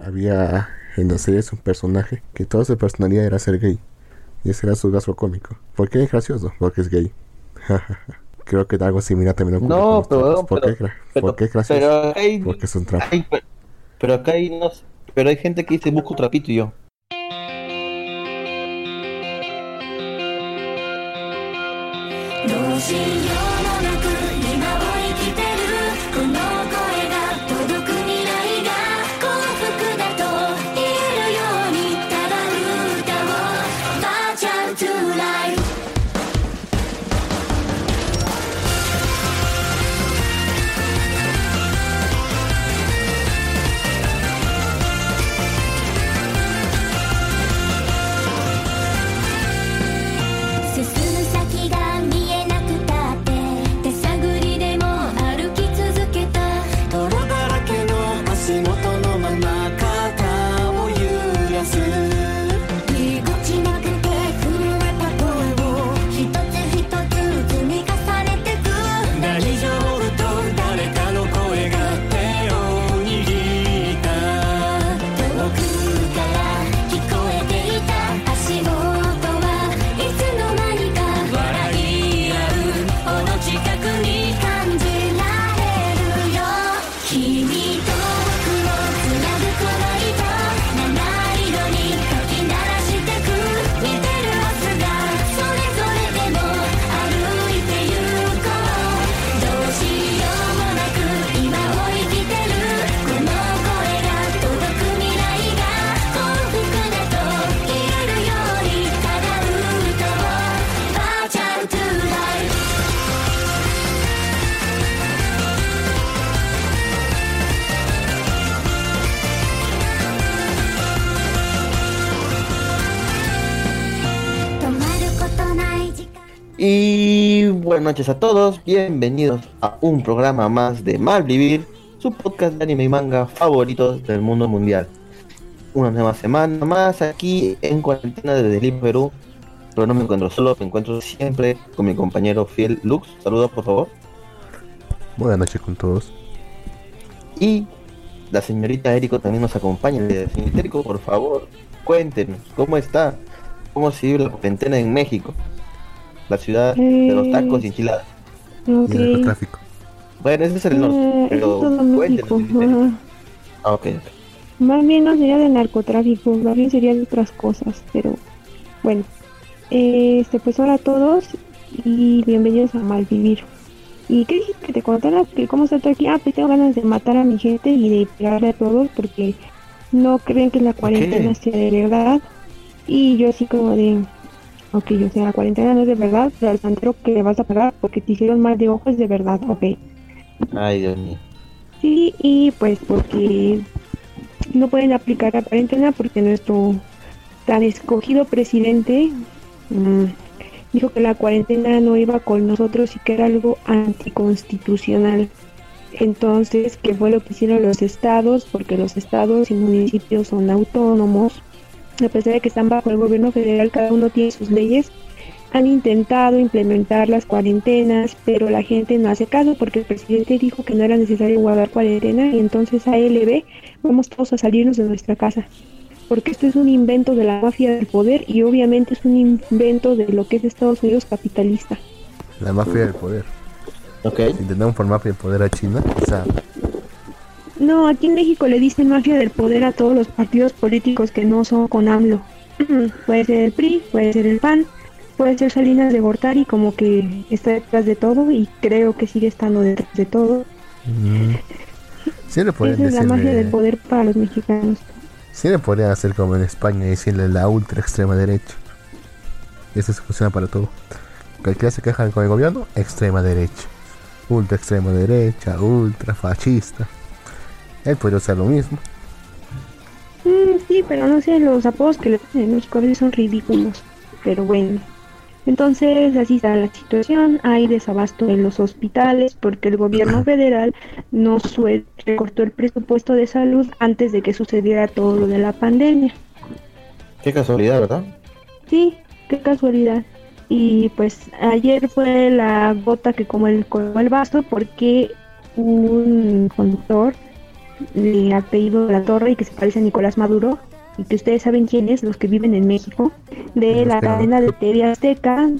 había en la serie un personaje que toda su personalidad era ser gay. Y ese era su gasto cómico. ¿Por qué es gracioso? Porque es gay. Creo que algo similar también ocurre No, con pero. ¿Por, pero- qué, pero- ¿Por qué es gracioso? Pero hay, Porque es un trapo. hay- pero acá hay no pero hay gente que dice busco trapito y yo. Noches a todos, bienvenidos a un programa más de Malvivir, su podcast de anime y manga favoritos del mundo mundial. Una nueva semana más aquí en cuarentena desde Lima, Perú. Pero no me encuentro solo, me encuentro siempre con mi compañero fiel Lux. Saludos por favor. Buenas noches con todos. Y la señorita Eriko también nos acompaña. Señorita Eriko, por favor, cuéntenos, ¿cómo está? ¿Cómo se vive la cuarentena en México? La ciudad de los tacos y enchiladas. Y el narcotráfico. Bueno, ese es el norte, Eh, pero es todo México. cuéntenos. Ah, ok, ok. Más bien no sería de narcotráfico, más bien sería de otras cosas, pero bueno. Este, pues hola a todos y bienvenidos a Malvivir. ¿Y qué dijiste que te contara? que ¿Cómo está todo aquí? Ah, pues tengo ganas de matar a mi gente y de pegarle a todos porque no creen que la cuarentena sea de verdad. Y yo así como de, ok, o sea, la cuarentena no es de verdad, pero al santero que le vas a pagar porque te hicieron mal de ojo es de verdad, ok. Ay, Dios mío. Sí, y pues porque no pueden aplicar la cuarentena porque nuestro tan escogido presidente mm, dijo que la cuarentena no iba con nosotros y que era algo anticonstitucional. Entonces, ¿qué fue lo que hicieron los estados? Porque los estados y municipios son autónomos. A pesar de que están bajo el gobierno federal, cada uno tiene sus leyes. Han intentado implementar las cuarentenas, pero la gente no hace caso porque el presidente dijo que no era necesario guardar cuarentena y entonces ALB vamos todos a salirnos de nuestra casa. Porque esto es un invento de la mafia del poder y obviamente es un invento de lo que es Estados Unidos capitalista. La mafia del poder. Ok. Intentamos por mafia del poder a China. O sea, No, aquí en México le dicen mafia del poder a todos los partidos políticos que no son con AMLO. puede ser el PRI, puede ser el PAN, puede ser Salinas de Gortari como que está detrás de todo y creo que sigue estando detrás de todo. mm, sí le podrían Esa es la magia del poder para los mexicanos. Sí le podrían hacer como en España y decirle la ultra extrema derecha. Eso se funciona para todo. Cualquiera se quejan con el gobierno, extrema derecha. Ultra extrema derecha, ultra fascista. Él podría usar lo mismo. Mm, sí, pero no sé, los apodos que le ponen en México a veces son ridículos. Pero bueno. Entonces, así está la situación. Hay desabasto en los hospitales porque el gobierno federal no recortó el presupuesto de salud antes de que sucediera todo lo de la pandemia. Qué casualidad, ¿verdad? Sí, qué casualidad. Y pues ayer fue la gota que como el, colmó el vaso porque un conductor de apellido de la Torre y que se parece a Nicolás Maduro y que ustedes saben quién es, los que viven en México, de la cadena de TV Azteca,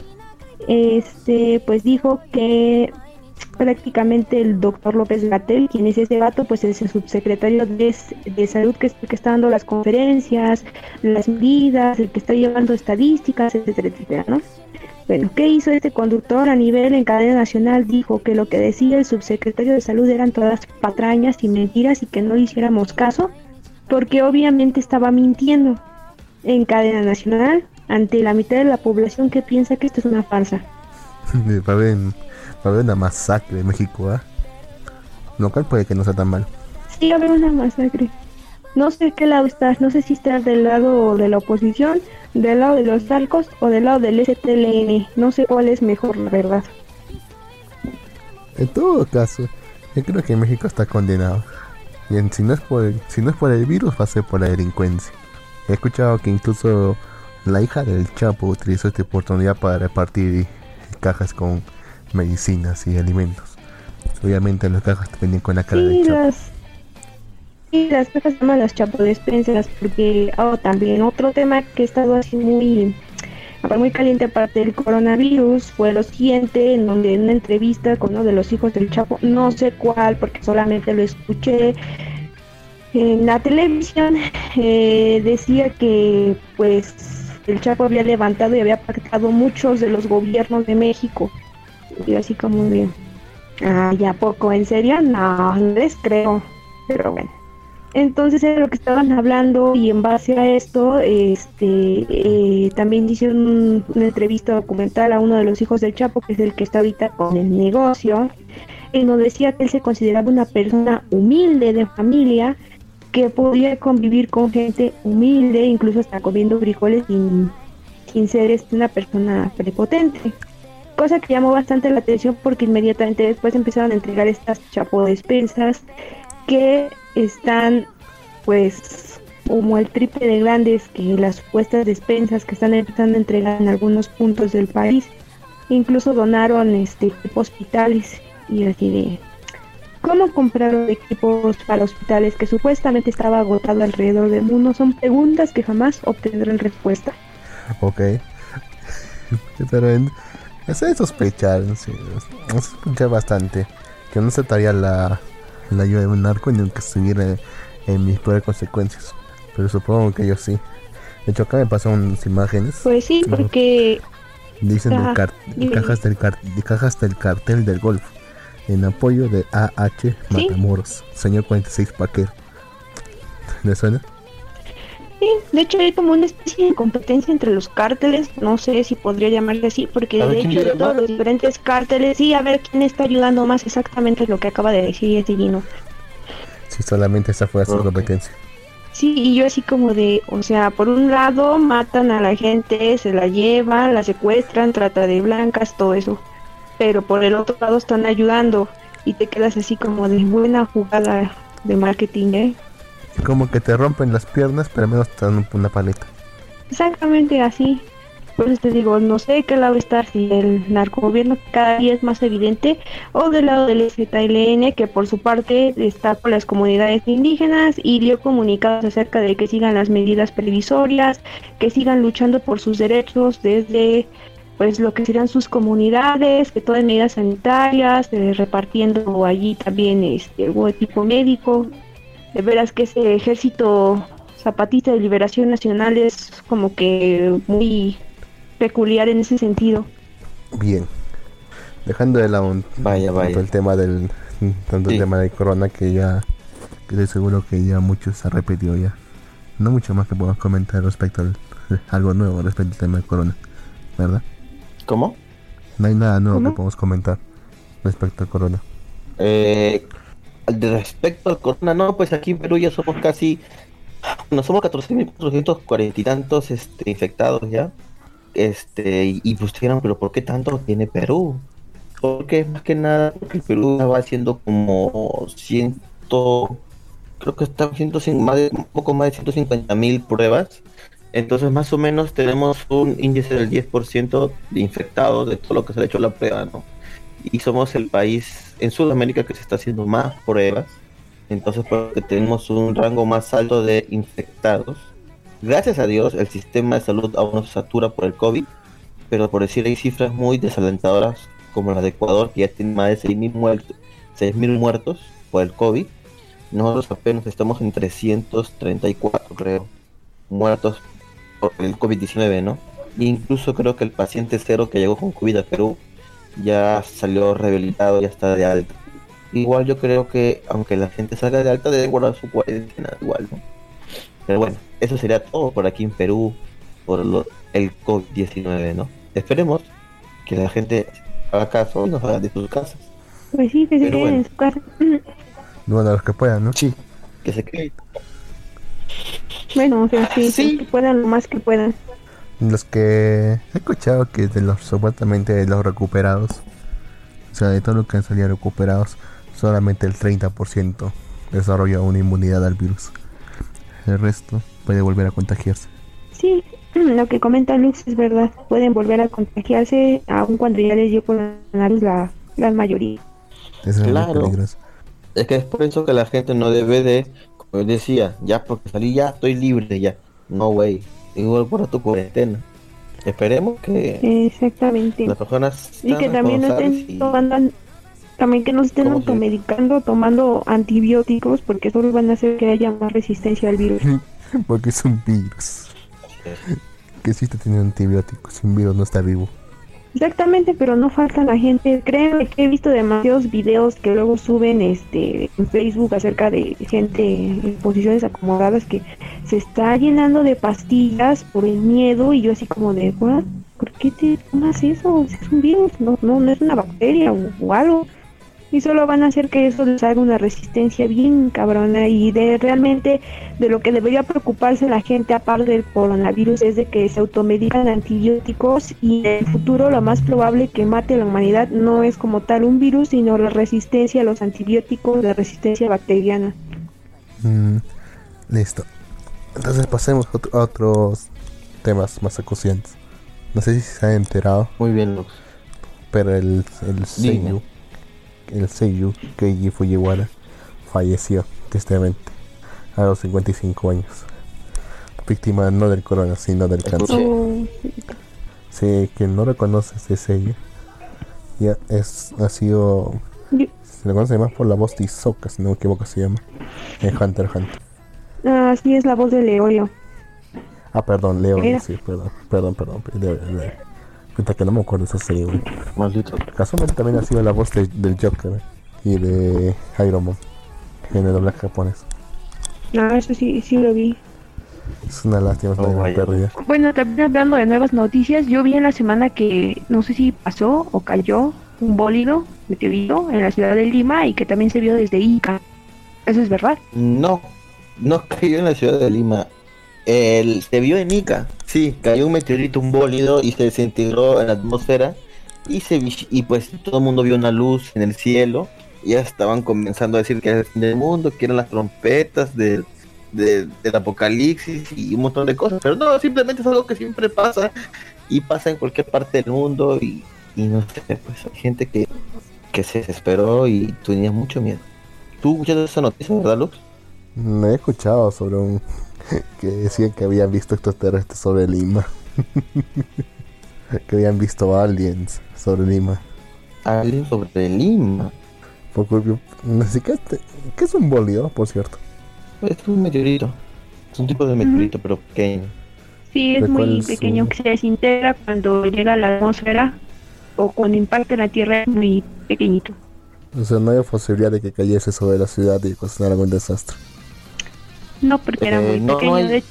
este, pues dijo que prácticamente el doctor López Gatel, quien es ese gato, pues es el subsecretario de, de salud el que está dando las conferencias, las medidas, el que está llevando estadísticas, etcétera, etcétera, ¿no? Bueno, ¿qué hizo este conductor a nivel en cadena nacional? Dijo que lo que decía el subsecretario de salud eran todas patrañas y mentiras y que no le hiciéramos caso, porque obviamente estaba mintiendo en cadena nacional ante la mitad de la población que piensa que esto es una farsa. Va a haber, va a haber una masacre en México, ¿ah? Lo cual puede que no sea tan mal. Sí, va a haber una masacre. No sé qué lado estás, no sé si estás del lado de la oposición, del lado de los talcos o del lado del STLN. No sé cuál es mejor, la verdad. En todo caso, yo creo que México está condenado. Y en- si, no es por el, si no es por el virus, va a ser por la delincuencia. He escuchado que incluso la hija del Chapo utilizó esta oportunidad para repartir cajas con medicinas y alimentos. Obviamente las cajas venían con la cara Sí, del Chapo. las, las se llaman las chapodespensas porque oh, también otro tema que ha estado así muy muy caliente aparte del coronavirus fue lo siguiente en donde en una entrevista con uno de los hijos del Chapo no sé cuál porque solamente lo escuché en la televisión eh, decía que pues el Chapo había levantado y había pactado muchos de los gobiernos de México y así como de Ah, ya poco, ¿en serio? No, no les creo. Pero bueno. Entonces era lo que estaban hablando y en base a esto, este, eh, también hicieron un- una entrevista documental a uno de los hijos del Chapo, que es el que está ahorita con el negocio, en donde decía que él se consideraba una persona humilde de familia, que podía convivir con gente humilde, incluso hasta comiendo frijoles sin, sin ser este, una persona prepotente. Cosa que llamó bastante la atención porque inmediatamente después empezaron a entregar estas chapodespensas que están pues como el triple de grandes que las supuestas despensas que están empezando a entregar en algunos puntos del país incluso donaron este hospitales y así de ¿Cómo compraron equipos para hospitales que supuestamente estaba agotado alrededor del mundo? Son preguntas que jamás obtendrán respuesta. Ok. Pero en, es sospechar, sí, es sospechar bastante. Que no aceptaría la, la ayuda de un narco ni aunque estuviera en mis peores consecuencias. Pero supongo que ellos sí. De hecho, acá me pasan unas imágenes. Pues sí, porque Dicen del Ajá, car- dime. cajas, del car- de cajas del cartel del Golfo. En apoyo de AH Matamoros. Señor 46 Paquer. ¿Le suena? Sí, de hecho hay como una especie de competencia entre los cárteles, no sé si podría llamarse así, porque de hecho de todos los diferentes cárteles, sí, a ver quién está ayudando más exactamente lo que acaba de decir ese Gino. Si solamente esa fuera su competencia. Sí, y yo así como de, o sea, por un lado matan a la gente, se la llevan, la secuestran, trata de blancas, todo eso, pero por el otro lado están ayudando y te quedas así como de buena jugada de marketing, ¿eh? Como que te rompen las piernas, pero al menos te dan una paleta. Exactamente así. Por eso te digo, no sé qué lado estar, si el narcogobierno cada día es más evidente, o del lado del ZLN, que por su parte está con las comunidades indígenas y dio comunicados acerca de que sigan las medidas previsorias, que sigan luchando por sus derechos desde pues lo que serían sus comunidades, que todas medidas sanitarias, eh, repartiendo allí también este algún equipo médico. De veras que ese ejército zapatista de liberación nacional es como que muy peculiar en ese sentido. Bien. Dejando de lado Vaya, tanto vaya. el tema del tanto el tema del corona que ya que estoy seguro que ya muchos se ha repetido ya. No mucho más que podamos comentar respecto al algo nuevo respecto al tema del corona, ¿verdad? ¿Cómo? No hay nada nuevo ¿Cómo? que podamos comentar respecto al corona. Eh, respecto al corona, no, pues aquí en Perú ya somos casi, no somos 14.440 y tantos este, infectados ya. Este, y, pues dirán, pero ¿por qué tanto tiene Perú? Porque más que nada, porque el Perú va haciendo como ciento, creo que está haciendo cin- más de, un poco más de 150 mil pruebas. Entonces, más o menos tenemos un índice del 10% de infectados de todo lo que se ha hecho la prueba, ¿no? y somos el país en Sudamérica que se está haciendo más pruebas entonces porque tenemos un rango más alto de infectados. Gracias a Dios, el sistema de salud aún no se satura por el COVID, pero por decir hay cifras muy desalentadoras como la de Ecuador, que ya tiene más de 6.000 muertos, 6.000 muertos por el COVID. Nosotros apenas estamos en 334, creo, muertos por el COVID-19, ¿no? E incluso creo que el paciente cero que llegó con COVID a Perú ya salió rehabilitado, ya está de alta. Igual yo creo que aunque la gente salga de alta debe guardar su cuarentena igual, ¿no? Pero bueno, eso sería todo por aquí en Perú por lo- el COVID-19, ¿no? Esperemos que la gente haga caso y nos haga de sus casas. Pues sí, que se queden bueno. en su casa. Bueno, los que puedan, ¿no? Sí, que se quede. Bueno, o sea, sí, Sí. que puedan lo más que puedan. Los que he escuchado que de los supuestamente de los recuperados, o sea, de todos los que han salido recuperados, solamente el 30% desarrolla una inmunidad al virus. El resto puede volver a contagiarse. Sí, lo que comenta Lux es verdad. Pueden volver a contagiarse aun cuando ya les dio coronavirus la gran mayoría. Es Claro. Es que es por eso que la gente no debe de, como yo decía, ya porque salí ya estoy libre ya. No, güey. Igual por tu cuarentena. Esperemos que Exactamente. las personas Y que también no estén y- tomando, an- también que no estén ¿Cómo se- automedicando, tomando antibióticos, porque solo van a hacer que haya más resistencia al virus. Porque es un virus. Que existe tiene antibióticos. Un virus no está vivo. Exactamente, pero no falta la gente. Créeme que he visto demasiados videos que luego suben este en Facebook acerca de gente en posiciones acomodadas que se está llenando de pastillas por el miedo y yo así como de, "What? ¿por qué te tomas eso? Es un virus, no, no, no es una bacteria o, o algo. Y solo van a hacer que eso les haga una resistencia bien cabrona y de realmente de lo que debería preocuparse la gente aparte del coronavirus es de que se automedican antibióticos y en el futuro lo más probable que mate a la humanidad no es como tal un virus sino la resistencia a los antibióticos, la resistencia bacteriana. Mm, listo. Entonces pasemos a, otro- a otros temas más acuciantes. No sé si se han enterado, Muy bien, Lux. pero el, el Dime. El Seiyu Keiji Fujiwara falleció tristemente a los 55 años. Víctima no del corona, sino del cáncer. Sí. Oh, Sí, quien no reconoce ese sello, ya es, ha sido, se le conoce más por la voz de Hisoka, si no me equivoco se llama, en Hunter Hunter. así es la voz de Leorio. Ah, perdón, Leo, sí, perdón, perdón, perdón. De, de, puta, que no me acuerdo esa serie, güey. Maldito. Casualmente también ha sido la voz de- del Joker y de Iron Man en el doblaje japonés. No, eso sí, sí lo vi. Es una lástima Oh, pérdida. Bueno, también hablando de nuevas noticias, yo vi en la semana que no sé si pasó o cayó un bólido meteorito en la ciudad de Lima y que también se vio desde Ica. ¿Eso es verdad? No, no cayó en la ciudad de Lima. El, se vio en Ica. Sí, cayó un meteorito, un bólido y se desintegró en la atmósfera. Y, se, y pues todo el mundo vio una luz en el cielo. Ya estaban comenzando a decir que era el fin del mundo, que eran las trompetas del, de- del apocalipsis y un montón de cosas. Pero no, simplemente es algo que siempre pasa. Y pasa en cualquier parte del mundo. Y, y no sé, pues hay gente que, que se desesperó y tenía mucho miedo. ¿Tú escuchaste esa noticia, verdad, Lux? Me he escuchado sobre un que decían que habían visto extraterrestres sobre Lima. que habían visto aliens sobre Lima. Alguien sobre Lima. Porque, no sé, ¿qué, qué es un bólido, por cierto? Es un meteorito. Es un tipo de meteorito, pero pequeño. Sí, es ¿De cuál muy pequeño su- que se desintegra cuando llega a la atmósfera o cuando impacta en la Tierra es muy pequeñito. O sea, no hay posibilidad de que cayese sobre la ciudad y ocasionar algún desastre. No, porque era Eh, muy no, no pequeño. hay- de-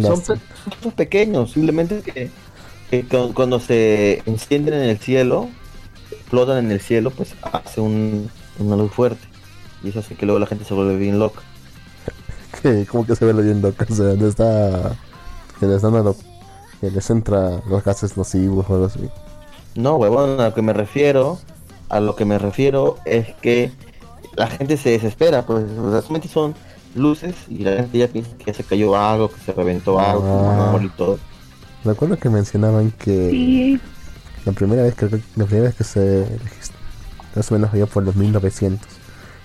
Son, pe- son pequeños, simplemente que, que cu- cuando se encienden en el cielo, explotan en el cielo, pues hace un, una luz fuerte. Y eso hace que luego la gente se vuelve bien loca. que como que se ve leyendo o sea, les da que les dan a lo- que les entra los gases nocivos o algo así No, huevón, a lo que me refiero, a lo que me refiero es que la gente se desespera, pues solamente son luces y la gente ya piensa que se cayó algo, que se reventó algo, como Ah. y todo. recuerdo que mencionaban que Sí, la primera vez que la primera vez que se registró más o menos allá por los 1900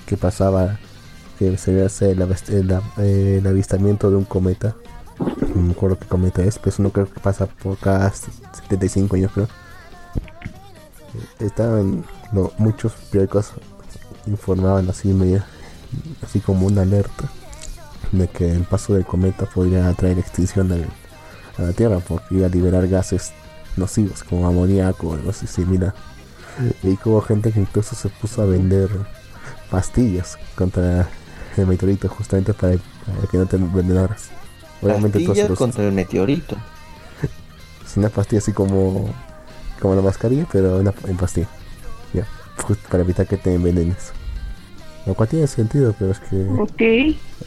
que pasaba que se hace el, el eh, el avistamiento de un cometa. No me acuerdo qué cometa es, pero eso no creo que pasa por cada 75 años, creo. Estaban no, muchos periódicos informaban así medio, así como una alerta de que el paso del cometa podría traer extinción al- a la Tierra porque iba a liberar gases nocivos como amoníaco o algo así similar. Y hubo gente que incluso se puso a vender pastillas contra el meteorito justamente para, para que no te envenenaras. Obviamente Pastillas los- contra el meteorito. es una pastilla así como como la mascarilla, pero una, en pastilla. Ya, justo para evitar que te envenenes. Lo cual tiene sentido, pero es que Ok.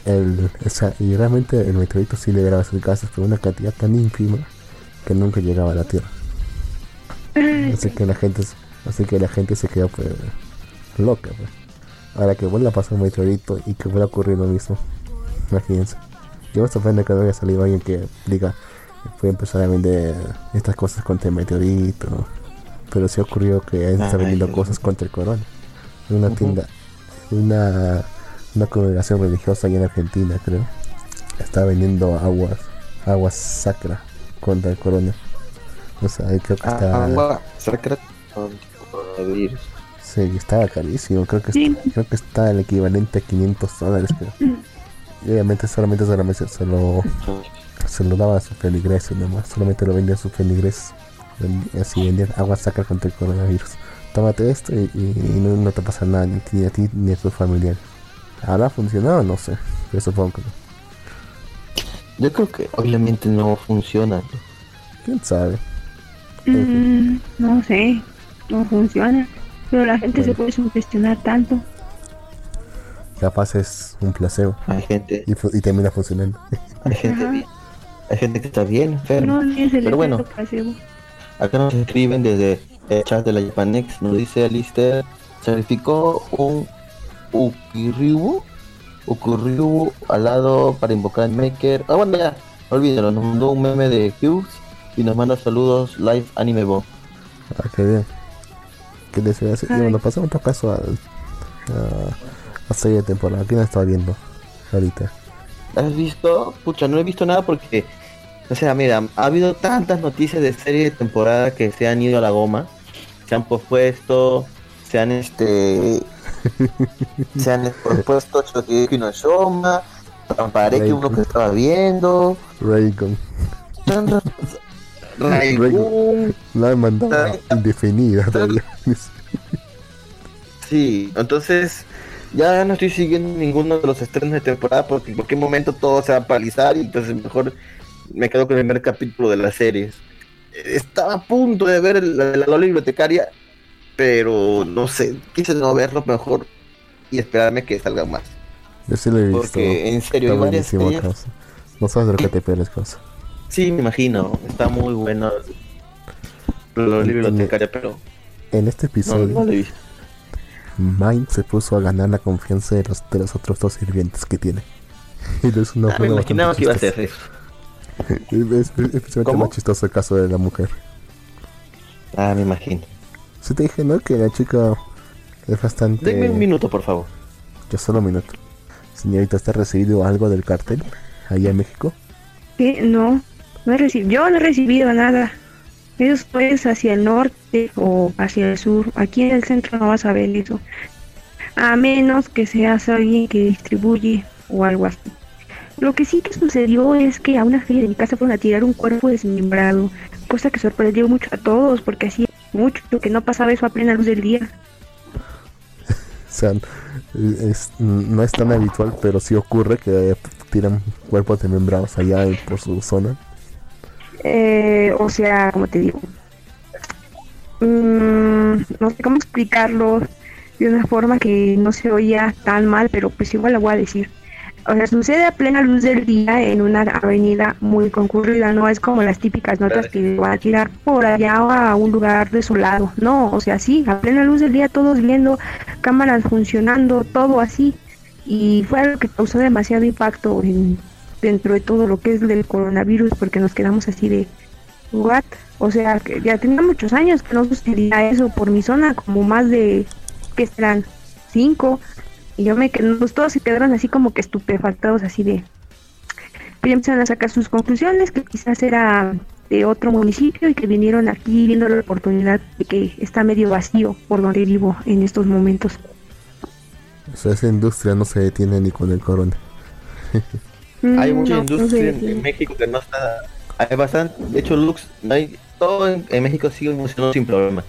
el, o sea, y realmente el meteorito sí liberaba esos gases, pero una cantidad tan ínfima que nunca llegaba a la Tierra. Así que la gente, así que la gente se quedó pues loca. Pues. Ahora que vuelva a pasar un meteorito y que vuelva a ocurrir lo mismo. Imagínense. Yo me sorprende que no haya salido alguien que diga voy a empezar a vender estas cosas contra el meteorito. Pero sí ocurrió que alguien está Ay, vendiendo cosas contra el corona. En una tienda, una, una congregación religiosa allá en Argentina, creo. Está vendiendo aguas, aguas sacra contra el corona. O sea, ahí creo que está. Agua sacra. Sí, estaba carísimo. Creo que, Sí. está, creo que está el equivalente a 500 dólares. Creo. Y obviamente solamente, solamente se lo, se lo daba a sus feligreses nomás. Solamente lo vendían a sus feligreses. Así vendían agua sacra contra el coronavirus. Tómate esto y, y- y no, no te pasa nada ni, ni a ti ni a tus familiares. ¿Habrá funcionado? No sé. Pero supongo que no. Yo creo que obviamente no funciona. ¿Quién sabe? Mm, no sé, no funciona. Pero la gente se puede sugestionar tanto. Capaz es un placebo. Hay gente, Y, y termina funcionando. hay gente Ajá. bien. Hay gente que está bien enferma. No es el Pero bueno. placebo. Acá nos escriben desde el chat de la Japanex, nos dice Alistair, sacrificó un Ukiryu, Ukiryu al lado para invocar al Maker. Ah, bueno, ya, olvídalo, nos mandó un meme de Hughes y nos manda saludos live anime bo. Ah, qué bien. ¿Qué les iba a decir? Bueno, pasamos otro caso al, a, a serie de temporada. ¿Quién estaba viendo ahorita? ¿Has visto? Pucha, no he visto nada porque, o sea, mira, ha habido tantas noticias de serie de temporada que se han ido a la goma, se han pospuesto, se han este, se han pospuesto Shokugeki no Shoma, Rampareki uno que estaba viendo, Raycon. Raigun, La han mandado indefinida todavía. sí, entonces ya no estoy siguiendo ninguno de los estrenos de temporada porque en cualquier momento todo se va a paralizar y entonces mejor me quedo con el primer capítulo de las series. Estaba a punto de ver la la bibliotecaria, pero no sé, quise no verlo mejor y esperarme que salgan más. Yo sí lo he visto. Porque en serio, hay varias series-. No sabes de lo que te pierdes, cosa. Sí, me imagino, está muy bueno la bibliotecaria, pero En este episodio, no lo. Mike se puso a ganar la confianza de los, de los otros dos sirvientes que tiene. Y es una Ah, me imaginaba que iba a ser eso. Es, ¿Cómo? más chistoso el caso de la mujer. Ah, me imagino. Si te dije, ¿no? Que la chica es bastante. Denme un minuto, por favor. Yo solo un minuto. Señorita, ¿está recibido algo del cartel allá en México? ¿Qué? No, no he recibido, yo no he recibido nada. Eso es hacia el norte o hacia el sur. Aquí en el centro no vas a ver eso. A menos que seas alguien que distribuye o algo así. Lo que sí que sucedió es que a una feria de mi casa fueron a tirar un cuerpo desmembrado, cosa que sorprendió mucho a todos porque hacía mucho que no pasaba eso a plena luz del día. O sea, es- no es tan habitual, pero sí ocurre que tiran cuerpos desmembrados allá por su zona. Eh, o sea, como te digo, mm, no sé cómo explicarlo de una forma que no se oía tan mal, pero pues igual lo voy a decir. O sea, sucede a plena luz del día en una avenida muy concurrida, no es como las típicas notas que van a tirar por allá o a un lugar desolado, no, o sea, sí, a plena luz del día todos viendo cámaras funcionando, todo así, y fue algo que causó demasiado impacto en, dentro de todo lo que es del coronavirus, porque nos quedamos así de, ¿what? O sea, que ya tenía muchos años que no sucedía eso por mi zona, como más de, ¿qué serán? Cinco. Y yo me quedé, pues todos se quedaron así como que estupefactados, así de. Pero empezaron a sacar sus conclusiones, que quizás era de otro municipio y que vinieron aquí viendo la oportunidad de que está medio vacío por donde vivo en estos momentos. O sea, esa industria no se detiene ni con el corona. Hay Mm, mucha no, no industria en México que no está. Hay bastante. De hecho, Lux, no hay, todo en, en México sigue funcionando sin problema.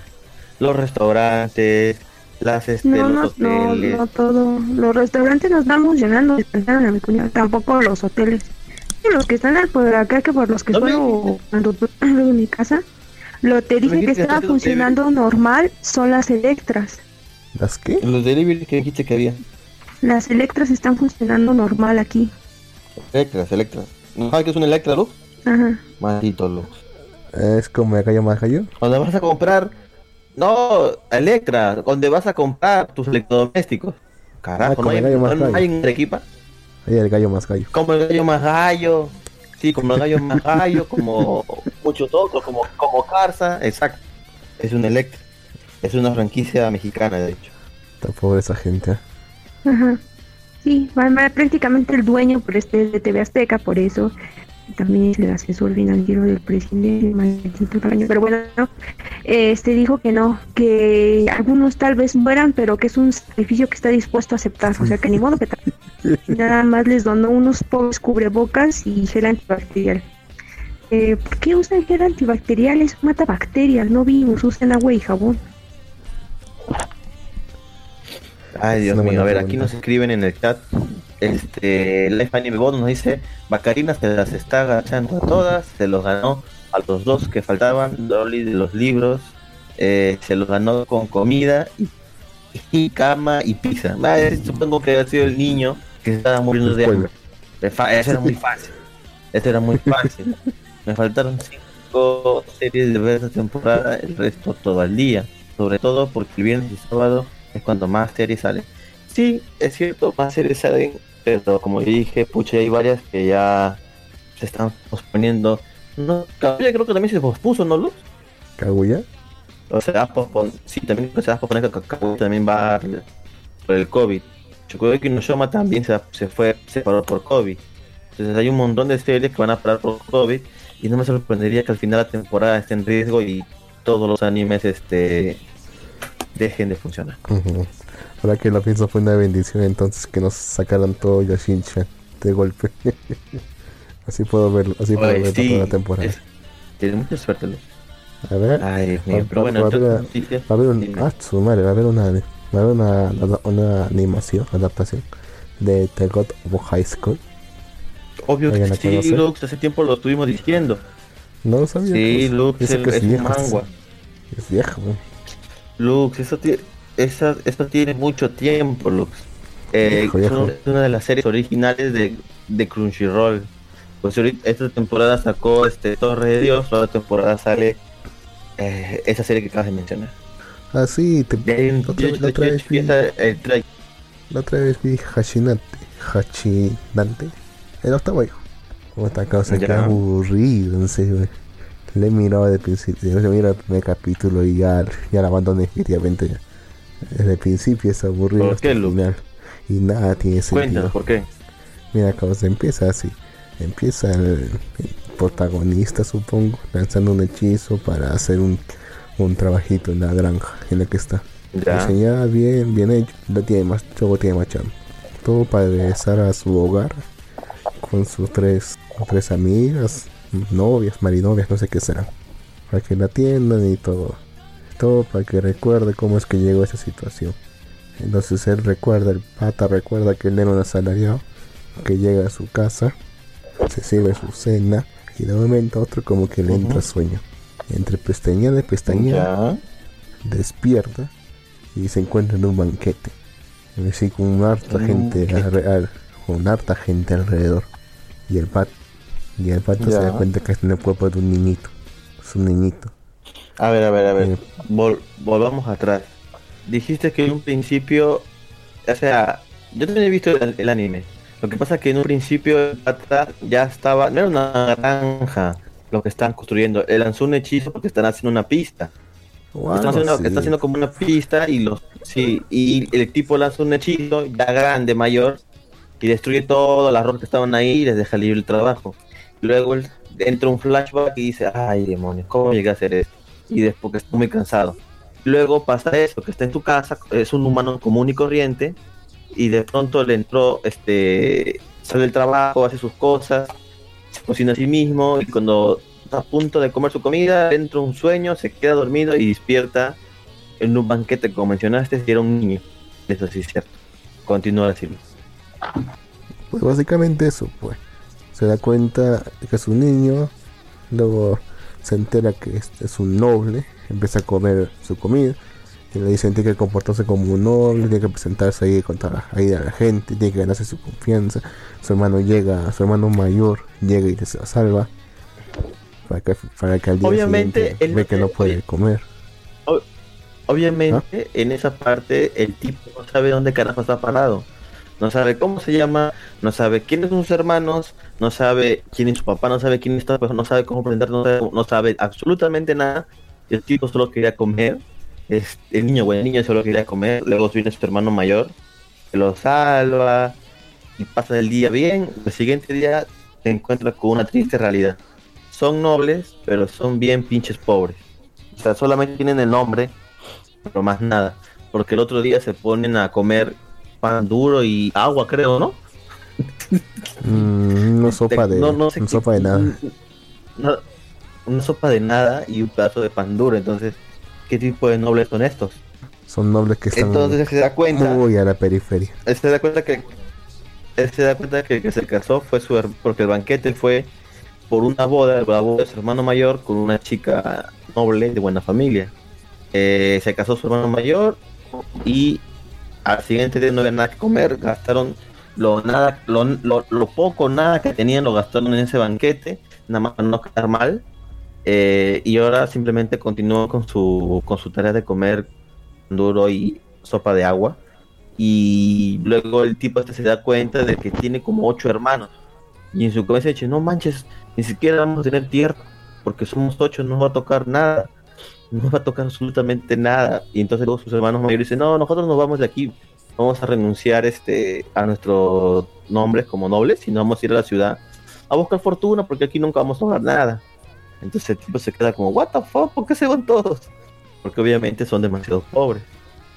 Los restaurantes, las este, No, no, los no, hoteles. no todo. Los restaurantes nos están funcionando, a mi cuñado, tampoco los hoteles. Y los que están al por acá, que por los que No me suelo cuando tú- en mi casa, lo te dije que estaba funcionando normal son las electras. ¿Las qué? Los delivery que dijiste que había. Las electras están funcionando normal aquí. Electras, Electras. ¿No sabes qué es un Electra, Lux? Ajá. Maldito Lux. Es como el gallo más gallo. Donde vas a comprar. No, Electra, donde vas a comprar tus electrodomésticos. Carajo, Ah, como no hay, el gallo más no gallo. hay en Arequipa. Ahí el gallo más gallo. Como el gallo más gallo. Sí, como el gallo más gallo, como muchos otros, como, como Carza, exacto. Es un Electra. Es una franquicia mexicana, de hecho. Está pobre esa gente. ¿eh? Ajá. Sí, va- va prácticamente el dueño por este de TV Azteca, por eso. Y También es el asesor financiero del presidente, maldito tamaño. Pero bueno, no. este dijo que no, que algunos tal vez mueran, pero que es un sacrificio que está dispuesto a aceptar. O sea, que ni modo que. Nada más les donó unos pobres cubrebocas y gel antibacterial. Eh, ¿Por qué usan gel antibacterial? Es mata bacterias, no virus. Usan agua y jabón. Ay, Dios mío, a ver, pregunta. aquí nos escriben en el chat. Este, Life Anime Bot nos dice: Bacarinas se las está agachando a todas, se los ganó a los dos que faltaban, Dolly de los libros, eh, se los ganó con comida y, y cama y pizza. Supongo que ha sido el niño que estaba muriendo de hambre. Eso era muy fácil. Eso era muy fácil. Me faltaron cinco series de ver esta temporada, el resto todo al día. Sobre todo porque el viernes y sábado es cuando más series salen. Sí, es cierto, más series salen, pero como dije, pucha, hay varias que ya se están posponiendo. No, Kaguya creo que también se pospuso, ¿no, Luz? ¿Kaguya? O sea, pospon... sí, también se va a posponer que Kaguya también va por el COVID. Shokugeki no Shoma también se, se fue, se paró por COVID. Entonces hay un montón de series que van a parar por COVID y no me sorprendería que al final la temporada esté en riesgo y todos los animes este dejen de funcionar. Ahora que lo pienso fue una bendición entonces que nos sacaran todo Yashin-chan de golpe. así puedo verlo, así puedo Oye, sí, toda la temporada. es- tiene mucha suerte, Luz. A ver, Ay. Va- Pero bueno, va- a haber un, dime. ah, su madre, va a haber una, va a haber una, una animación, adaptación de The God of High School. Obvio que sí, conocer. Lux, hace tiempo lo estuvimos diciendo. No lo sabía. Sí, pues. Lux, el- que es un viejo, manga. Es viejo. Lux, eso, ti- esa, eso tiene mucho tiempo, Lux. Eh, es una- es una de las series originales de, de Crunchyroll. Pues ahorita, esta temporada sacó este Torre de Dios, la otra temporada sale eh, esa serie que acabas de mencionar. Ah, sí, te- De la, otra, 18, la otra vez vi, el la otra vez vi Hachinate. Hachinante. El octavo hijo. Esta causa que aburrido, en serio. güey. Le he mirado de principio. Yo miro el primer capítulo y ya, ya la abandoné definitivamente ya. Desde el principio es aburrido ¿Por qué, final. Y nada tiene sentido. Cuéntanos, ¿por qué? Mira cómo se empieza así. Empieza el, el protagonista, supongo, lanzando un hechizo para hacer un, un trabajito en la granja en la que está. Ya. Diseñada bien, bien hecho. No tiene más, todo tiene más chamba. Todo para regresar a su hogar con sus tres, tres amigas, novias, marinovias, no sé qué serán. Para que la atiendan y todo. Todo para que recuerde cómo es que llegó a esa situación. Entonces él recuerda, el pata recuerda que él era un asalariado que llega a su casa, se sirve su cena y de momento otro como que le entra Ujú. sueño. Entre pestañeada y pestañeada despierta y se encuentra en un banquete. Así con harta gente al- con harta gente alrededor. Y el pat y el pato se Ya. da cuenta que está en el cuerpo de un niñito. Es un niñito. A ver, a ver, a ver. Vol- volvamos atrás. Dijiste que en un principio, o sea, yo también he visto el, el anime. Lo que pasa es que en un principio pata ya estaba, no era una granja lo que están construyendo. Él lanzó un hechizo porque están haciendo una pista. O Están haciendo, así. están haciendo como una pista y los sí, y el tipo lanza un hechizo ya grande, mayor, y destruye todas las rocas que estaban ahí y les deja libre el trabajo. Luego él entra un flashback y dice, ay demonios, ¿cómo llegué a hacer esto? Y después que está muy cansado. Luego pasa eso, que está en tu casa, es un humano común y corriente, y de pronto le entró, este, sale del trabajo, hace sus cosas, se cocina a sí mismo, y cuando está a punto de comer su comida, entra un sueño, se queda dormido y despierta en un banquete, como mencionaste, si era un niño. Eso sí es cierto. Continúa decirlo. Pues básicamente eso, pues. Se da cuenta que es un niño, luego se entera que es, es un noble, empieza a comer su comida, y le dicen tiene que comportarse como un noble, tiene que presentarse ahí contra ahí a la gente, tiene que ganarse su confianza. Su hermano llega, su hermano mayor llega y se salva. Para que, para que al día Obviamente, él ve no que no puede comer. Obviamente, en esa parte, el tipo no sabe dónde carajo está parado. No sabe cómo se llama, no sabe quiénes son sus hermanos, no sabe quién es su papá, no sabe quién está, no sabe cómo presentarse, no sabe, absolutamente nada. El tipo solo quería comer. Es, el niño, bueno, el niño solo quería comer. Luego viene su hermano mayor, que lo salva y pasa el día bien. El siguiente día se encuentra con una triste realidad. Son nobles, pero son bien pinches pobres. O sea, solamente tienen el nombre, pero más nada. Porque el otro día se ponen a comer pan duro y agua, creo, ¿no? Mm, una sopa de, No- no sé qué- sopa de nada. Una, una sopa de nada y un pedazo de pan duro. Entonces, ¿qué tipo de nobles son estos? Son nobles que están Entonces se da cuenta. muy a la periferia. él se da cuenta que él se da cuenta que el que se casó fue su porque el banquete fue por una boda, la boda de su hermano mayor con una chica noble de buena familia. Eh, se casó su hermano mayor y al siguiente día no había nada que comer, gastaron lo nada, lo, poco nada que tenían lo gastaron en ese banquete, nada más para no quedar mal. Eh, y ahora simplemente continuó con su con su tarea de comer duro y sopa de agua y luego el tipo este se da cuenta de que tiene como ocho hermanos y en su cabeza dice no manches ni siquiera vamos a tener tierra porque somos ocho no va a tocar nada no va a tocar absolutamente nada y entonces luego sus hermanos mayores dicen no nosotros nos vamos de aquí vamos a renunciar este a nuestros nombres como nobles y nos vamos a ir a la ciudad a buscar fortuna porque aquí nunca vamos a lograr nada entonces el tipo se queda como what the fuck ¿por qué se van todos? porque obviamente son demasiado pobres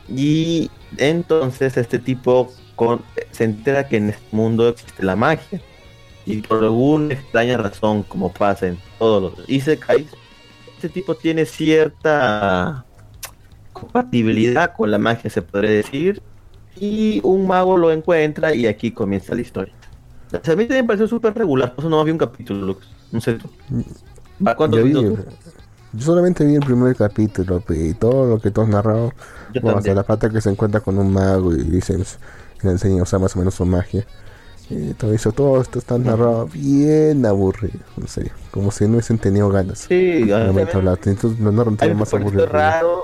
y entonces este tipo con- se entera que en este mundo existe la magia. Y por alguna extraña razón, como pasa en todos los Isekais, este tipo tiene cierta compatibilidad con la magia, se podría decir. Y un mago lo encuentra y aquí comienza la historia. O sea, a mí también me pareció súper regular, por eso no vi un capítulo, Lux. No sé tú. ¿Va cuántos Yo, vi- yo solamente vi el primer capítulo y todo lo que tú has narrado. Yo Bueno, hasta la parte que se encuentra con un mago y dicen, le enseña a usar más o menos su magia. Y todo eso, todo esto está narrado bien aburrido, en serio. Como si no hubiesen tenido ganas. Sí, también- hablar. Entonces lo narran todo me más aburrido. raro.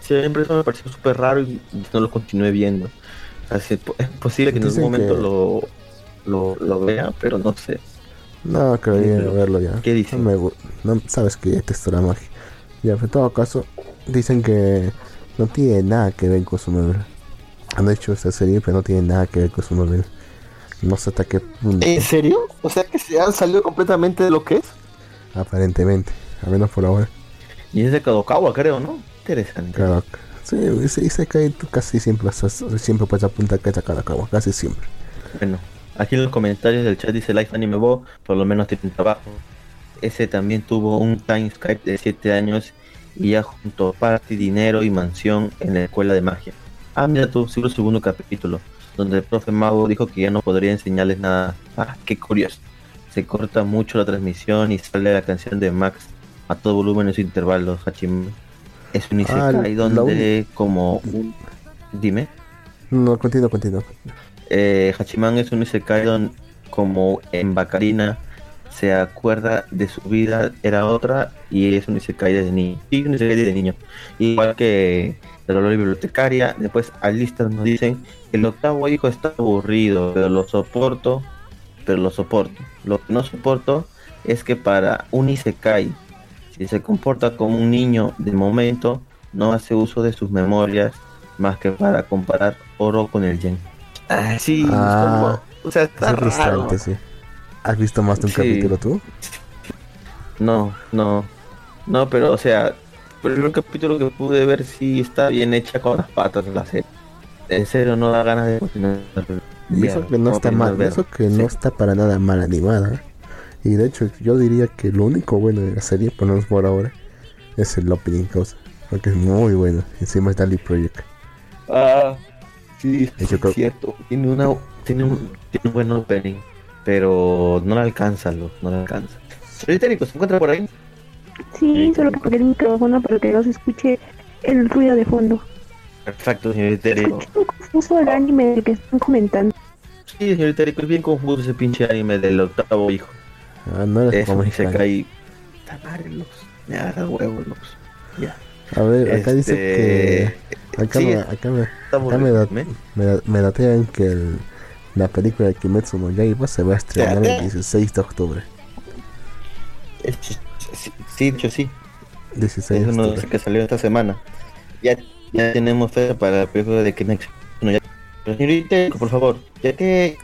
Siempre eso me pareció súper raro y no lo continué viendo. Así, es posible que en algún momento que- lo, lo, lo vea, pero no sé. No, creo Sí, pero- verlo ya. ¿qué dicen? No me no, sabes que detesto la magia. Ya, en todo caso, dicen que no tiene nada que ver con su novela. Han hecho esta serie, pero no tiene nada que ver con su novela. No sé hasta qué punto, ¿En serio? O sea que se han salido completamente de lo que es. aparentemente. Al menos por ahora. Y es de Kadokawa, creo, ¿no? Interesante. Claro. Sí, dice, dice que tú casi siempre, siempre puedes apuntar que a cabo, casi siempre. Bueno, aquí en los comentarios del chat dice Life Anime Bo, por lo menos tiene un trabajo. Ese también tuvo un time Skype de 7 años y ya junto party, dinero y mansión en la escuela de magia. Ah, mira tú, sigo el segundo capítulo, donde el profe Mago dijo que ya no podría enseñarles nada. Ah, qué curioso. Se corta mucho la transmisión y sale la canción de Max a todo volumen en su intervalo, Hachim. Es un Ah, isekai la donde como un... Dime. No, continúa, continúa. Eh, Hachiman es un isekai don- como en Bacarina se acuerda de su vida era otra y es un isekai desde niño. Y un isekai desde niño. Igual que la bibliotecaria. Después alistas nos dicen el octavo hijo está aburrido, pero lo soporto, pero lo soporto. Lo que no soporto es que para un isekai, si se comporta como un niño de momento, no hace uso de sus memorias más que para comparar oro con el yen. Ah, sí, Ah, como- o sea, está Es raro. sí. ¿Has visto más de un Sí. capítulo tú? No, no, no, pero o sea, pero el capítulo que pude ver sí está bien hecha con las patas la serie. En serio no da ganas de continuar. Y eso que no está mal, eso que no está para nada mal animada. Y de hecho, yo diría que lo único bueno de la serie, por lo menos por ahora, es el opening cosa. Porque es muy bueno. Encima está Lee Project. Ah, sí, es cierto. Tiene una, tiene un, tiene un buen opening, pero no le alcanza, lo, no le alcanza. Señorita Nico, ¿se encuentra por ahí? Sí, solo que apagué el micrófono para que no se escuche el ruido de fondo. Perfecto, señorita Nico. Es muy confuso el anime del que están comentando. Sí, señorita Nico, es bien confuso ese pinche anime del octavo hijo. Ah, no Eso como se cae. Lux. Me agarra huevos. Ya. A ver, acá dice Este, que. Acá, sí, me, acá, me, acá me, da- me, me datean que el- la película de Kimetsu no Yaiba se va a estrenar el 16 de octubre. Es- Sí, de hecho sí. 16 Es de uno de octubre. los que salió esta semana. Ya, ya tenemos fecha para la película de Kimetsu. no Yaiba. Pero señorita, por favor, ya que,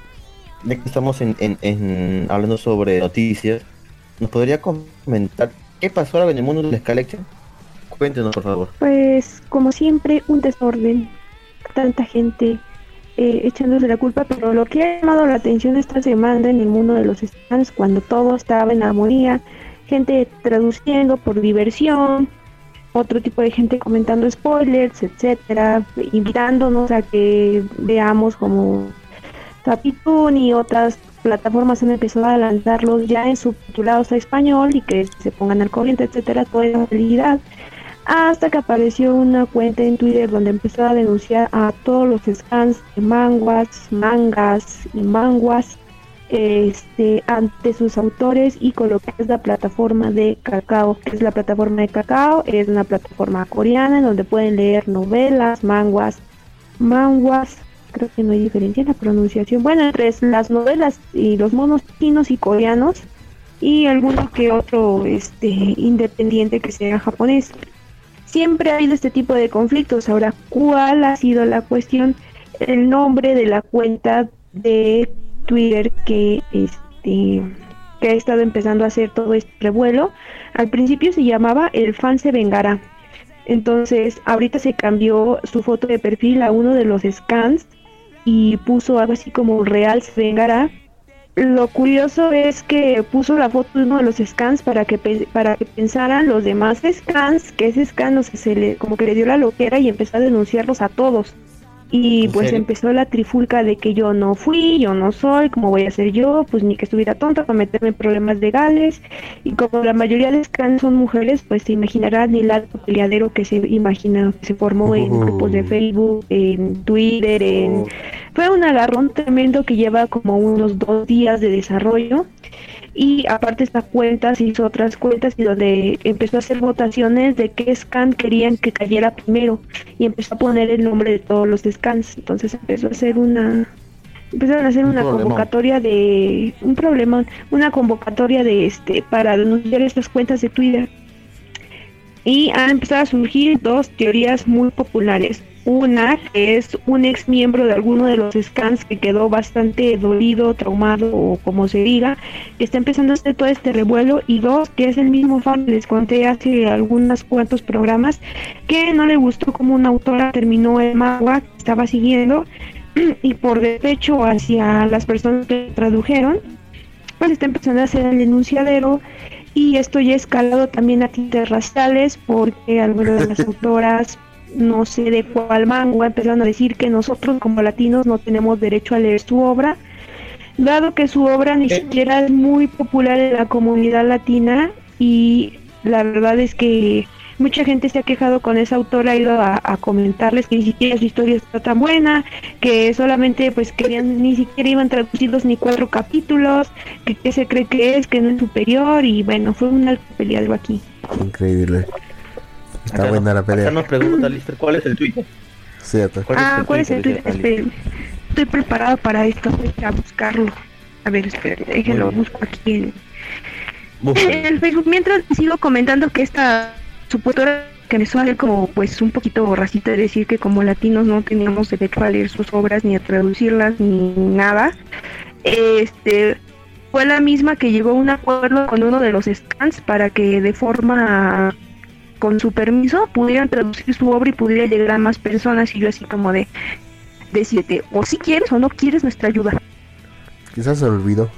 ya que estamos en, en- en- hablando sobre noticias, ¿nos podría comentar qué pasó ahora en el mundo de la? Cuéntenos, por favor. Pues, como siempre, un desorden. Tanta gente eh, echándose la culpa, pero lo que ha llamado la atención esta semana en el mundo de los stands, cuando todo estaba en armonía, gente traduciendo por diversión, otro tipo de gente comentando spoilers, etcétera, invitándonos a que veamos como Capitún y otras plataformas han empezado a lanzarlos ya en subtitulados a español y que se pongan al corriente, etcétera, toda esa felicidad hasta que apareció una cuenta en Twitter donde empezó a denunciar a todos los scans de manguas, mangas y manguas este, ante sus autores y con lo que es la plataforma de Cacao, es la plataforma de Cacao, es una plataforma coreana en donde pueden leer novelas, manguas, manguas, creo que no hay diferencia en la pronunciación, bueno, entre las novelas y los monos chinos y coreanos y alguno que otro este independiente que sea japonés siempre ha habido este tipo de conflictos. Ahora, ¿cuál ha sido la cuestión? El nombre de la cuenta de Twitter que este que ha estado empezando a hacer todo este revuelo. Al principio se llamaba El fan se vengará. Entonces, ahorita se cambió su foto de perfil a uno de los scans y puso algo así como Real se vengará. Lo curioso es que puso la foto de uno de los scans para que para que pensaran los demás scans que ese scan no sé, se le como que le dio la loquera y empezó a denunciarlos a todos. Y ¿En pues serio? empezó la trifulca de que yo no fui, yo no soy, ¿cómo voy a ser yo? Pues ni que estuviera tonta para meterme en problemas legales. Y como la mayoría de scans son mujeres, pues se imaginarán el alto peleadero que se imagina, que se formó en grupos de. Facebook, en Twitter, en Oh, fue un agarrón tremendo que lleva como unos dos días de desarrollo y aparte esta cuenta se hizo otras cuentas y donde empezó a hacer votaciones de qué scan querían que cayera primero y empezó a poner el nombre de todos los scans entonces empezó a hacer una empezaron a hacer Un una problemón. convocatoria de un problema una convocatoria de este para denunciar estas cuentas de Twitter y han empezado a surgir dos teorías muy populares. Una que es un ex miembro de alguno de los scans que quedó bastante dolido, traumado o como se diga, que está empezando a hacer todo este revuelo. Y dos, que es el mismo fan que les conté hace algunos cuantos programas, que no le gustó como una autora terminó el manga que estaba siguiendo y por despecho hacia las personas que tradujeron, pues está empezando a hacer el denunciadero y esto ya ha escalado también a tintes raciales porque algunas de las autoras, no sé de cuál manga, empezaron a decir que nosotros como latinos no tenemos derecho a leer su obra, dado que su obra ni Eh. siquiera es muy popular en la comunidad latina y la verdad es que mucha gente se ha quejado con esa autora, ha ido a, a comentarles que ni siquiera su historia está tan buena, que solamente pues querían, ni siquiera iban traducidos ni cuatro capítulos, que qué se cree que es, que no es superior y bueno, fue un alto peleado aquí. Increíble. Está acá buena no- la pelea. Acá nos pregunta Lister cuál es el Twitter. Cierto. ¿Cuál ah, ¿cuál es el Twitter Esperen, estoy preparado para esto, voy a buscarlo. A ver, esperen, déjenlo, busco aquí en, el Facebook. Mientras sigo comentando que esta supuesta que me suena como pues un poquito racista decir que como latinos no teníamos derecho a leer sus obras ni a traducirlas ni nada. Este fue la misma que llegó a un acuerdo con uno de los stands para que de forma con su permiso pudieran traducir su obra y pudiera llegar a más personas y yo así como de decirte o si quieres o no quieres nuestra ayuda. Quizás se olvidó.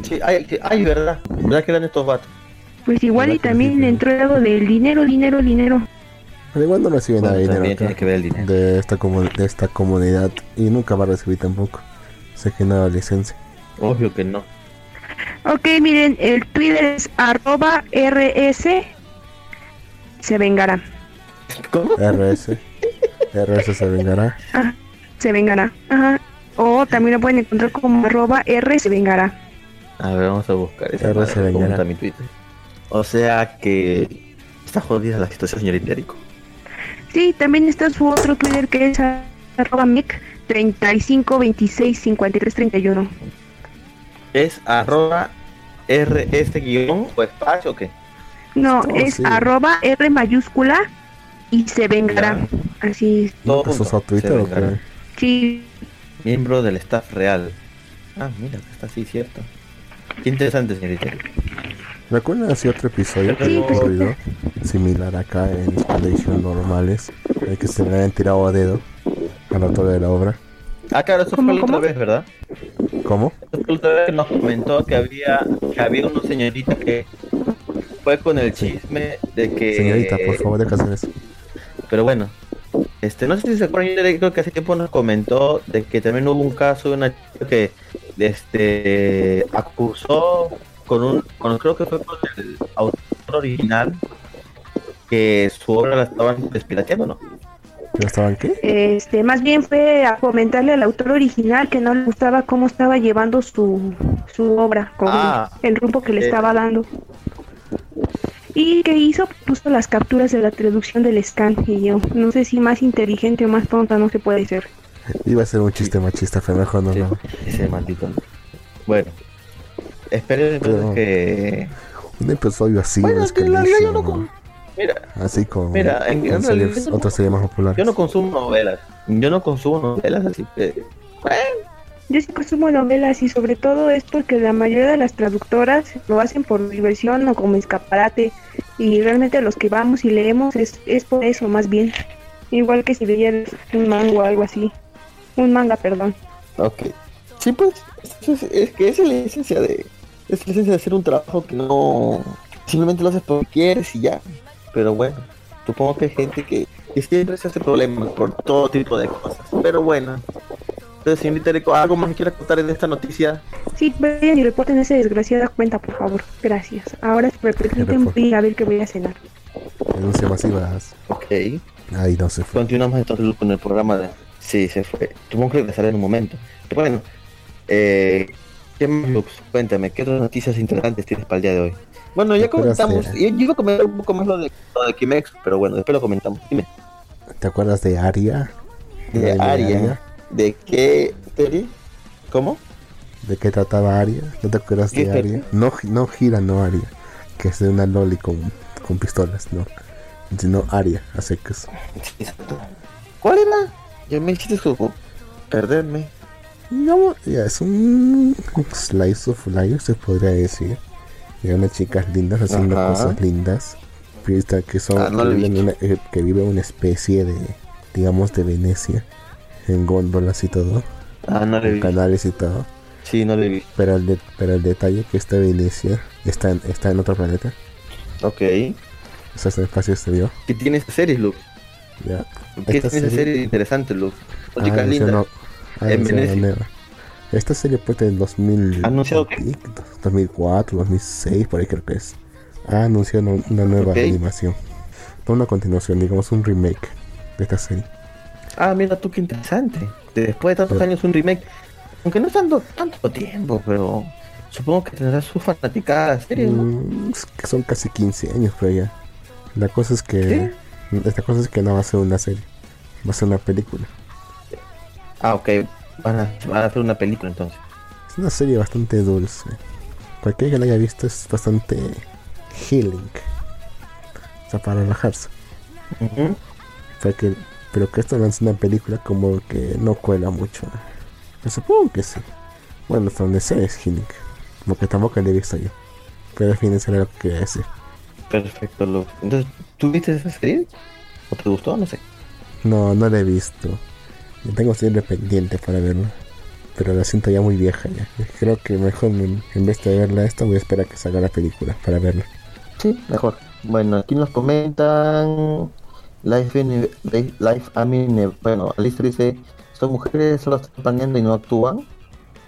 Sí, ay, sí, ay, verdad. ¿Verdad que eran estos vatos? Pues igual y ¿Verdad que también le entró algo del dinero, dinero, dinero. Pero igual no recibe nada de Bueno, dinero tiene que ver el dinero. de esta, de esta comunidad y nunca va a recibir tampoco. Sé que no da licencia. Obvio que no. Ok, miren, el Twitter es arroba rs se vengará. ¿Cómo? RS. RS se vengará. Ajá, se vengará. Ajá. O también lo pueden encontrar como arroba r se vengará. A ver, vamos a buscar esa madre, se vengará. ¿cómo está mi Twitter? O sea que está jodida la situación, señorita Erico. Sí, también está su otro Twitter que es arroba mic 35 26 53 31. Es arroba rs guion o espacio o qué? No, Oh, es sí. arroba r mayúscula y se vengará. Así es. Todo ¿No pasó junto, a Twitter o qué? Sí, Miembro del staff real. Ah, mira, está así, cierto. Qué interesante, señorita. Erico. ¿Recuerdan así otro episodio que Sí, había pues, ocurrido? Similar acá en Expedition normales. El que se le habían tirado a dedo al autor de la obra. Ah, claro, eso fue ¿Cómo, la otra vez, ¿verdad? ¿Cómo? Eso fue la otra vez que nos comentó que había, que había una señorita que fue con el chisme de que... Señorita, por favor, deja hacer eso. Pero bueno, este, no sé si se acuerdan, yo creo que hace tiempo nos comentó de que también hubo un caso de una chica que este acusó con un, con, creo que fue con el autor original que su obra la estaban despirateando, ¿no? ¿Ya estaban qué? Este, más bien fue a comentarle al autor original que no le gustaba cómo estaba llevando su, su obra, con Ah. el rumbo que le Eh. estaba dando. Y que hizo, puso las capturas de la traducción del scan y yo, no sé si más inteligente o más tonta no se puede ser. Iba a ser un chiste machista, pero mejor no, Sí, no. Ese maldito. Bueno, esperen entonces Pero- que... Un episodio así, Bueno, es que en realidad yo no... Con- Mira, Así con, Mira, en- en series- realidad yo no- otras series más populares. yo no consumo novelas. Yo no consumo novelas, así que... Bueno, Yo sí consumo novelas y sobre todo es porque la mayoría de las traductoras lo hacen por diversión o como escaparate y realmente los que vamos y leemos es, es por eso más bien. Igual que si leyeras un manga o algo así. Un manga, perdón. Ok. Sí, pues, es, es- que es la esencia de... Es la esencia de hacer un trabajo que no... Simplemente lo haces porque quieres y ya. Pero bueno, supongo que hay gente que, que siempre se hace problemas por todo tipo de cosas. Pero bueno. Entonces, señorita Erico, ¿algo más que quiera contar en esta noticia? Sí, vayan y reporten esa desgraciada cuenta, por favor. Gracias. Ahora se Reporte. voy a ver que voy a cenar. Denuncias masivas. Ok. Ahí no se fue. Continuamos entonces con el programa de... Sí, se fue. Supongo que regresará en un momento. Bueno, eh, ¿qué más, Lux? Cuéntame, ¿qué otras noticias interesantes tienes para el día de hoy? Bueno, ya ¿Te acuerdas comentamos, de- yo, yo iba a comentar un poco más lo de, lo de Kimex, pero bueno, después lo comentamos. Dime, ¿Te acuerdas de Aria? de La Aria, ¿de qué serie? ¿Cómo? ¿De qué trataba Aria? ¿No te acuerdas ¿Qué de serie? Aria? No, no gira, no Aria. Que es de una loli con, con pistolas, no. Sino Aria, a secas. ¿Cuál era? Ya me hiciste como perderme. Digamos, ya es un slice of life, se podría decir. Y unas chicas lindas haciendo Ajá. cosas lindas. Que son Ah, no que, viven en visto. una, eh, que vive una especie de, digamos, de Venecia. En góndolas y todo. Ah, no le En vi. canales y todo. Sí, no le vi. Pero el, de- pero el detalle que esta Venecia está en, está en otro planeta. Ok. O sea, es el espacio exterior. ¿Qué tiene esa serie, Luke? Ya. ¿Qué Esta tiene esa serie- serie interesante, Luke? Ah, chicas lindas. no- ah, en Venecia. Esta serie pues en 2000, ¿Anunciado qué? 2004, 2006, por ahí creo que es. Ha anunciado una, nueva Ok. animación. Una continuación, digamos un remake de esta serie. Ah, mira tú, qué interesante. De- Después de tantos años, un remake. Aunque no tanto, tanto tiempo, pero supongo que tendrá su fanaticada serie, ¿no? Mm, es que son casi 15 años, pero ya. La cosa es que. La cosa es que no va a ser una serie, va a ser una película. Ah, ok. Van a, van a hacer una película entonces. Es una serie bastante dulce. Cualquiera que la haya visto es bastante healing. hasta para relajarse. Ujú. Pero que, pero que esto lance una película como que no cuela mucho. Yo supongo que sí. Bueno, hasta donde sé es Hinnick. Como que tampoco le he visto yo. Pero al fin será lo que quería decir. Perfecto, Luz. Entonces, ¿tú viste esa serie? ¿O te gustó? No sé. No, no la he visto. Yo tengo siempre pendiente para verla. Pero la siento ya muy vieja ya. Creo que mejor en, en vez de verla esta voy a esperar a que salga la película para verla. Sí, mejor. Bueno, aquí nos comentan. Life, in- Life, Anime. Bueno, Alicia dice: Son mujeres, solo están planeando y no actúan.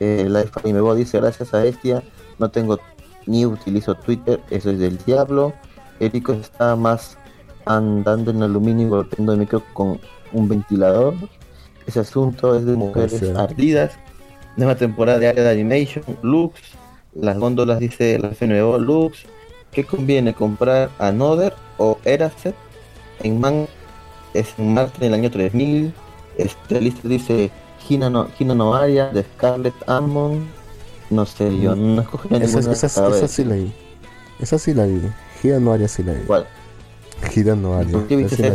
Eh, Life Anime Bo dice: Gracias a Estia, no tengo ni utilizo Twitter, eso es del diablo. Erico está más andando en aluminio y golpeando el micro con un ventilador. Ese asunto es de mujeres ardidas. Nueva temporada de Área de Animation, Lux. Las góndolas dice la FNO Lux. ¿Qué conviene comprar Another o Eraset? En man es en Marte en el año 3000. Este lista dice Hina no, Hina no Aria de Scarlet Almond. No sé, yo no escogí Esa, ninguna. esa, sí la vi. Esa sí la vi. Gira no haría sí la vi. ¿Cuál? Gira no haría. ¿Por qué viste?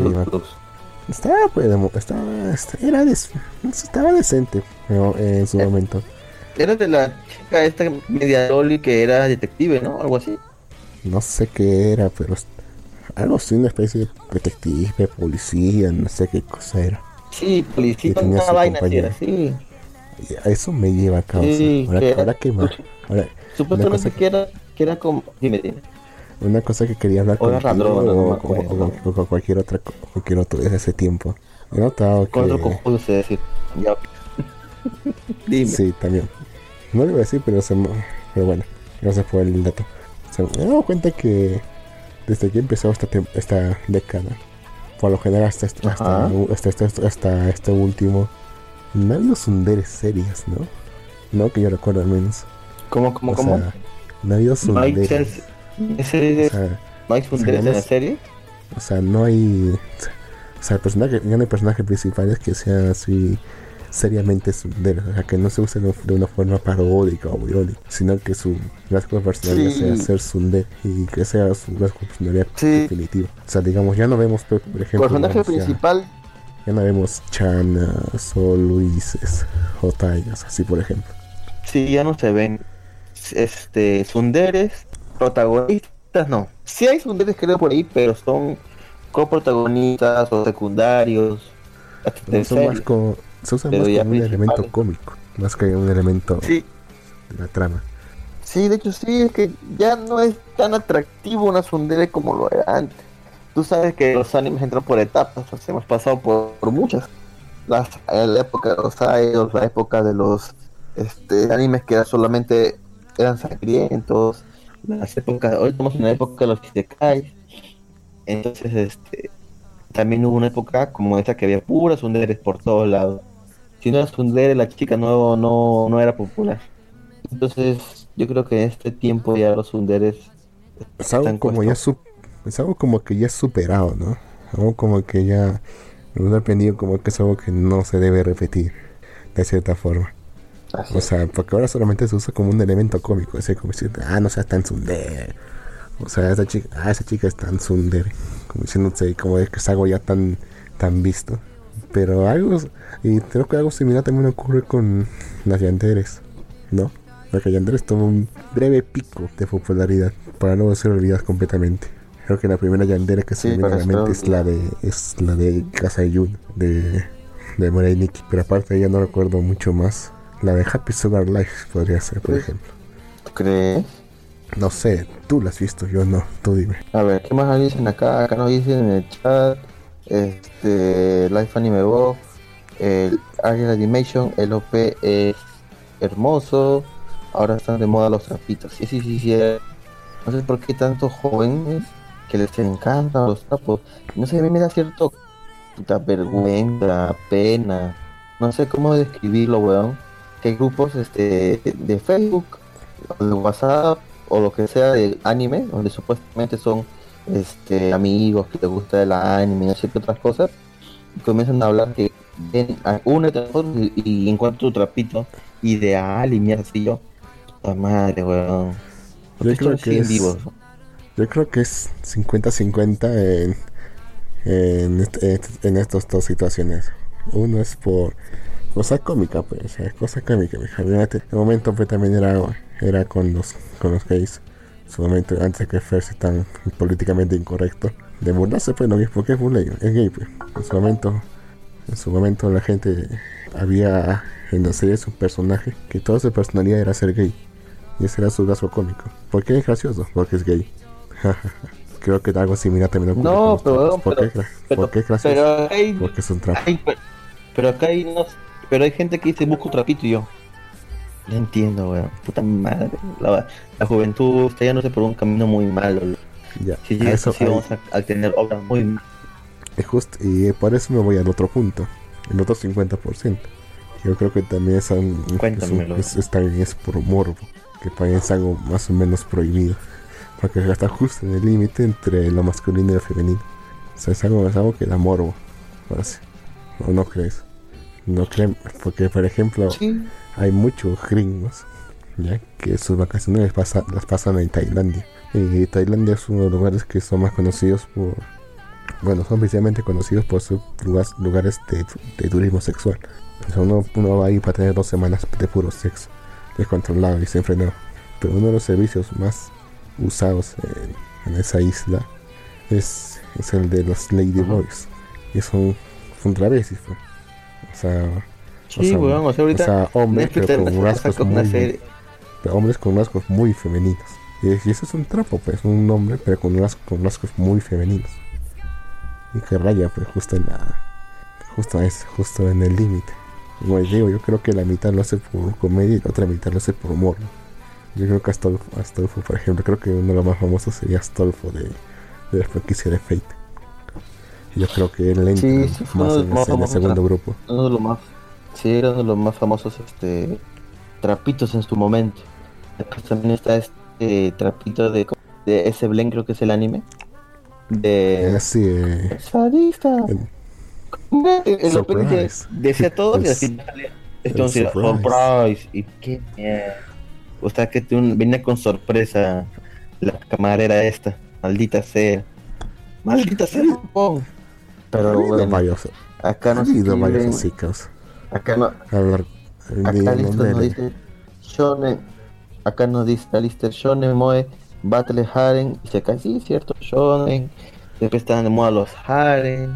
Estaba, pues, estaba, esta- era estaba decente eh, en su Eh. momento. Era de la chica esta media loli que era detective, ¿no? Algo así. No sé qué era, pero algo así, una especie de detective, policía, no sé qué cosa era. Sí, policía, tenía una vaina era, sí. A eso me lleva a causa. Sí, ahora, que- ahora que más. Ahora, Supuestamente cosa que- era, que era como. Dime, dime. una cosa que quería hablar me o, o- con cualquier otra cualquier otro desde ese tiempo. He notado que Con otro decir. Ya. Dime. Sí, también. No lo iba a decir, pero, se pero bueno, no se fue el dato. Se me he dado cuenta que desde que empezó esta, esta década, por lo general hasta, este- hasta, hasta, hasta- hasta este último, no ha habido sunderes serias, ¿no? No que yo recuerdo al menos. ¿Cómo, cómo, o cómo? sea, no ha habido ¿No hay, sunderes. series- ¿en serie- O sea, ¿No hay sunderes en la serie? o sea, no hay. O sea, el personaje, ya no hay personajes principales que sean así seriamente sunderes. O sea, que no se usen de una forma paródica o irónica, sino que su rasgo de personalidad Sí. sea ser sunder y que sea su rasgo de personalidad Sí. definitivo. O sea, digamos, ya no vemos, por ejemplo, Personaje principal. ya, no vemos Chanas o Luises o Taigas, así por ejemplo. Sí, ya no se ven. Este. Sunderes. Protagonistas, no. Sí hay sunderes, creo, por ahí, pero son coprotagonistas o secundarios. son más terceros. como, se usa Pero más como un elemento cómico, más que un elemento Sí, de la trama. Sí, de hecho sí, es que ya no es tan atractivo una Sundere como lo era antes. Tú sabes que los animes entran por etapas, o sea, hemos pasado por, por muchas. Las, la época de los idols, la época de los este, animes que solamente eran sangrientos, las épocas, hoy estamos en la época de los isekais. Entonces, este, también hubo una época como esta que había puras sunderes por todos lados. Si no era sundere, la chica no, no, no era popular. Entonces, yo creo que en este tiempo ya los sunderes Es algo están como ya es algo como que ya es superado, ¿no? Algo como que ya me he aprendido como que es algo que no se debe repetir de cierta forma. Así O es. sea, porque ahora solamente se usa como un elemento cómico, así como decir, ah, no seas tan sundere. O sea, esa chica, ah, esa chica es tan sundere. Como diciéndose, como de que es algo ya tan, tan visto. Pero algo, y creo que algo similar también ocurre con las yanderes, ¿no? Porque yanderes tuvo un breve pico de popularidad, para luego ser olvidadas completamente. Creo que la primera yandere que se Sí, me viene a la mente es la de, es la de Casa Yun, de, de Morei Nikki. Pero aparte ella no recuerdo mucho más. La de Happy Sugar Life podría ser, por Sí. ejemplo. ¿Tú crees? No sé, tú la has visto, yo no, tú dime. A ver, ¿qué más dicen acá? Acá nos dicen en el chat, este, Life Anime Bo, el Ariel Animation, el OP es hermoso, ahora están de moda los trapitos. Sí, sí, sí, sí. eh. No sé por qué tantos jóvenes que les encantan los trapos. No sé, a mí me da cierto puta vergüenza, pena, no sé cómo describirlo, weón. Que grupos este, de Facebook, o de WhatsApp, o lo que sea de anime, donde supuestamente son este amigos que les gusta el anime no sé qué otras cosas, y comienzan a hablar que ven, a- únete a nosotros y, y encuentra tu trapito ideal y mierda así yo. Puta madre, weón. Yo creo que es- vivo. Yo creo que es 50-50 en, en, en estas dos situaciones. Uno es por cosa cómica, pues, es cosa cómica. mi el momento pues, también era, era con los con los gays. En su momento, antes de que fuese tan políticamente incorrecto. De burlarse, pues, no es porque es burley, es gay, pues. En su momento, en su momento la gente había en la serie un personaje que toda su personalidad era ser gay. Y ese era su rasgo cómico. ¿Por qué es gracioso? Porque es gay. Creo que algo similar también ocurre No, pero-. ¿Por, pero- qué, Pero, ¿Por qué es gracioso? pero hay, Porque es un trapo. hay- pero acá hay no, pero hay gente que dice busco un trapito y yo. No entiendo, weón. Puta madre. La, la juventud está yéndose por un camino muy malo. Ya, Si a llega eso así, vamos a, a tener obras muy malas. es justo, y por eso me voy al otro punto, el otro 50%. Yo creo que también es, un- es, es- es- también es por morbo, que también es algo más o menos prohibido. Porque está justo en el límite entre lo masculino y lo femenino. O sea, es algo, es algo que da morbo. ahora sí. ¿O no crees? No creen, porque por ejemplo, Sí. Hay muchos gringos ya que sus vacaciones las, pasa- las pasan en Tailandia. Y Tailandia es uno de los lugares que son más conocidos por bueno son principalmente conocidos por sus lugares, lugares de, de turismo sexual. O sea, uno, uno va ahí para tener dos semanas de puro sexo descontrolado y desenfrenado pero uno de los servicios más usados en, en esa isla es, es el de los Lady Boys y son, son travestis pues. o sea Sí, weón. O sea, ahorita o sea, hombres pero con te rasgos saca una muy, serie. hombres con rasgos muy femeninos. Y, eso es un trapo, pues, un hombre, pero con, ras- con rasgos muy femeninos. Y que raya, pues, justo en la. Justo, es, justo en el límite. Como les digo, yo creo que la mitad lo hace por comedia y la otra mitad lo hace por humor. ¿no? Yo creo que Astolfo, Astolfo, por ejemplo, creo que uno de los más famosos sería Astolfo de, de la franquicia de Fate. Yo creo que él entra Sí, sí, fue más en, ese- en el segundo grupo. Uno de los más. Sí, era uno de los más famosos este trapitos en su momento. Después también está este trapito de, de ese Blen, creo que es el anime. De. Así, eh, Sadista. el- El, decía todo y El- el esto decía, surprise. surprise. Y qué mierda. O sea que te un- venía con sorpresa la camarera esta. Maldita sea. Maldita sea. Pero bueno, acá no habido Acá no, Hablar acá de listo nombre nos dice Shonen. Acá nos dice Alistair Shonen Moe Battle Haren. Y acá sí, cierto, Shonen. Después están de moda los Haren.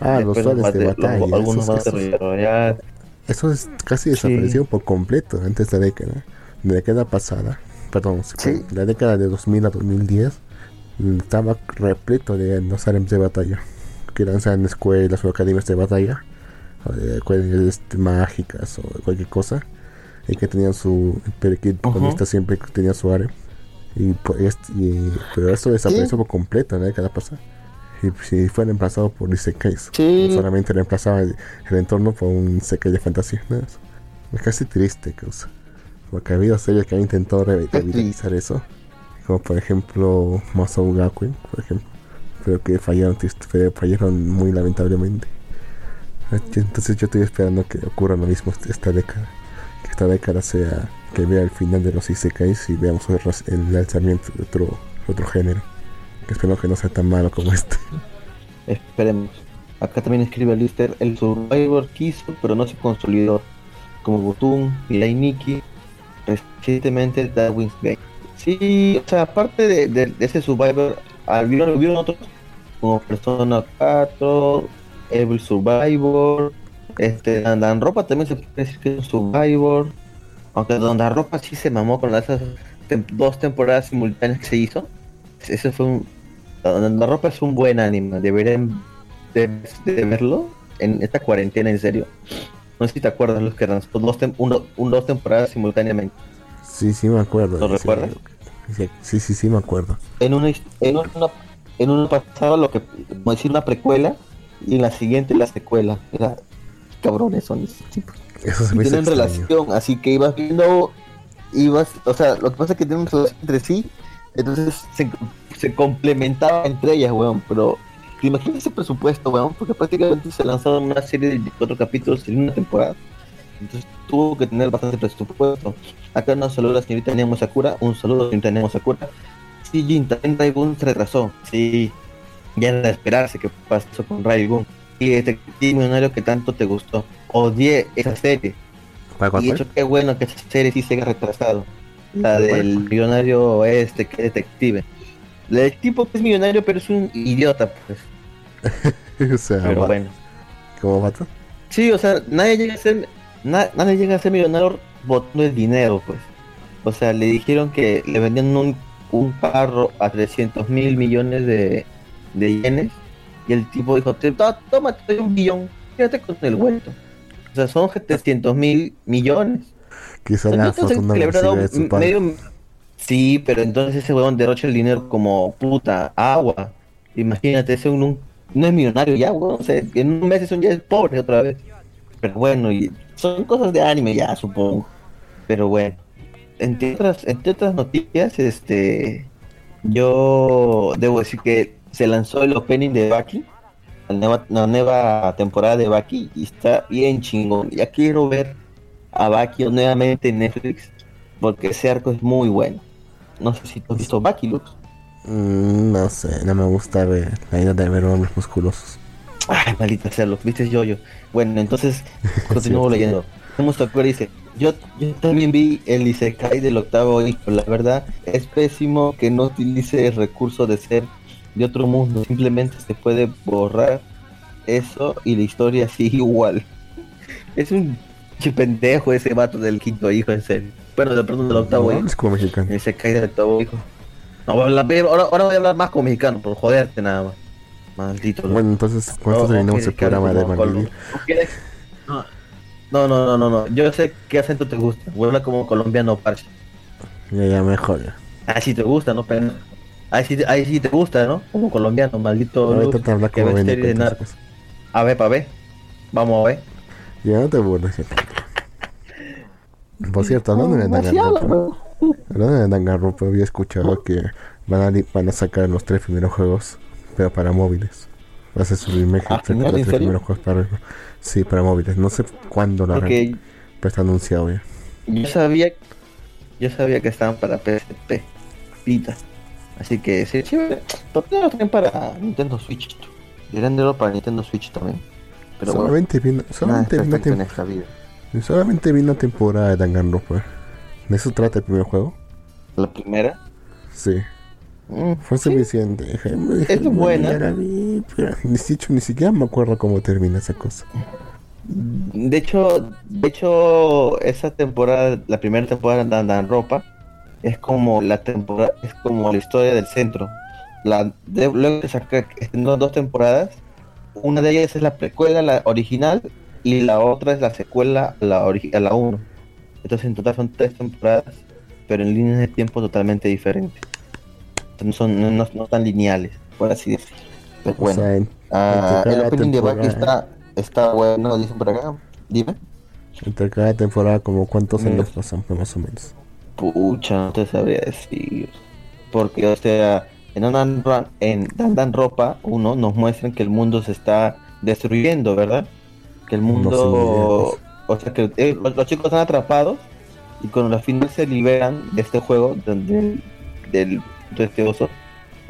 Ah, los soles de batalla. los- algunos Royale. Eso es casi desapareció por completo antes de la década. De la década pasada, perdón, Sí. la década de 2000 a 2010 estaba repleto de los harems de batalla. Que eran sean escuelas o academias de batalla, o de escuelas mágicas o cualquier cosa. Y que tenían su. El Ujú. protagonista siempre tenía su harem. Y, pues, y- pero esto desapareció por completo la década pasada. Y si fue reemplazado por Isekais. Sí. Solamente reemplazaba el, el entorno por un Isekai de fantasía. Es casi triste, causa. Porque ha habido series que han intentado re- revitalizar eso. Como por ejemplo Masou Gakuen, por ejemplo. Pero que fallaron, fallaron muy lamentablemente. Entonces yo estoy esperando que ocurra lo mismo este- esta década. Que esta década sea que vea el final de los Isekais y veamos el, lanzamiento de otro, otro género. Que espero que no sea tan malo como este. Esperemos. Acá también escribe Lister, el Survivor quiso, pero no se consolidó. Como Butun, Mirai Nikki, recientemente Darwin's Gate. Sí, o sea, aparte de, de- de ese Survivor, hubieron otros, como Persona 4, Evil Survivor, este, Dan Ropa también se puede decir que es un Survivor. Aunque Dan Ropa sí se mamó con esas tem- dos temporadas simultáneas que se hizo. Ese fue un, la ropa es un buen anime, deberían de, de verlo en esta cuarentena, en serio. No sé si te acuerdas los que lanzó dos, tem- uno- un- dos temporadas simultáneamente. Sí, sí me acuerdo. ¿Lo Sí, recuerdas? Sí, sí, sí, me acuerdo. En una, en una, en una pasaba lo que, como decir, una precuela y en la siguiente la secuela. Era cabrones son esos tipos. Eso se Y me hizo tienen extraño. relación, así que ibas viendo, ibas, o sea, lo que pasa es que tienen relación entre sí, entonces se, se complementaban entre ellas, weón, pero te imaginas ese presupuesto, weón, porque prácticamente se lanzaron una serie de 24 capítulos en una temporada, entonces tuvo que tener bastante presupuesto. Acá nos saluda la señorita Nemo Sakura, un saludo señorita Nemo Sakura. Sí, Jin, también Raigun se retrasó. Sí, ya era de esperarse que pasó con Raigun. Y este millonario que tanto te gustó. Odié esa serie. ¿Para cuál Y de hecho, qué bueno que esa serie sí se haya retrasado. La ¿Cuál? del millonario este, que es detective. Del tipo que es millonario, pero es un idiota, pues. o sea, Pero bueno. ¿cómo vato? Sí, o sea, nadie llega a ser, na- nadie llega a ser millonario botando el dinero, pues. O sea, le dijeron que le vendían un, un carro a 300 mil millones de, de yenes. Y el tipo dijo, "Te- to- toma, te doy un billón, quédate con el vuelto. O sea, son 700 mil millones. Quizá la Entonces, fortuna que le habrá recibe dado de su padre. medio... Sí, pero entonces ese huevón derrocha el dinero como puta, agua. Imagínate, ese un, un- no es millonario ya, huevón. O sea, en un mes es un ya es pobre otra vez. Pero bueno, y son cosas de anime ya, supongo. Pero bueno. Entre otras, entre otras noticias, este yo debo decir que se lanzó el opening de Baki, la nueva, la nueva temporada de Baki, y está bien chingón. Ya quiero ver a Baki nuevamente en Netflix, porque ese arco es muy bueno. No sé si tú has visto Baki, Lux. Mm, no sé, no me gusta ver la idea de ver hombres musculosos. Ay, maldita sea, Lux, viste yo, yo. Bueno, entonces continúo leyendo. Tenemos que acuerdo dice, yo, yo también vi el Isekai del octavo hijo, la verdad es pésimo que no utilice el recurso de ser de otro mundo, simplemente se puede borrar eso y la historia sigue igual. Es un pendejo ese vato del quinto hijo, en serio. Bueno, de perdón del octavo No, hijo. es como mexicano. El Isekai del octavo hijo. No, ahora, ahora voy a hablar más como mexicano, por joderte nada más. Maldito. Bueno, entonces, con esto No, terminamos el programa de. No, no, no, no, no. Yo sé qué acento te gusta. Habla como colombiano parche. Ya, ya, mejor ya. Ah, sí te gusta, ¿no? Pero... Ahí sí, ahí sí te gusta, ¿no? Como colombiano, maldito. Ahorita te habla como de narcos. A ver, pa' ver. Vamos a ver. Ya no te burles. Por cierto, hablando de Danganronpa, hablando de Danganronpa, había escuchado que van a, van a sacar los tres primeros juegos, pero para móviles. Va a ser su remake Ah, de ¿en los tres serio? primeros juegos para Sí, para móviles. No sé cuándo lo harán, pero está anunciado ya. yo sabía, yo sabía que estaban para PSP. Pita. Así que sí, sí, ¿por qué no traen para Nintendo Switch? Deberían tenerlo para Nintendo Switch también. Pero bueno, solamente vi, nada solamente, esta vida. solamente vi una temporada de Danganronpa. ¿De eso trata el primer juego? La primera. Sí. mm, Fue sí, suficiente. Es bueno, buena. pero ni, siquiera- ni siquiera me acuerdo cómo termina esa cosa. De hecho, de hecho, esa temporada, la primera temporada de Danganronpa, es como la temporada, es como la historia del centro. La, de- luego no, dos temporadas, una de ellas es la precuela, la original, y la otra es la secuela la, a la 1. Entonces en total son tres temporadas, pero en líneas de tiempo totalmente diferentes. No son, no, no- no tan lineales, por así decirlo. Pero O bueno. sea, en- Ah, el opening de temporada- está, está bueno, dicen por acá. Dime. entre cada temporada, como cuántos Mm. años pasan, pues, más o menos. Pucha, no te sabría decir. Porque, o sea, en Dan Dan, en Dan Dan Ropa 1 nos muestran que el mundo se está destruyendo, ¿verdad? Que el mundo. No o sea, que eh, los, los chicos están atrapados y cuando al final se liberan de este juego, del, del de este oso,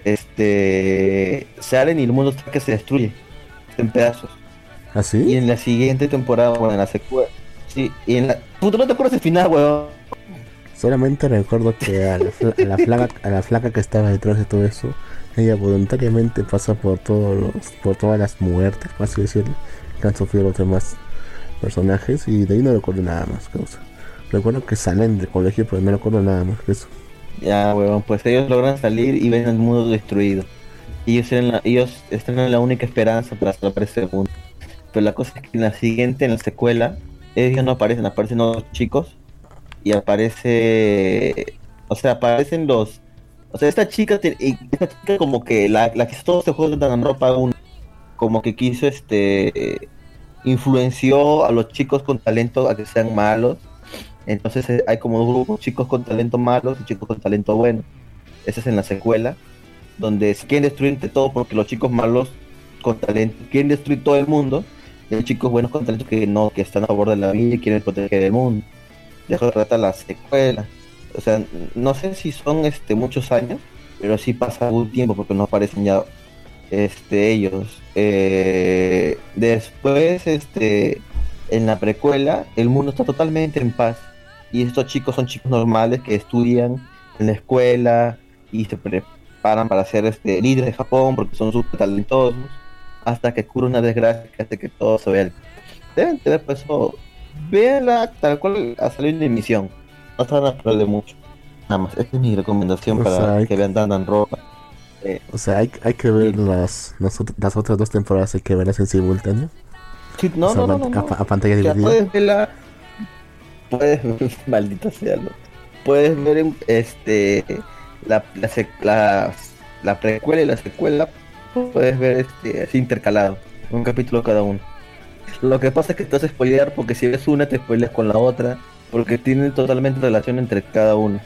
este. Salen y el mundo está que se destruye en pedazos. Y ¿Así? en la siguiente temporada, bueno, en la secuela. Sí, y en la. Puta, no te acuerdas del final, weón. Solamente recuerdo que a la, a la flaca, a la flaca que estaba detrás de todo eso, ella voluntariamente pasa por todos los, por todas las muertes, por así decirlo, que han sufrido los demás personajes y de ahí no recuerdo nada más. Causa. Recuerdo que salen del colegio, pero no recuerdo nada más que eso. Ya, weón, pues ellos logran salir y ven el mundo destruido. Y ellos, la, ellos están en la única esperanza para salvar ese mundo. Pero la cosa es que en la siguiente, en la secuela, ellos no aparecen, aparecen los chicos. Y aparece. O sea, aparecen los. O sea, esta chica, esta chica como que la, que todo este juego de ropa uno, como que quiso este influenció a los chicos con talento a que sean malos. Entonces eh, hay como dos grupos, chicos con talento malos y chicos con talento bueno. Esa es en la secuela, donde se quieren destruir entre todo porque los chicos malos con talento quieren destruir todo el mundo y hay chicos buenos con talento que no, que están a favor de la vida y quieren proteger el mundo. De eso trata la secuela. O sea, no sé si son este muchos años, pero sí pasa algún tiempo porque no aparecen ya este ellos. Eh, después, este, en la precuela, el mundo está totalmente en paz y estos chicos son chicos normales que estudian en la escuela y se preparan para ser este líderes de Japón porque son súper talentosos hasta que ocurre una desgracia que hace que todo se vea. Deben tener pues eso. Véanla tal cual ha salido en emisión. No se van a perder mucho. Nada más, esta es mi recomendación O para sea, que vean Dan Ropa. O sea, hay, hay que ver las, las, ot- las otras dos temporadas, hay que verlas en simultáneo. Sí, no, O sea, no, no, a, no, a- no. a pantalla Ya dividida. puedes verla. Puedes, maldita sea, ¿no? Puedes ver este la, la, la, la precuela y la secuela. Puedes ver este así intercalado, un capítulo cada uno. Lo que pasa es que te vas a spoilear porque si ves una te spoileas con la otra, porque tienen totalmente relación entre cada uno.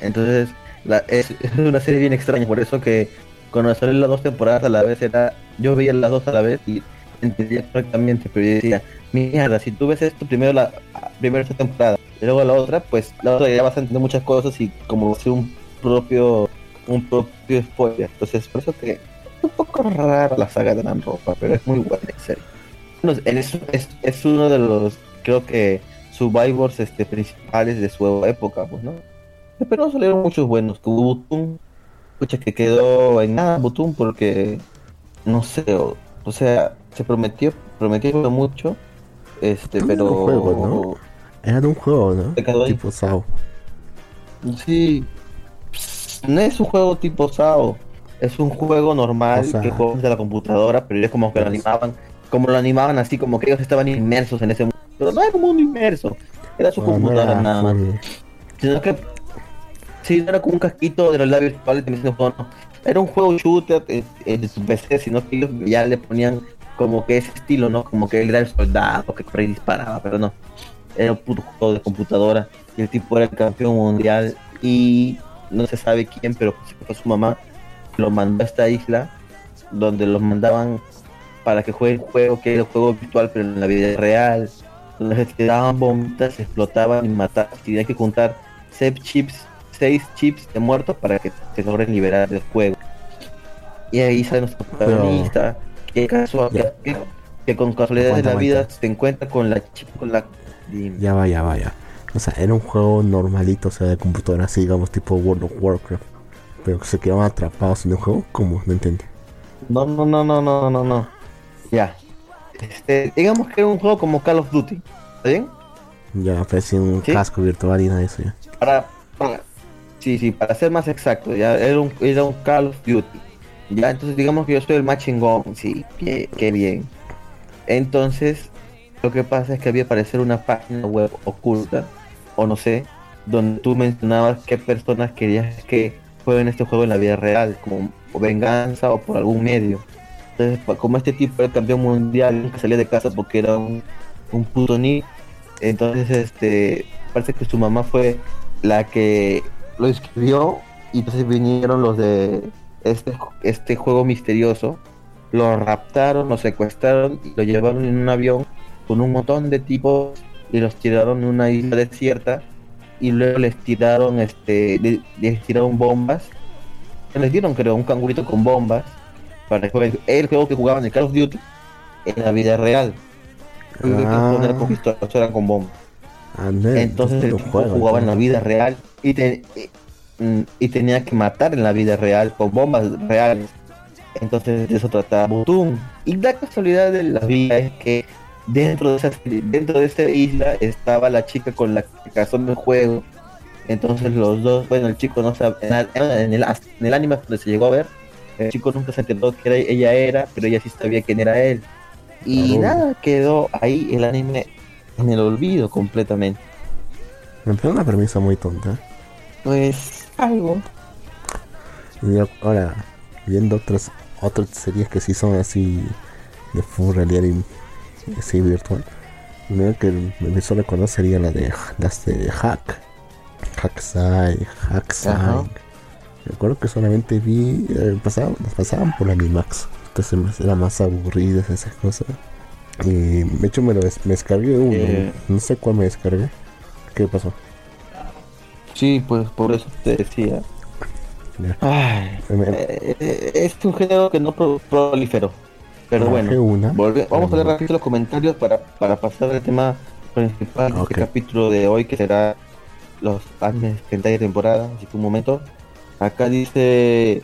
Entonces, la, es, una serie bien extraña, por eso que cuando salieron las dos temporadas a la vez era, yo veía las dos a la vez y entendía correctamente, pero yo decía, mierda, si tú ves esto primero la primera esta temporada y luego la otra, pues la otra ya vas a entender muchas cosas y como ser un propio un propio spoiler. Entonces, por eso que es un poco rara la saga de la ropa, pero es muy buena, en serio. Es, es, es uno de los, creo que, survivors este, principales de su época, pues, ¿no? Pero no salieron muchos buenos, que hubo Butum, escucha que quedó en nada Butum porque, no sé, o, o sea, se prometió, prometió mucho, este, Era pero... un juego, ¿no? Era de un juego, ¿no? Tipo SAO. Sí, no es un juego tipo SAO, es un juego normal O sea- que juegas de la computadora, pero es como que lo animaban, como lo animaban así, como que ellos estaban inmersos en ese mundo, pero no era un mundo inmerso, era su no computadora nada más, sino que sí, no era como un casquito de los labios no. era un juego shooter eh, de su PC, sino que ellos ya le ponían como que ese estilo, ¿no? Como que él era el soldado que por ahí disparaba, pero no. Era un puto juego de computadora y el tipo era el campeón mundial y no se sabe quién, pero fue su mamá, lo mandó a esta isla donde los mandaban para que jueguen juego que era el juego virtual pero en la vida real, donde se tiraban bombas, se explotaban y mataban, tenían que juntar seis chips, seis chips de muertos para que se logren liberar del juego. Y ahí sale nuestro protagonista, que, casual, que, que con casualidades de la vida se encuentra con la chip, con la. Ya va, ya va, ya. O sea, era un juego normalito, o sea, de computadora, así, digamos, tipo World of Warcraft. Pero que se quedaban atrapados en el juego, ¿cómo? No entiendo. No, no, no, no, no, no, no. Ya. Este, digamos que era un juego como Call of Duty. ¿Está bien? Ya aparecía un ¿Sí? casco virtual y nada de eso ya. Para, para- sí, sí, para ser más exacto, ya era un, era un Call of Duty. Ya, entonces digamos que yo soy el más chingón, sí, qué, qué bien. Entonces, lo que pasa es que había aparecer una página web oculta, o no sé, donde tú mencionabas qué personas querías que jueguen este juego en la vida real, como venganza o por algún medio. Entonces, como este tipo era campeón mundial, nunca salía de casa porque era un, un puto ni entonces, este, parece que su mamá fue la que lo escribió y entonces vinieron los de este, este juego misterioso, lo raptaron, lo secuestraron y lo llevaron en un avión con un montón de tipos y los tiraron en una isla desierta y luego les tiraron, este, le- les tiraron bombas, les dieron creo un cangurito con bombas para que jueguen el juego que jugaban en Call of Duty en la vida real. Ah. con pistolas, eran con bombas. Ah, Entonces el no tipo juego, jugaba en la vida real y, te- y- mm, y tenía que matar en la vida real con bombas reales. Entonces de eso trataba Butum. Y la casualidad de la vida es que dentro de esa dentro de esa isla estaba la chica con la que casó en el juego. Entonces los dos, bueno el chico no sabe, en, el- en el, en el anime donde se llegó a ver, el chico nunca se enteró que era- ella era, pero ella sí sabía quién era él. Y Claro. nada, quedó ahí el anime en el olvido completamente. Me parece una premisa muy tonta. Pues algo. Y ahora, viendo otras otras series que sí son así de full realidad y así virtual. Una que me suele conocer sería la de las de Hack. Hackside, Hackside. Recuerdo que solamente vi, eh, pasaban, pasaban por Animax. Entonces eran más aburridas esas cosas. Y de hecho me lo des- me descargué uno. Eh. No sé cuál me descargué. ¿Qué pasó? Sí, pues por eso te decía. Ay, eh, es un género que no pro- proliferó. Pero bueno, una. volve- vamos a leer rápido los comentarios para, para pasar al tema principal de Ok. este capítulo de hoy, que será los animes de temporada. Así que un momento. Acá dice,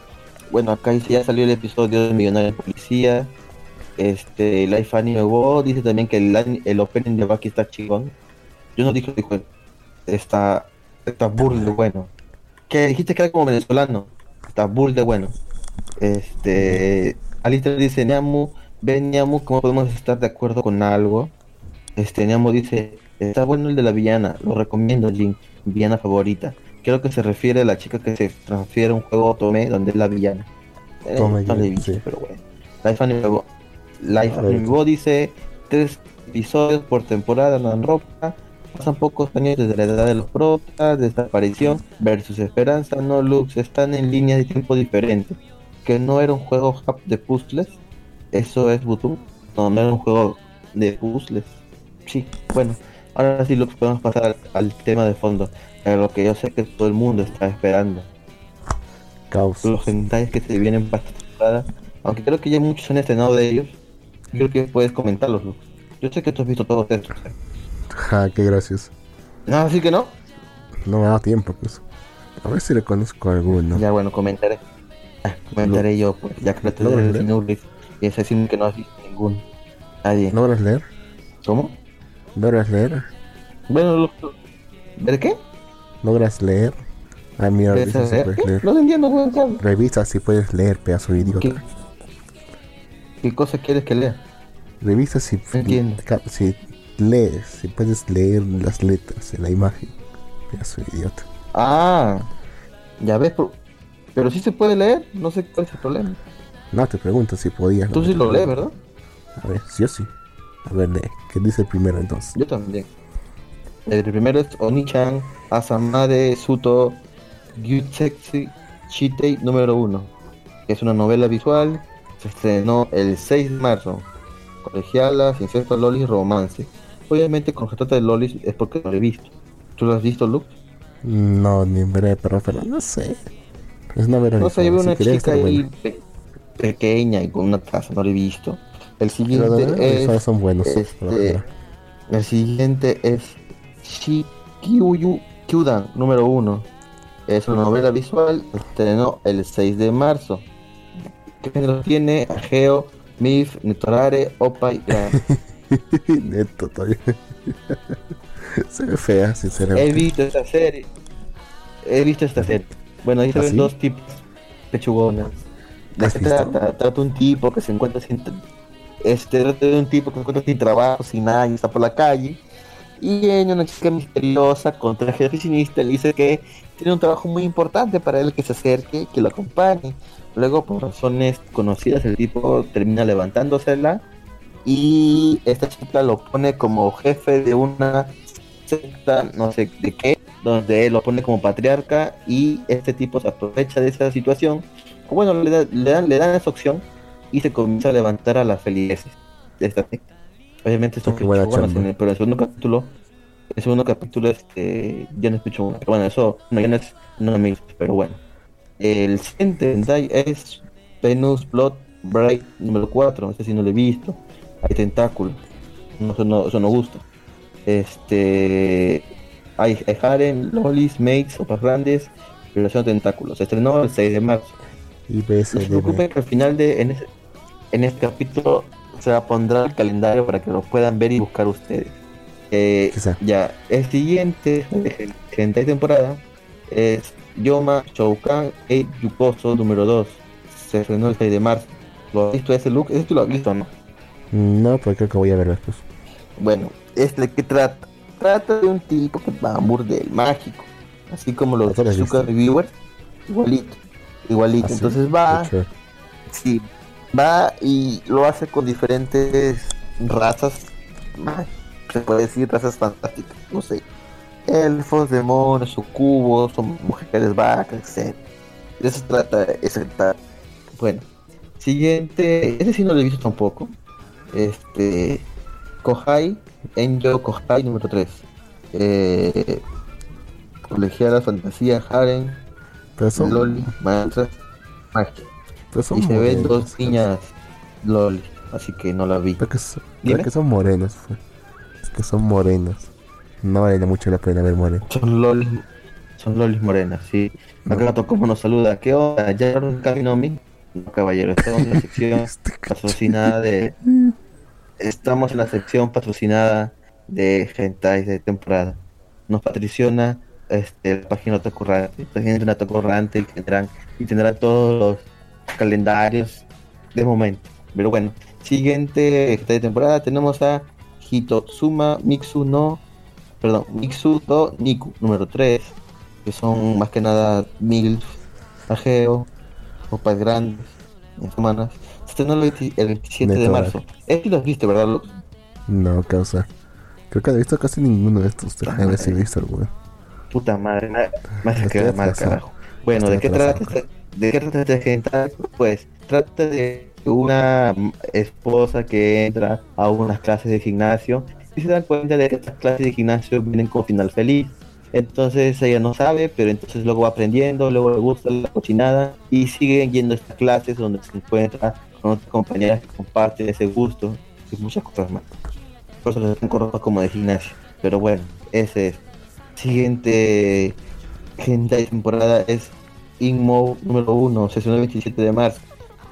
bueno, acá ya salió el episodio de Millonario Policía. Este, Life Anime Wo dice también que el, el opening de Baki está chingón. Yo no dije, dijo, está, está burl de bueno. Que dijiste que era como venezolano. Está burl de bueno. Este, Alistair dice, Niamu, ven Niamu, ¿cómo podemos estar de acuerdo con algo? Este, Niamu dice, está bueno el de la villana, lo recomiendo, Jin, villana favorita. Creo que se refiere a la chica que se transfiere a un juego Otome donde es la villana. Tome, no le sí. pero bueno. Life Anime Life Anime dice, tres episodios por temporada dan ropa. Pasan pocos años desde la edad de los protas, desaparición versus esperanza, no looks, están en líneas de tiempo diferentes. Que no era un juego de puzzles, eso es Butu. No, no era un juego de puzzles. Sí, bueno, ahora sí lo podemos pasar al, al tema de fondo, a lo que yo sé que todo el mundo está esperando. Caos. Los hentais que se vienen para esta temporada, aunque creo que ya muchos han estrenado de ellos, creo que puedes comentarlos, Lux. Yo sé que tú has visto todos estos. ¿eh? Ja, qué gracias. No, así que no. No me da tiempo, pues. A ver si reconozco alguno. Ya bueno, comentaré. Ah, comentaré yo, pues, ya que lo ¿Logras tendré leer? sin Ulrich. Y es decir que no has visto ninguno. Nadie. ¿Logras leer? ¿Cómo? ¿Logras leer? Bueno, ¿ver qué? ¿Logras leer? Ah, mira, ¿Ves revisa si puedes leer. No entiendo, weón. ¿qué- Revisa si puedes leer, pedazo de ¿Qué, idiota. qué cosa quieres que lea? Revisa si, entiendo. si lees, si puedes leer las letras en la imagen. Pedazo de idiota. Ah, ya ves, pero, pero sí se puede leer. No sé cuál es el problema. No, te pregunto si podías. Tú sí lo lees, ¿verdad? A ver, sí o sí. A ver, lee. ¿Qué dice el primero entonces? Yo también. El primero es Onichan Asamade Suto Gyutsetsu Shitei número 1. Que es una novela visual. Se estrenó el 6 de marzo. Colegialas, incesto, lolis, romance. Obviamente, con se trata de lolis es porque no lo he visto. ¿Tú lo has visto, Luke? No, ni en breve, pero, pero no sé. Es una No sé, yo veo una chica ahí pe- pequeña y con una taza, no lo he visto. El Pero siguiente visuales es. son buenos. este. El siguiente es Shikyuyu Kyudan número 1. Es una novela visual, estrenó el 6 de marzo. ¿Qué género tiene? Ageo, Mif, Nitorare, Opa y. Neto todavía. Se ve fea, He sinceramente. visto esta serie. He visto esta serie. Bueno, ahí se ¿Ah, ven dos tipos pechugonas. ¿De ¿Has qué trata? Trata un tipo que se encuentra sin... Este, trata de un tipo que se encuentra sin trabajo, sin nada, y está por la calle. Y viene una chica misteriosa con traje de oficinista le dice que tiene un trabajo muy importante para él que se acerque, que lo acompañe. Luego, por razones conocidas, el tipo termina levantándosela y esta chica lo pone como jefe de una secta, no sé de qué, donde lo pone como patriarca y este tipo se aprovecha de esa situación. Bueno, le, da- le dan, le dan esa opción y se comienza a levantar a las feligreses de esta secta. Obviamente son chamba. en el- pero el segundo capítulo, el segundo capítulo este ya no es pichugona. Pero bueno, eso no, ya no es no pero bueno. El siguiente es Venus Blood Bright número 4, este sí no lo he visto. Hay tentáculos. No, eso no, eso no gusta. Este. Hay, hay harem, lolis, mates, opas grandes, violación de tentáculos. Se estrenó el 6 de marzo. Y No se preocupen que al final de. En, ese- en este capítulo se va a pondrá el calendario para que lo puedan ver y buscar ustedes. Eh, ya, el siguiente, el siguiente temporada, es Yoma Shoukan e Yukoso número 2. Se estrenó el 6 de marzo. ¿Lo has visto ese look? ¿Ese tú lo has visto no? No, pero creo que voy a verlo después. Bueno, este que trata, trata de un tipo que va a un burdel mágico, así como los ¿Tú lo has Suka visto? Reviewers, igualito, igualito. ¿Ah, sí? Entonces va, sí, va y lo hace con diferentes razas, se puede decir razas fantásticas, no sé, elfos, demonios, sucubos, son mujeres vacas, etc. De eso trata ese tal. Bueno, siguiente, ese sí no lo he visto tampoco. Este, Kohai, Enjo Kohai número 3. Eh, colegiala, fantasía, Haren, Loli, maestras, magia. Pero son Y se ven dos niñas Loli, así que no la vi. Pero que, son, pero que son morenos. Es que son morenos. No vale mucho la pena ver morenos. Son lolis, son lolis morenas, sí. Acá como nos saluda. ¿Qué onda? ¿Ya llegaron Kaminomi? No, caballero, estamos en la sección Este patrocinada de... Estamos en la sección patrocinada de Gentai de temporada. Nos patriciona este, la página Otakurrante. La gente de Otakurrante y tendrán, y tendrá todos los calendarios de momento. Pero bueno, siguiente temporada tenemos a Hitotsuma Mixu no... Perdón, Mixu do Niku, número 3. Que son más que nada MILF, Ageo, Opas Grandes, en semanas. Se estrenó el, 20 el 27 de marzo. Este lo viste, ¿verdad? No, causa. Creo que no he visto casi ninguno de estos. Déjame ver si he visto alguno. Puta madre, quedar mal, atrasado. carajo. Bueno, ¿de qué, trata, este- ¿de qué trata este hentai? Pues trata de una esposa que entra a unas clases de gimnasio y se dan cuenta de que estas clases de gimnasio vienen con final feliz. Entonces ella no sabe, pero entonces luego va aprendiendo, luego le gusta la cochinada y siguen yendo a estas clases donde se encuentra con otras compañeras que comparten ese gusto y muchas cosas más. Por eso les cortos como de gimnasio. Pero bueno, ese es. Siguiente gente de temporada es Inmo número 1, sesión del 27 de marzo.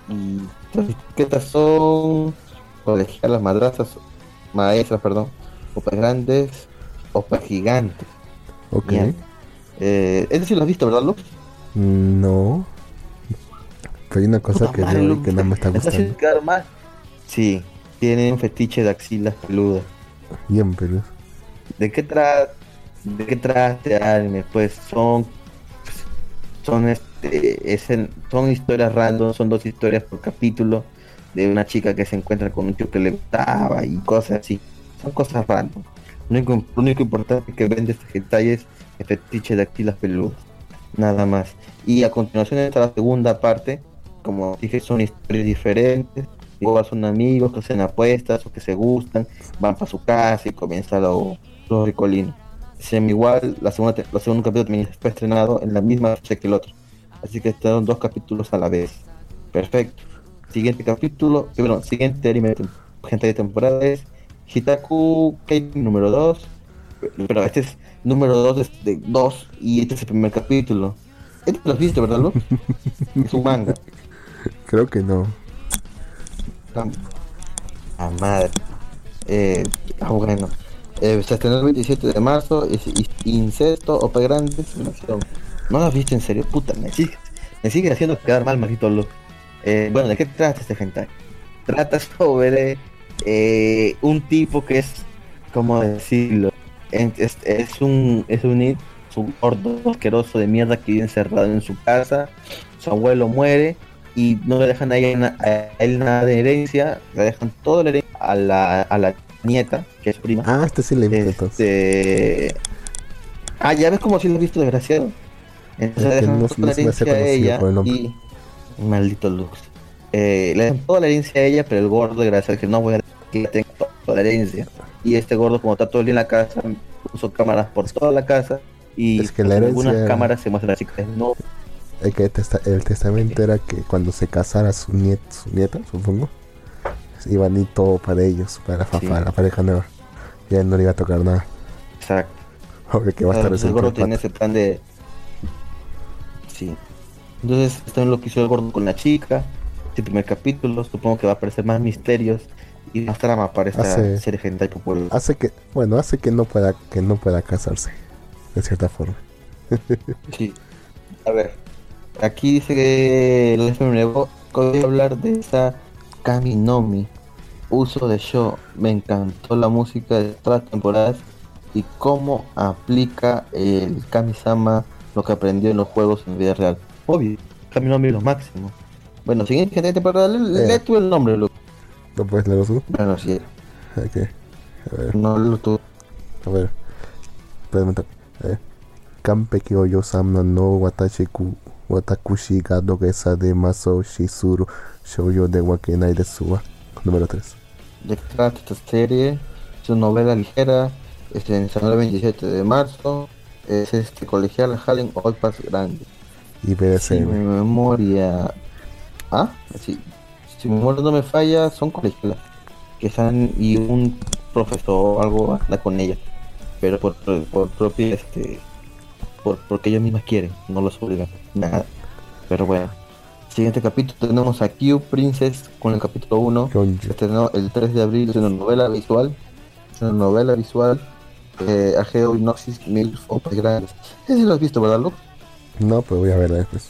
Y las etiquetas son colegialas, madrazas, maestras, perdón, opas grandes, opas gigantes. Ok. Eh, ese sí lo has visto, ¿verdad, Lux? No. Pero hay una cosa Puta que, madre, veo y Lux, que no me está ¿me estás gustando. mal? Sí, tiene un fetiche de axilas peludas. Bien, pero. ¿De qué trata? ¿De qué trata este anime? Pues son son este es en- son historias random, son dos historias por capítulo de una chica que se encuentra con un tío que le gustaba y cosas así. Son cosas random. Lo único, lo único importante que vende este hentai es el fetiche de axilas peludas. Nada más. Y a continuación está la segunda parte. Como dije, son historias diferentes. Igual son amigos que hacen apuestas o que se gustan, van para su casa y comienza lo, lo ricolino. Semi igual, la segunda, la segundo capítulo también fue estrenado en la misma fecha que el otro. Así que están dos capítulos a la vez. Perfecto. Siguiente capítulo, bueno, siguiente anime gente de temporada es Hitaku Kei número 2. Pero este es número 2 de 2 y este es el primer capítulo. Este lo has visto, ¿verdad, Lu? es un manga. Creo que no. A madre. Eh, ah, bueno. Eh, se estrenó el 27 de marzo. Es, is- Incesto, Grande. ¿No lo has visto en serio? Puta, me sigue, me sigue haciendo quedar mal, maldito loco. Eh, bueno, ¿de qué trata este hentai? Trata sobre eh, un tipo que es, ¿cómo decirlo? Es, es un es un es un gordo asqueroso de mierda que vive encerrado en su casa. Su abuelo muere y no le dejan a, ella a él nada de herencia, le dejan toda la herencia a la, a la nieta, que es prima. Ah, este sí le he entonces. Este... Ah, ya ves como si lo has visto desgraciado. Entonces Es le dejan no- toda no la herencia a ella y... Maldito Lux. Eh, le dejan toda la herencia a ella, pero el gordo desgraciado que no voy a que tenga toda la herencia. Y este gordo como está todo el día en la casa, puso cámaras por toda la casa y Es que la en herencia- algunas cámaras se muestra la chica desnuda. El, que testa- el testamento era que cuando se casara su, niet, su nieta, supongo, iban a ir todo para ellos, para, Sí. para la pareja nueva. Ya no le iba a tocar nada. Exacto. Obvio que va a estar ese el gordo tiene ese plan de. Sí. Entonces, esto es lo que hizo el gordo con la chica. Este primer capítulo, supongo que va a aparecer más misterios y más trama para esta Hace- serie hentai popular. Hace que, bueno, hace que no pueda, que no pueda casarse, de cierta forma. Sí. A ver. Aquí dice que el FM voy a hablar de esa Kaminomi. Uso de show. Me encantó la música de todas las temporadas y cómo aplica el Kamisama lo que aprendió en los juegos en vida real. Obvio, Kaminomi lo máximo. Bueno, siguiente gente de temporada, le, Eh. lee tú el nombre, Lu. ¿No puedes leerlo tú? Bueno, sí, Ok. A ver, no lo tú. a ver. Pregunta. A ver. Kampeki o yosamna no watashi ku watakushi ga dogesa de maso shizuru shoujo de wakenai desu wa. Número 3. ¿De esta serie? Es una novela ligera, se estrenó el 27 de marzo, es este colegial Halen Old Pass Grande. y Si BDSM. mi memoria. Ah, sí. Si mi memoria no me falla, son colegialas. Que están y un profesor o algo anda con ellas. Pero por, por propia, este. Por, porque ellas mismas quieren, no los obligan. Nada. Pero bueno. Siguiente capítulo tenemos a Q Princess con el capítulo 1. Con- Se estrenó el 3 de abril, es una novela visual. Es una novela visual. Eh, Ageo Inoxis Mil Opas Grandes. Ese lo has visto, ¿verdad, Luke? No, pero voy a verla después.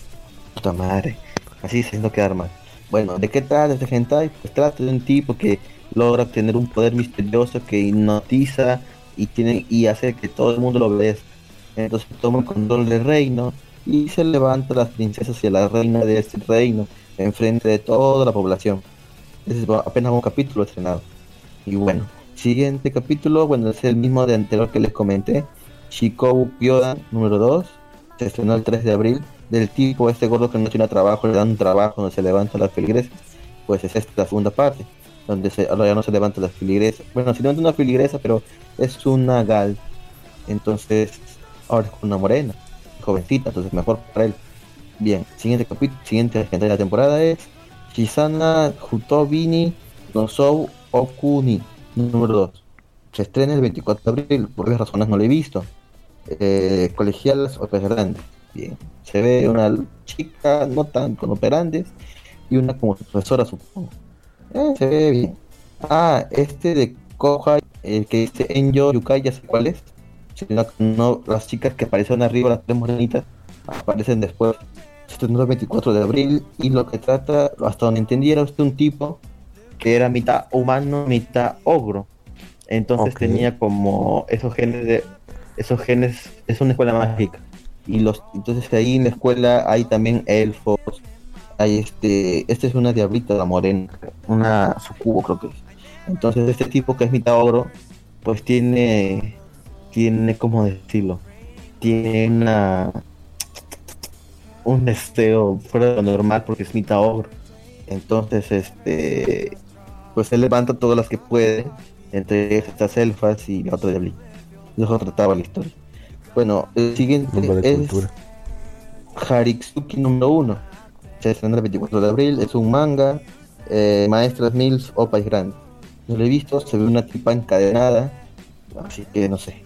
Puta madre. Así se no quedar mal. Bueno, ¿de qué trata este hentai? Pues trata de un tipo que logra obtener un poder misterioso que hipnotiza y tiene y hace que todo el mundo lo obedezca. Entonces toma el control del reino y se levanta las princesas y a la reina de este reino enfrente de toda la población. Ese es apenas un capítulo estrenado. Y bueno, siguiente capítulo, bueno, es el mismo de anterior que les comenté. Shikobu Kyodan número 2. Se estrenó el 3 de abril. Del tipo, este gordo que no tiene trabajo, le dan un trabajo donde se levanta las feligresas. Pues es esta la segunda parte. Donde se, ahora ya no se levanta las feligresas. Bueno, se levanta una feligresa, pero es una gal. Entonces, ahora es una morena. Jovencita, entonces mejor para él. Bien, siguiente capítulo, siguiente gente de la temporada es Shizana Jutobini no Sou Okuni, número 2. Se estrena el 24 de abril, por varias razones no lo he visto. Eh, colegialas o grandes. Bien, se ve una chica no tan con operantes y una como profesora, supongo. Eh, se ve bien. Ah, este de Kohai, el que dice Enjo Yukai, ya sé cuál es. Si no, no, las chicas que aparecieron arriba, las tres morenitas, aparecen después. Estrenó el 24 de abril y lo que trata, hasta donde entendiera usted, un tipo que era mitad humano, mitad ogro. Entonces tenía como esos genes de esos genes, es una escuela mágica. Y los entonces ahí en la escuela hay también elfos, hay este, este es una diablita la morena, una sucubo creo que es. Entonces este tipo que es mitad ogro, pues tiene tiene cómo decirlo, tiene una un deseo fuera de lo normal porque es mitad ogro. Entonces, este, pues él levanta todas las que puede, entre estas elfas y la otra diablita. Y eso trataba la historia. Bueno, el siguiente es cultura. Haritsuki número 1. Se estrenó el 24 de abril, es un manga, eh, Maestras Mills o País Grande. No lo he visto, se ve una tipa encadenada, así que no sé.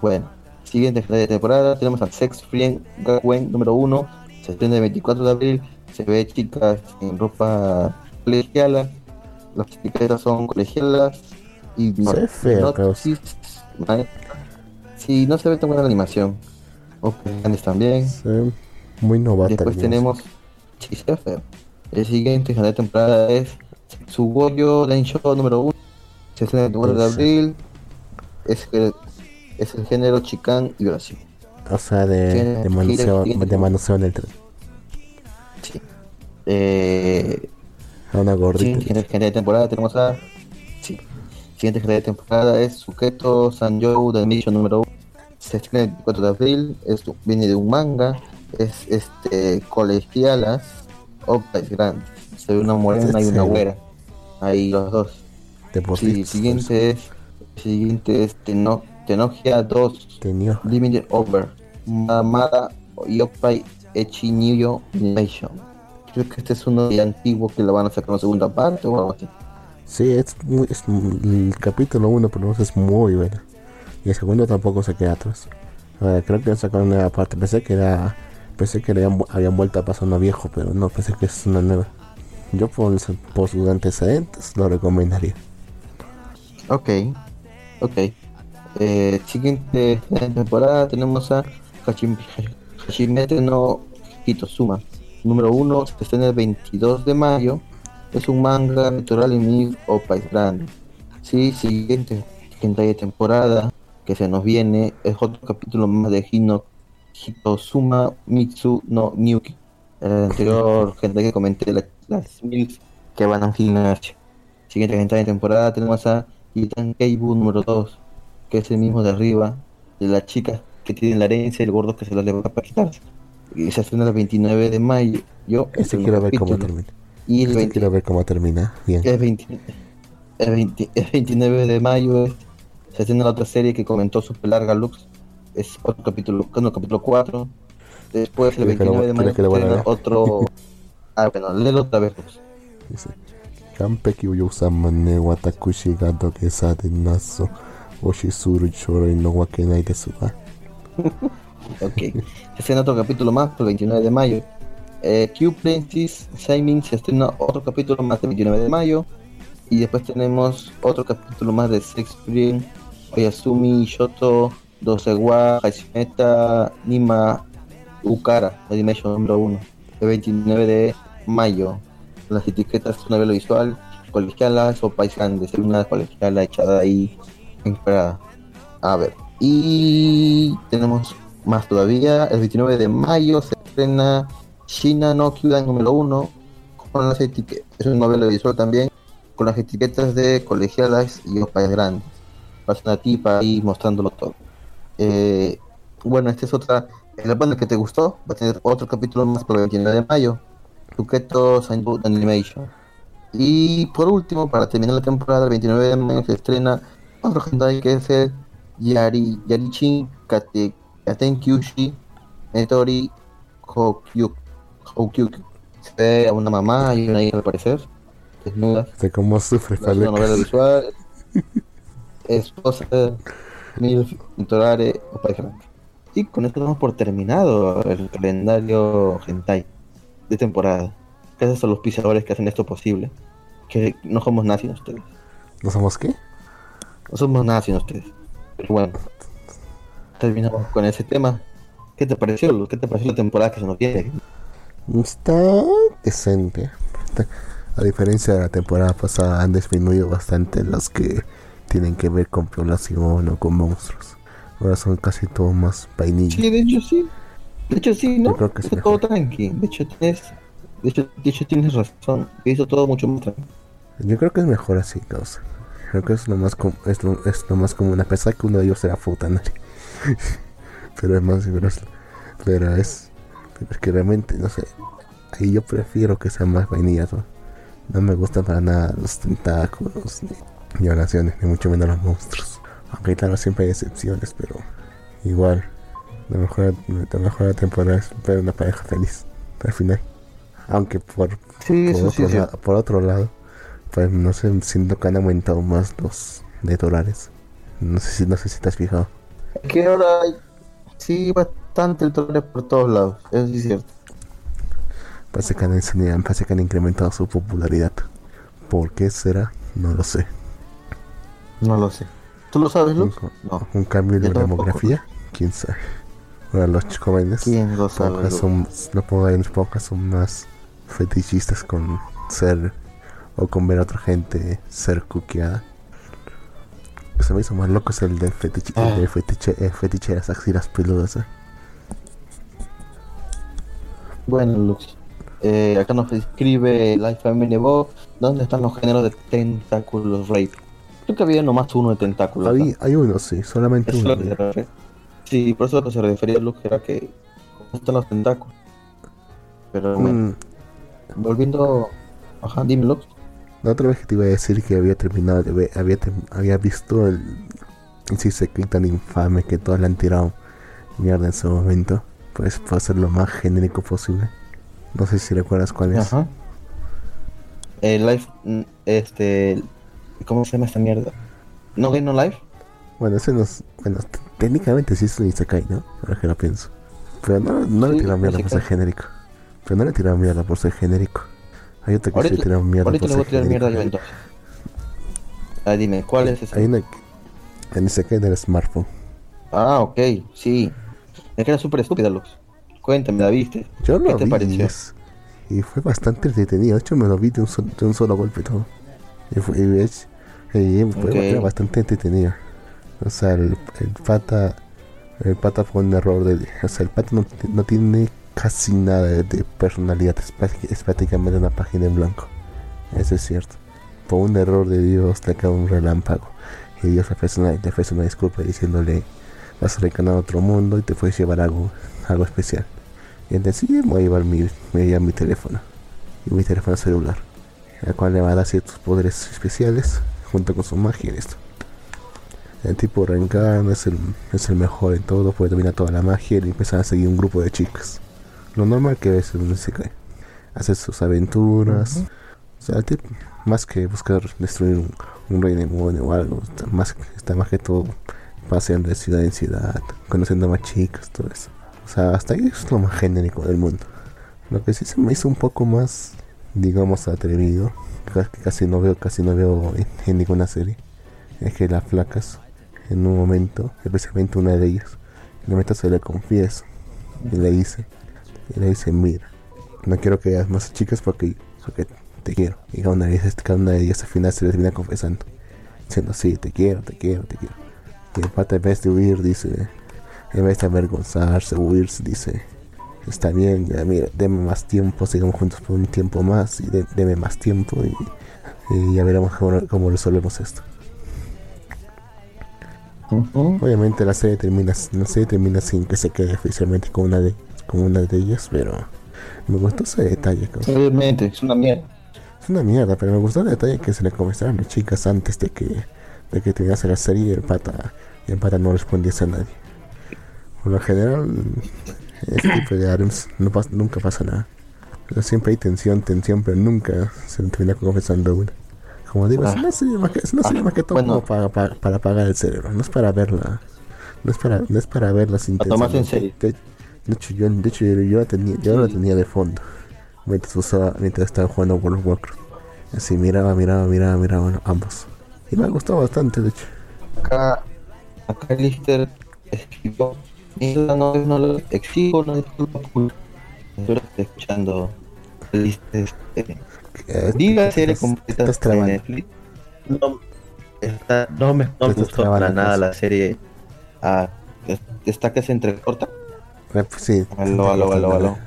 Bueno, siguiente temporada tenemos al Sex Friend Gakuen número 1, se estrena el 24 de abril, se ve chicas en ropa colegiala, las chicas son colegialas y Se feo, Klaus. sí, sí, no se ve tan buena la animación. O grandes también. Se muy novata. Después tenemos sí, se ve feo. El siguiente en la temporada es Sugoyo Densho número 1. Se estrena el 24 de abril. Es, el- es el género Chican y Brasil. O sea, de, de manoseo, tiene- de manoseo en el tren. Sí. Eh, A una gordita. siguiente gente de temporada tenemos a. Sí. Siguiente gente de temporada es Suketo Sanjou de Mission número 1. Se estrena el 24 de abril. Esto viene de un manga. Es este colegialas. Opa es grande. Se ve una morena y una güera. Ahí los dos. Sí, el siguiente es. el siguiente es Teno, Tenogia 2. Tenía. Limited Over. Mamada Yopai Echinyo Nation. Creo que este es uno de antiguo que lo van a sacar en la segunda parte o algo así. Sí, es, muy, es el capítulo 1 por lo menos es muy bueno. Y el segundo tampoco se queda atrás. Creo que sacaron una nueva parte. Pensé que era. Pensé que habían, habían vuelto a pasar uno viejo, pero no, pensé que es una nueva. Yo por, por sus antecedentes lo recomendaría. Ok, ok. Eh, siguiente temporada tenemos a Hashim- Hashimete no Hitosuma. Número 1, se estrena el 22 de mayo. Es un manga natural en mi o grande. Sí, siguiente siguiente temporada que se nos viene es otro capítulo más de Hino Hitosuma Mitsu no Nyuki. El anterior gente que comenté la- las mil que van a gimnasio. Siguiente temporada tenemos a Titan Keibu número 2, que es el mismo de arriba, de la chica que tiene la herencia y el gordo que se la levanta para quitarse. Y se estrena el 29 de mayo. Yo, Este quiero ver cómo termina. Y el, Este 20 quiero ver cómo termina. Bien. el 20 el 20 el 29 de mayo es- se estrena la otra serie que comentó Super Larga Lux. Es otro capítulo, no, capítulo 4. Después, el ¿Quieres que lo- 29 de mayo, a estrena otro. Ah, bueno, léelo otra vez. pues. Dice, Kampeki uyusama ne watakushi ga dogesa de naso oshizuru shoroi no wakenai desu wa. Ok. Se estrena otro capítulo más el 29 de mayo. Eh, Q Princess Saimin se estrena otro capítulo más el 29 de mayo. Y después tenemos otro capítulo más de Sex Spring, Oyasumi, Shoto, Dosewa, Hashimeta, Nima, Ukara, Animation número 1. El 29 de mayo. Las etiquetas novela visual, colegialas o país grandes. Hay una colegiala echada ahí, A ver. Y tenemos más todavía. El 29 de mayo se estrena Shina no Kyudan número 1 con las etiquetas. Es una novela visual también con las etiquetas de colegialas y opais grandes. Pasa una tipa ahí mostrándolo todo. Eh, bueno, esta es otra. La banda que te gustó va a tener otro capítulo más por el 29 de mayo. Tuketo Signboard Animation. Y por último, para terminar la temporada, el 29 de mayo se estrena otro hentai que es el Yari, Yarichin Kate, Katen Kyushi Netori Hokyuk. Hokyuk. Se ve a una mamá y una hija al parecer, desnudas. De cómo sufre Es una novela visual. Esposa Milf Torare Grande. Y con esto damos por terminado el calendario hentai de temporada. Gracias a los pisadores que hacen esto posible. Que no somos nazis ustedes. ¿No somos qué? No somos nazis ustedes. Pero bueno. Terminamos con ese tema. ¿Qué te pareció? ¿Qué te pareció la temporada que se nos viene? Está decente. A diferencia de la temporada pasada, han disminuido bastante los que tienen que ver con violación o con monstruos. Ahora son casi todo más vainilla. Sí, de hecho sí. De hecho sí, ¿no? Yo creo que es Hizo mejor. todo tranqui. De hecho tienes, de hecho, de hecho tienes razón. Hizo todo mucho más tranqui. Yo creo que es mejor así, causa. Creo que es lo más, com- es lo, es lo más común, a pesar que uno de ellos será Futanari. pero es más, pero es, pero es, pero es que realmente, no sé, ahí yo prefiero que sea más vainilla. ¿no? No me gustan para nada los tentáculos, ni violaciones, ni mucho menos los monstruos. Aunque claro, siempre hay excepciones, pero igual, lo mejor, lo mejor la temporada es ver una pareja feliz al final. Aunque por, Sí, sí por otro lado, pues no sé, siento que han aumentado más los de dólares. No sé si no sé si te has fijado. Que ahora hay sí bastante el torneo por todos lados. Eso sí es cierto. Parece que han, enseñado- parece que han incrementado su popularidad. ¿Por qué será? No lo sé. No lo sé. ¿Tú lo sabes, Luz? No. un cambio de demografía. ¿Quién sabe? Ahora los jóvenes ¿Quién lo sabe? son, no pongo en pocas son más fetichistas con ser o con ver a otra gente ser cuqueada. Lo que se me hizo más loco es el del fetiche, el Ah. del fetiche, el fetiche de las axilas peludas. ¿eh? Bueno, Luz. Eh, acá nos escribe Life Family Bob. ¿Dónde están los géneros de tentáculos rape? Creo que había nomás uno de tentáculos. Hay, hay uno, sí, solamente es uno. que. Sí, por eso lo que se refería Luz era que ¿cómo están los tentáculos. Pero bueno, Mm, volviendo. Ajá, dime Luz. La otra vez que te iba a decir que había terminado de ver, había, había visto el sí secreto tan infame que todos le han tirado mierda en su momento. Pues para ser lo más genérico posible. No sé si recuerdas cuál es. Ajá. El life, mm, este, ¿cómo se llama esta mierda? No Game No Life. Bueno, ese no es, bueno, técnicamente sí es un Isekai, ¿no? Ahora que lo pienso. Pero no, no le tiraron mierda por ser genérico. Pero no le tiraron mierda por ser genérico. Hay otra que Ahorita, tiraron mierda ahorita le voy ser a tirar mierda genérico. entonces. Ah, dime, ¿cuál es ese? Hay una que- en Isekai del smartphone. Ah, ok, sí. Es que era súper estúpida, Lux. Cuéntame, ¿la viste? Yo ¿Qué lo te vi pareció? es- y fue bastante entretenido. De hecho, me lo vi de un, sol- de un solo golpe todo. Y fue, y es- y fue bastante entretenido. O sea, el, el pata el pata fue un error de... O sea, el pata no, no tiene casi nada de, personalidad. Es, prácti- es prácticamente una página en blanco. Eso es cierto. Por un error de Dios le cae un relámpago. Y Dios le ofrece una, le disculpa diciéndole... Vas a reencarnar a otro mundo y te puedes llevar algo, algo especial. Y decía, "Sí, voy a llevar mi, mi teléfono. Y mi teléfono celular. El cual le va a dar ciertos poderes especiales junto con su magia y esto. El tipo reencarna, es el, es el mejor en todo, puede dominar toda la magia y empiezan a seguir un grupo de chicas. Lo normal que en un Isekai. Hace sus aventuras. O sea, el más que buscar destruir un, un rey demonio o algo, está más, está más que todo paseando de ciudad en ciudad, conociendo más chicas, todo eso. O sea, hasta ahí es lo más genérico del mundo. Lo que sí se me hizo un poco más, digamos, atrevido, que casi no veo, casi no veo en, en ninguna serie, es que las flacas, en un momento, especialmente una de ellas, en un momento se le confiesa y le dice, y le dice, mira, no quiero que veas más chicas porque, porque te quiero. Y cada una de ellas, cada una de ellas al final se le termina confesando, diciendo, sí, te quiero, te quiero, te quiero. Y el pata en vez de huir dice, en vez de avergonzarse, huir, dice, está bien, ya mira, deme más tiempo, sigamos juntos por un tiempo más y de- deme más tiempo y, y ya veremos cómo, cómo resolvemos esto. Obviamente la serie termina, la serie termina sin que se quede oficialmente con una de, con una de ellas, pero me gustó ese detalle. Obviamente, es una mierda. Es una mierda, pero me gustó el detalle que se le comenzaron las chicas antes de que, de que terminase la serie y el pata, y el pata no respondiese a nadie. Por lo general, este tipo de items no pas- nunca pasa nada. Pero siempre hay tensión, tensión, pero nunca se termina confesando una. Como digo, es una serie más que, es una serie Ah, más que todo bueno. como para, para, para apagar el cerebro, no es para verla. No es para, no es para verlas tomarse en intensamente. serio. De, de hecho, yo, de hecho, yo, yo la tenía, yo la tenía de fondo mientras usaba, mientras estaba jugando World of Warcraft. Así miraba, miraba, miraba, miraba ambos. Y me gustó bastante, de hecho. Acá, acá Lister escribió, "Mira, no, no lo exijo, no disculpa, culpa". Espero que esté escuchando Lister. Este, Eh, la estás- serie completa de trabando. Netflix. No, está- no me, no me gustó para nada la serie. Ah, es- está que se entrecorta. Rep- sí. Aló, aló, aló, aló.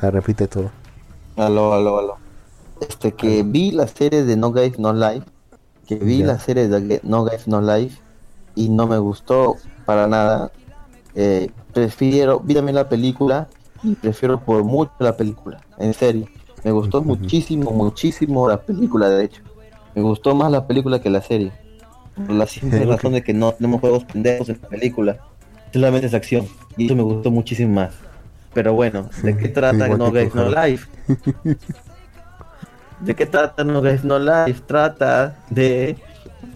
Ah, repite todo. Aló, aló, aló. Este, que vi la serie de No Guys No Life. Que vi Ya. la serie de No Guys No Life. Y no me gustó para nada. Eh, prefiero, vi también la película. Y prefiero por mucho la película. En serio. Me gustó muchísimo, muchísimo la película, de hecho. Me gustó más la película que la serie. Por la simple razón de que no tenemos juegos pendejos en la película. Solamente es acción. Y eso me gustó muchísimo más. Pero bueno, ¿de qué trata No Guys No. Life? ¿De qué trata No Guys No Life? Trata de.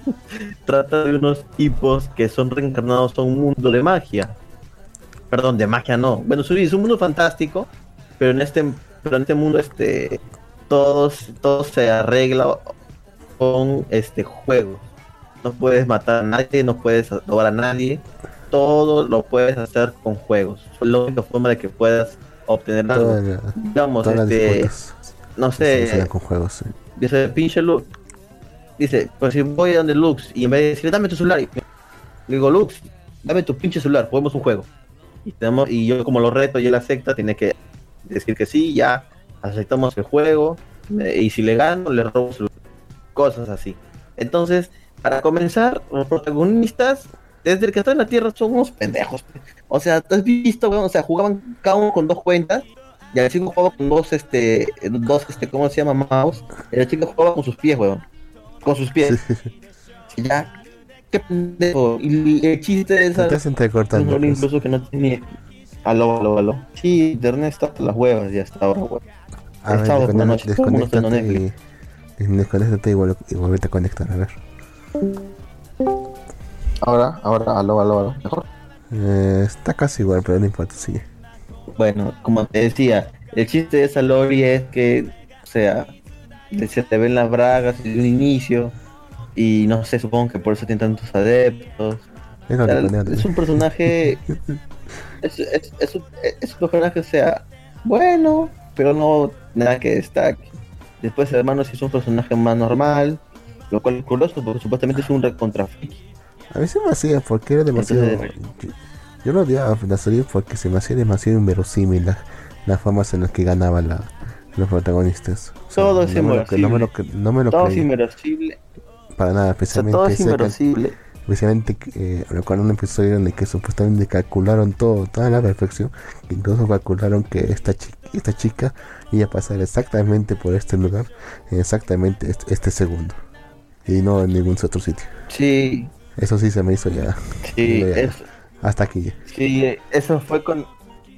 trata de unos tipos que son reencarnados a un mundo de magia. Perdón, de magia no. Bueno, sí, es un mundo fantástico, pero en este, pero en este mundo, este, todos, todo se arregla con este juego. No puedes matar a nadie, no puedes robar a nadie. Todo lo puedes hacer con juegos. Es la única forma de que puedas obtener algo. La- Digamos, este, no sé, con juegos. sí. dice pinche Lux. Dice, pues si voy a donde Lux y en vez de decirle dame tu celular, y- le digo Lux, dame tu pinche celular, juguemos un juego. Y tenemos, y yo como lo reto y él acepta, tiene que decir que sí, ya aceptamos el juego, eh, y si le gano, le robo cosas así. Entonces, para comenzar, los protagonistas, desde el que está en la tierra, son unos pendejos. O sea, ¿tú has visto, weón? O sea, jugaban cada uno con dos cuentas. Y el chico jugaba con dos, este, dos, este, ¿cómo se llama? Mouse. Y el chico jugaba con sus pies, weón. Con sus pies. Ya. Qué pendejo. Y el chiste de esa. estás entrecortando. Pues. incluso que no tiene. Aló, aló, aló. Sí, internet está las huevas ya hasta ahora, weón. A ver, el sábado por la desconect- noche, todo el mundo está en desconéctate y, desconéctate y vuelve, y vuelve a conectar, a ver. Ahora, ahora, aló, aló, aló. Mejor. Eh, está casi igual, pero no importa, sigue. Bueno, como te decía, el chiste de esa Lori es que, o sea, se te ven las bragas desde un inicio. Y no sé, supongo que por eso tiene tantos adeptos. Es O lo sea, que ponía- es un personaje. es, es, es un, es un personaje, o sea, bueno, pero no nada que destaque. Después, hermano sí es un personaje más normal, lo cual es curioso porque supuestamente es un recontra. A mí se me hacía porque era demasiado. Entonces, yo, yo lo odiaba la serie porque se me hacía demasiado inverosímil la- las formas en las que ganaban la, los protagonistas. O sea, Todo es no me lo cre- no me lo, no me lo Todo es inmerosible. para nada, O sea, especialmente, todo es inmerosible. especialmente eh, recuerdo un episodio en el que supuestamente calcularon todo, toda la perfección, incluso calcularon que esta chica, esta chica iba a pasar exactamente por este lugar, en exactamente este, este segundo, y no en ningún otro sitio. Sí, Eso sí se me hizo ya. Sí, Ya, es, Hasta aquí. sí, eso fue con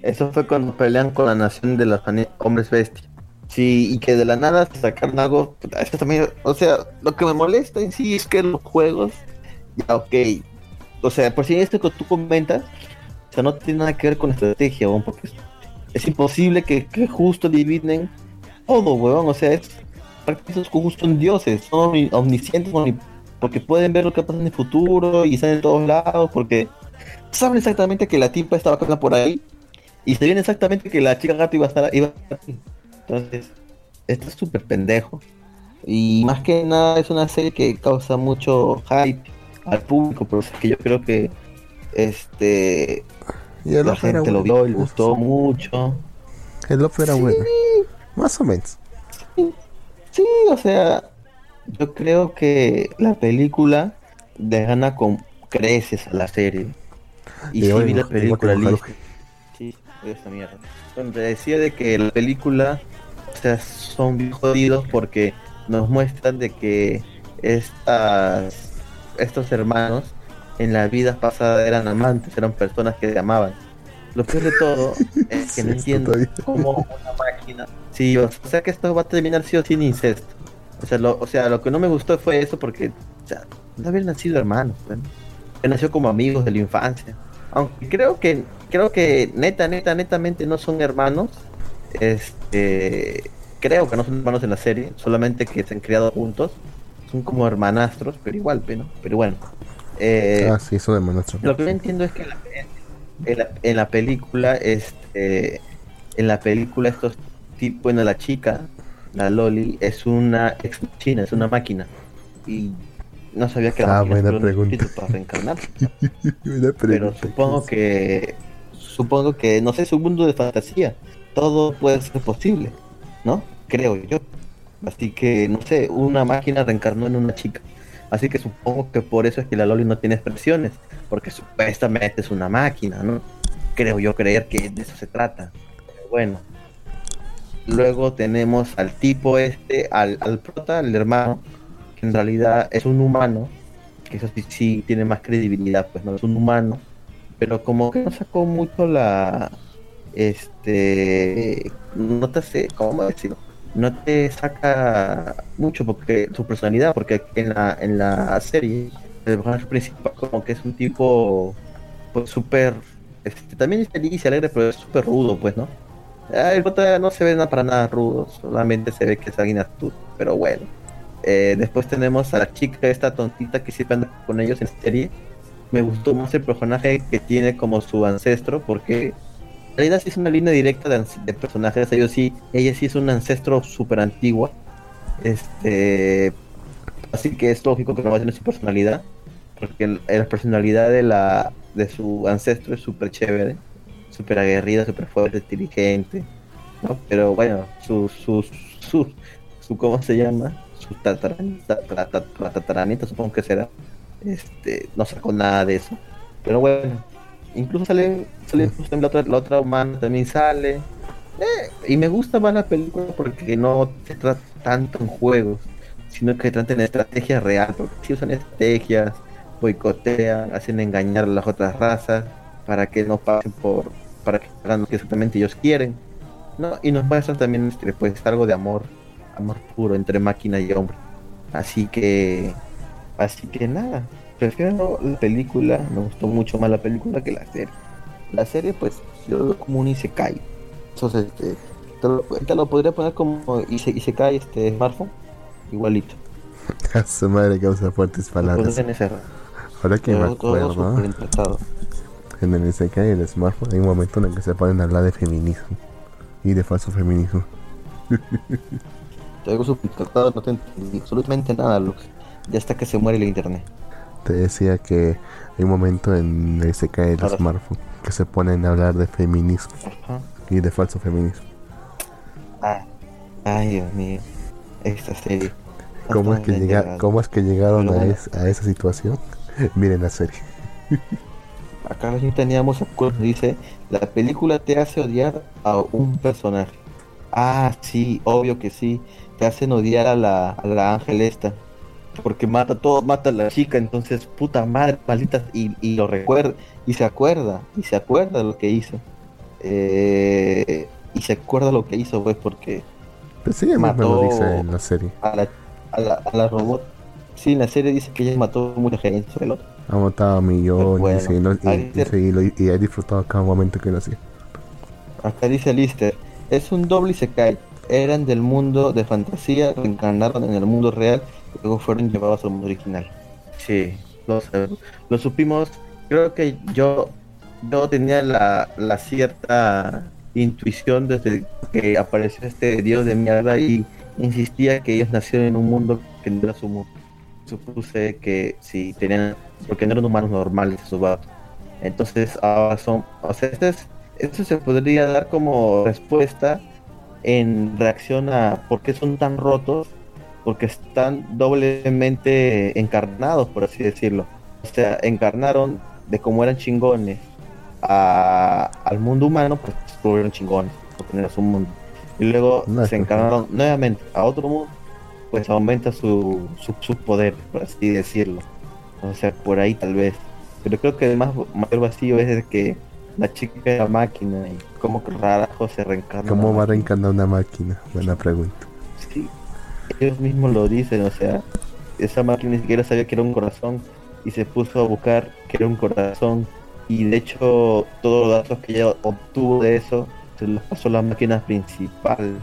eso fue cuando pelean con la nación de los hombres bestia. Sí, y que de la nada se sacaron algo, esto también, o sea, lo que me molesta en sí es que los juegos, ya ok, o sea, por si esto que tú comentas, o sea, no tiene nada que ver con estrategia, weón, porque es, es imposible que, que justo dividen todo, weón, o sea, es, prácticamente justo son dioses, son omni- omniscientes, omni- porque pueden ver lo que pasa en el futuro y están en todos lados, porque saben exactamente que la tipa estaba por ahí y se viene exactamente que la chica gato iba a estar iba a estar ahí. Entonces, esto es súper pendejo. Y más que nada es una serie que causa mucho hype al público, pero es que yo creo que este Y el la gente lo vio y le gustó mucho. El Love era Sí. bueno. Más o menos. Sí, o sea, yo creo que la película le gana con creces a la serie. Y Y sí vi la película, listo. Sí, esa mierda. Bueno, te decía de que la película, o sea, son bien jodidos porque nos muestran de que estas, estos hermanos en la vida pasada eran amantes, eran personas que se amaban. Lo peor de todo es que Sí, no entiendo todavía. cómo una máquina. Sí, o sea que esto va a terminar sí o sí en incesto. O sea, lo, o sea, lo que no me gustó fue eso porque, o sea, no habían nacido hermanos, bueno. Nacido como amigos de la infancia. Aunque creo que, creo que neta, neta, netamente no son hermanos. Este, creo que no son hermanos en la serie, solamente que se han criado juntos. Son como hermanastros, pero igual, pero, pero bueno. Eh, ah, sí, eso de Manastro. lo que no entiendo es que en la, en la, en la película, este, en la película estos tipos, bueno, la chica, la Loli, es una ex china, es una máquina. Y no sabía que la Ah, máquina buena era un pregunta. para reencarnar. Pero supongo que, supongo que, no sé, es un mundo de fantasía. Todo puede ser posible, ¿no? Creo yo. Así que, no sé, una máquina reencarnó en una chica. Así que supongo que por eso es que la Loli no tiene expresiones, porque supuestamente es una máquina, ¿no? Creo yo creer que de eso se trata. Pero bueno. Luego tenemos al tipo este, al, al prota, al hermano, que en realidad es un humano, que eso sí, sí tiene más credibilidad, pues no es un humano, pero como que no sacó mucho la, este, no te sé, ¿cómo decirlo? No te saca mucho porque su personalidad, porque en la, en la serie el personaje principal como que es un tipo pues súper, este, también es feliz y alegre, pero es súper rudo, pues, ¿no? Ah, El prota no se ve nada para nada rudo, solamente se ve que es alguien astuto, pero bueno. Eh, después tenemos a la chica esta tontita que siempre anda con ellos en serie. Me gustó más el personaje que tiene como su ancestro, porque en realidad sí es una línea directa de, personajes. Ellos sí, ella sí es un ancestro súper antigua. Este, así que es lógico que no va a tener su personalidad, porque la personalidad de la de su ancestro es súper chévere, súper aguerrida, súper fuerte, inteligente. ¿no? Pero bueno, su, su, su, su, ¿cómo se llama? Su tataranita, supongo que será. Este, no sacó nada de eso. Pero bueno, incluso sale, sale la, otra, la otra humana también sale. Eh, y me gusta más la película porque no se trata tanto en juegos, sino que trata en estrategia real, porque si usan estrategias, boicotean, hacen engañar a las otras razas para que no pasen por, para que hagan lo que exactamente ellos quieren. ¿no? Y nos muestran también este, pues algo de amor, amor puro entre máquina y hombre. Así que, así que nada, prefiero la película, me gustó mucho más la película que la serie. La serie pues yo lo veo como un Isekai. Entonces, este, te lo, te lo podría poner como Ise- Isekai este smartphone, igualito. A su madre causa fuertes palabras. Ahora que me acuerdo. En el SK y el smartphone hay un momento en el que se ponen a hablar de feminismo y de falso feminismo. Te súper interpretado, no te entendí absolutamente nada, Lux. Ya hasta que se muere el internet. Te decía que hay un momento en el SK y el Ahora smartphone que se ponen a hablar de feminismo Ajá. y de falso feminismo. Ah, ay, Dios mío. Esta serie. ¿Cómo es que, Totalmente llega, errada. ¿cómo es que llegaron es- a esa situación? Miren la serie. Acá gente teníamos acuerdo, dice, la película te hace odiar a un personaje. Ah, sí, obvio que sí. Te hacen odiar a la, a la ángel esta. porque mata a todo, mata a la chica, entonces puta madre, maldita, y, y lo recuerda, y se acuerda, y se acuerda de lo que hizo. Eh, y se acuerda lo que hizo, pues, porque sí, además me lo Mató- dice en la serie. a la, a la, a la robot, sí, en la serie dice que ella mató a mucha gente, el otro. Ha matado a millones Bueno, y, no- y- y lo- y he disfrutado cada momento que lo hacía. Acá dice Lister, es un doble y se cae. Eran del mundo de fantasía, reencarnaron en el mundo real y luego fueron llevados al mundo original. Sí, lo, lo supimos. Creo que yo, yo tenía la, la cierta intuición desde que apareció este dios de mierda y insistía que ellos nacieron en un mundo que no era su mundo. Supuse que sí, tenían, porque no eran humanos normales esos vatos. Entonces ahora son, o sea, este es, esto se podría dar como respuesta en reacción a por qué son tan rotos, porque están doblemente encarnados, por así decirlo. O sea, encarnaron de cómo eran chingones a- al mundo humano, pues se volvieron chingones, porque no era su mundo. Y luego No es se encarnaron nuevamente a otro mundo, pues aumenta su, su, su poder, por así decirlo. O sea, por ahí tal vez. Pero creo que el más mayor vacío es de que la chica era máquina y cómo que rarajo se reencarna. ¿Cómo va a reencarnar una máquina? Buena pregunta. Sí, ellos mismos lo dicen, o sea, esa máquina ni siquiera sabía que era un corazón y se puso a buscar que era un corazón y de hecho todos los datos que ella obtuvo de eso se los pasó a la máquina principal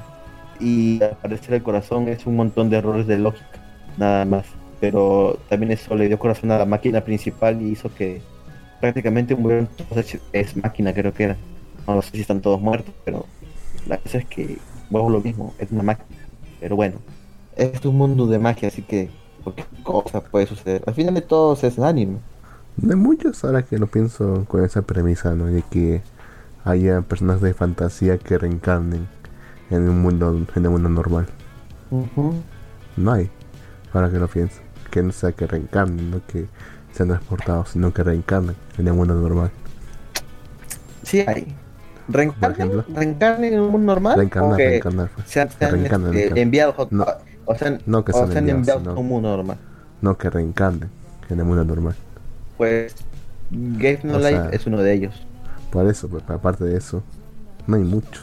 y al parecer el corazón es un montón de errores de lógica, nada más, pero también eso le dio corazón a la máquina principal y hizo que prácticamente murieron todos es máquina creo que era, no sé si están todos muertos, pero la cosa es que vuelvo lo mismo, es una máquina. Pero bueno, es un mundo de magia, así que cualquier cosa puede suceder. Al final de todo es anime. No hay muchos ahora que lo pienso con esa premisa, ¿no? De que haya personas de fantasía que reencarnen en un mundo, en un mundo normal. No hay, ahora que lo pienso. Que no sea que reencarnen, no que sean transportados, sino que reencarnen en el mundo normal. Sí hay. ¿Reencarnen, reencarnen en un mundo normal? Reencarnar, ¿O que reencarnar. pues. sean, sean, Reencarnan, este, reencarnan. enviados a- No. o sean, No que o sean sean enviados, enviados sino- a un mundo normal? No que reencarnen en el mundo normal. Pues Game No O Life sea- es uno de ellos. Por eso, pues, aparte de eso, no hay mucho.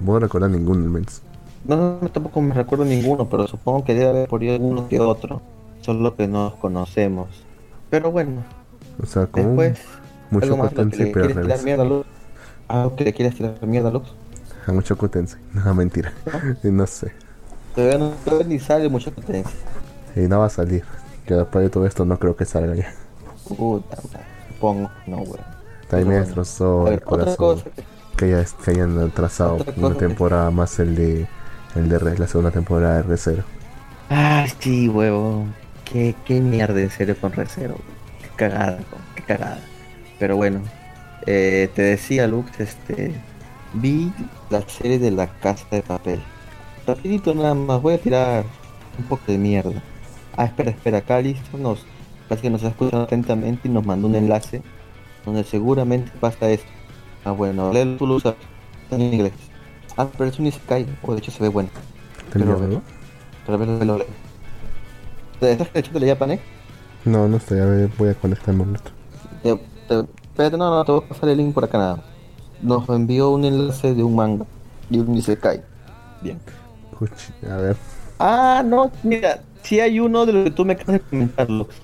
Voy a recordar ninguno al menos. No, no, tampoco me recuerdo ninguno, pero supongo que debe haber por ahí alguno que otro. Solo que no los conocemos. Pero bueno, O sea, como después... mucho ¿Algo más lo que potencia, pero quieres tirar revés. mierda a Lux? ¿Algo que le quieres tirar mierda a Lux? A mucho potencia. No, mentira. Y no sé. Todavía no, todavía ni sale mucha potencia. Y no va a salir. Que después de todo esto no creo que salga ya. Puta, supongo, no, weón. También me Bueno. destrozó el otra corazón. cosa que- Que, haya- que hayan atrasado una temporada más el de el de la segunda temporada de R0. Ah, sí, huevo. Qué, qué mierda, en serio, con Recero. Qué cagada, qué cagada. Pero bueno, eh, te decía, Lux, este. Vi la serie de la casa de papel. Rapidito nada más, voy a tirar un poco de mierda. Ah, espera, espera, acá listo nos. Parece que nos está escuchando atentamente y nos mandó un enlace donde seguramente pasa esto. Ah, bueno, léelo tú, está en inglés. Ah, pero es un Isekai, o de hecho se ve bueno. ¿Te algo? Pero a ver, lo leo. ¿Te estás echándole ya, Panek? No, no estoy. A ver, voy a conectarme un rato. Te, te- espérate, no, no, te voy a pasar el link por acá nada. Nos envió un enlace de un manga y un Isekai. Bien. A ver. Ah, no, mira, si hay uno de lo que tú me acabas de comentar, Lux.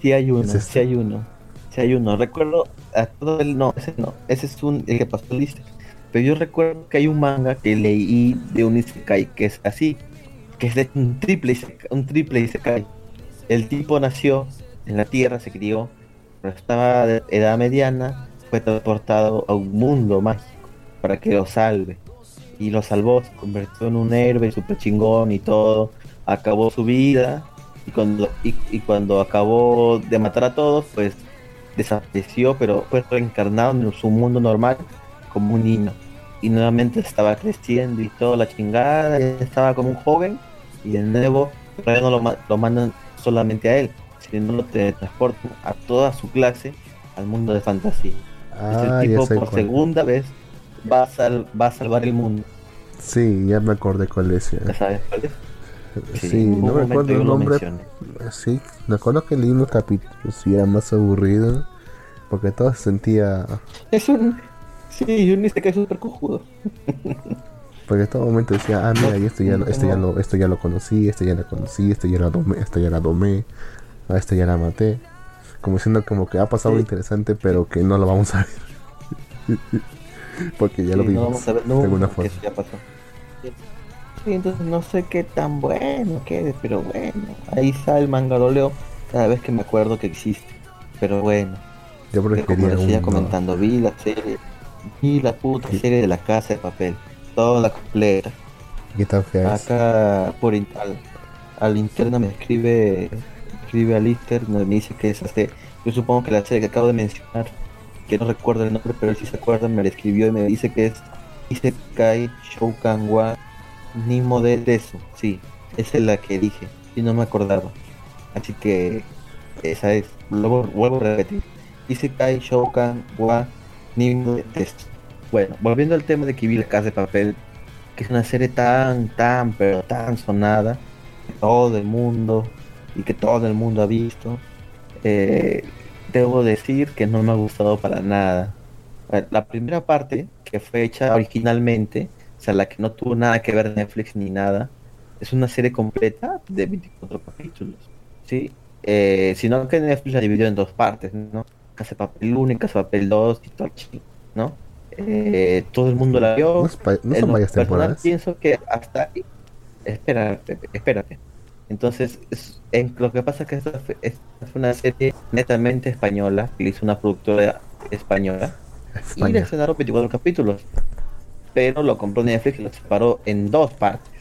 Si hay uno, ¿Es este? si hay uno. Si hay uno. Recuerdo a todo el. No, ese no. Ese es un, el que pasó el liste. Pero yo recuerdo que hay un manga que leí de un Isekai que es así. Que es de un triple Isekai. Un triple Isekai. El tipo nació en la tierra, se crió, pero estaba de edad mediana, fue transportado a un mundo mágico para que lo salve. Y lo salvó, se convirtió en un héroe super chingón y todo. Acabó su vida. Y cuando, y cuando acabó de matar a todos, pues desapareció, pero fue reencarnado en su mundo normal como un niño. Y nuevamente estaba creciendo y toda la chingada, estaba como un joven. Y de nuevo, no lo, lo mandan solamente a él, sino lo transportan a toda su clase al mundo de fantasía. Ah, tipo por cuál. segunda vez va a, sal- va a salvar el mundo. Sí, ya me acordé cuál es. ya. ¿Ya sabes cuál es? Sí, no recuerdo yo el nombre. Sí, recuerdo que leí unos capítulos y era más aburrido. Porque todo se sentía. Es un. Sí, un que es súper cojudo. Porque en todo momento decía, ah, mira, y esto ya, lo- esto ya lo, esto ya lo conocí, esto ya lo conocí, esto ya lo domé, esto ya la domé, a esto ya la maté. Como diciendo como que ha pasado algo Sí. interesante, pero que no lo vamos a ver. Porque ya lo Sí, no vimos. vamos a ver de alguna forma. eso ya pasó. Sí, entonces no sé qué tan bueno quede, pero bueno. Ahí sale el manga lo leo cada vez que me acuerdo que existe. Pero bueno, Yo como seguía un. comentando, vi la serie, vi la puta serie de la casa de papel, toda la completa. Acá por al, al interno me escribe escribe a Lister, me dice que es este, yo supongo que la serie que acabo de mencionar, que no recuerdo el nombre, pero él sí se acuerda, me la escribió y me dice que es Isekai Shoukan wa Nimo de Desu, sí, esa es la que dije, y no me acordaba. Así que esa es, luego vuelvo a repetir. Isekai Shoukan wa Nimo de Desu. Bueno, volviendo al tema de la casa de papel, que es una serie tan, tan, pero tan sonada, que todo el mundo y que todo el mundo ha visto, eh, debo decir que no me ha gustado para nada. La primera parte, que fue hecha originalmente, o sea, la que no tuvo nada que ver Netflix ni nada, es una serie completa de 24 capítulos, ¿sí? Eh, sino que Netflix la dividió en dos partes, ¿no? Casa Papel 1 y Casa Papel 2 y todo, ¿no? Eh, todo el mundo la vio, No, es no son varias temporadas. pienso que hasta ahí. Espérate, espérate. Entonces, es- en, lo que pasa es que esta fue, esta fue una serie netamente española, que hizo una productora española, y le España. estrenaron 24 capítulos. Pero lo compró Netflix y lo separó en dos partes.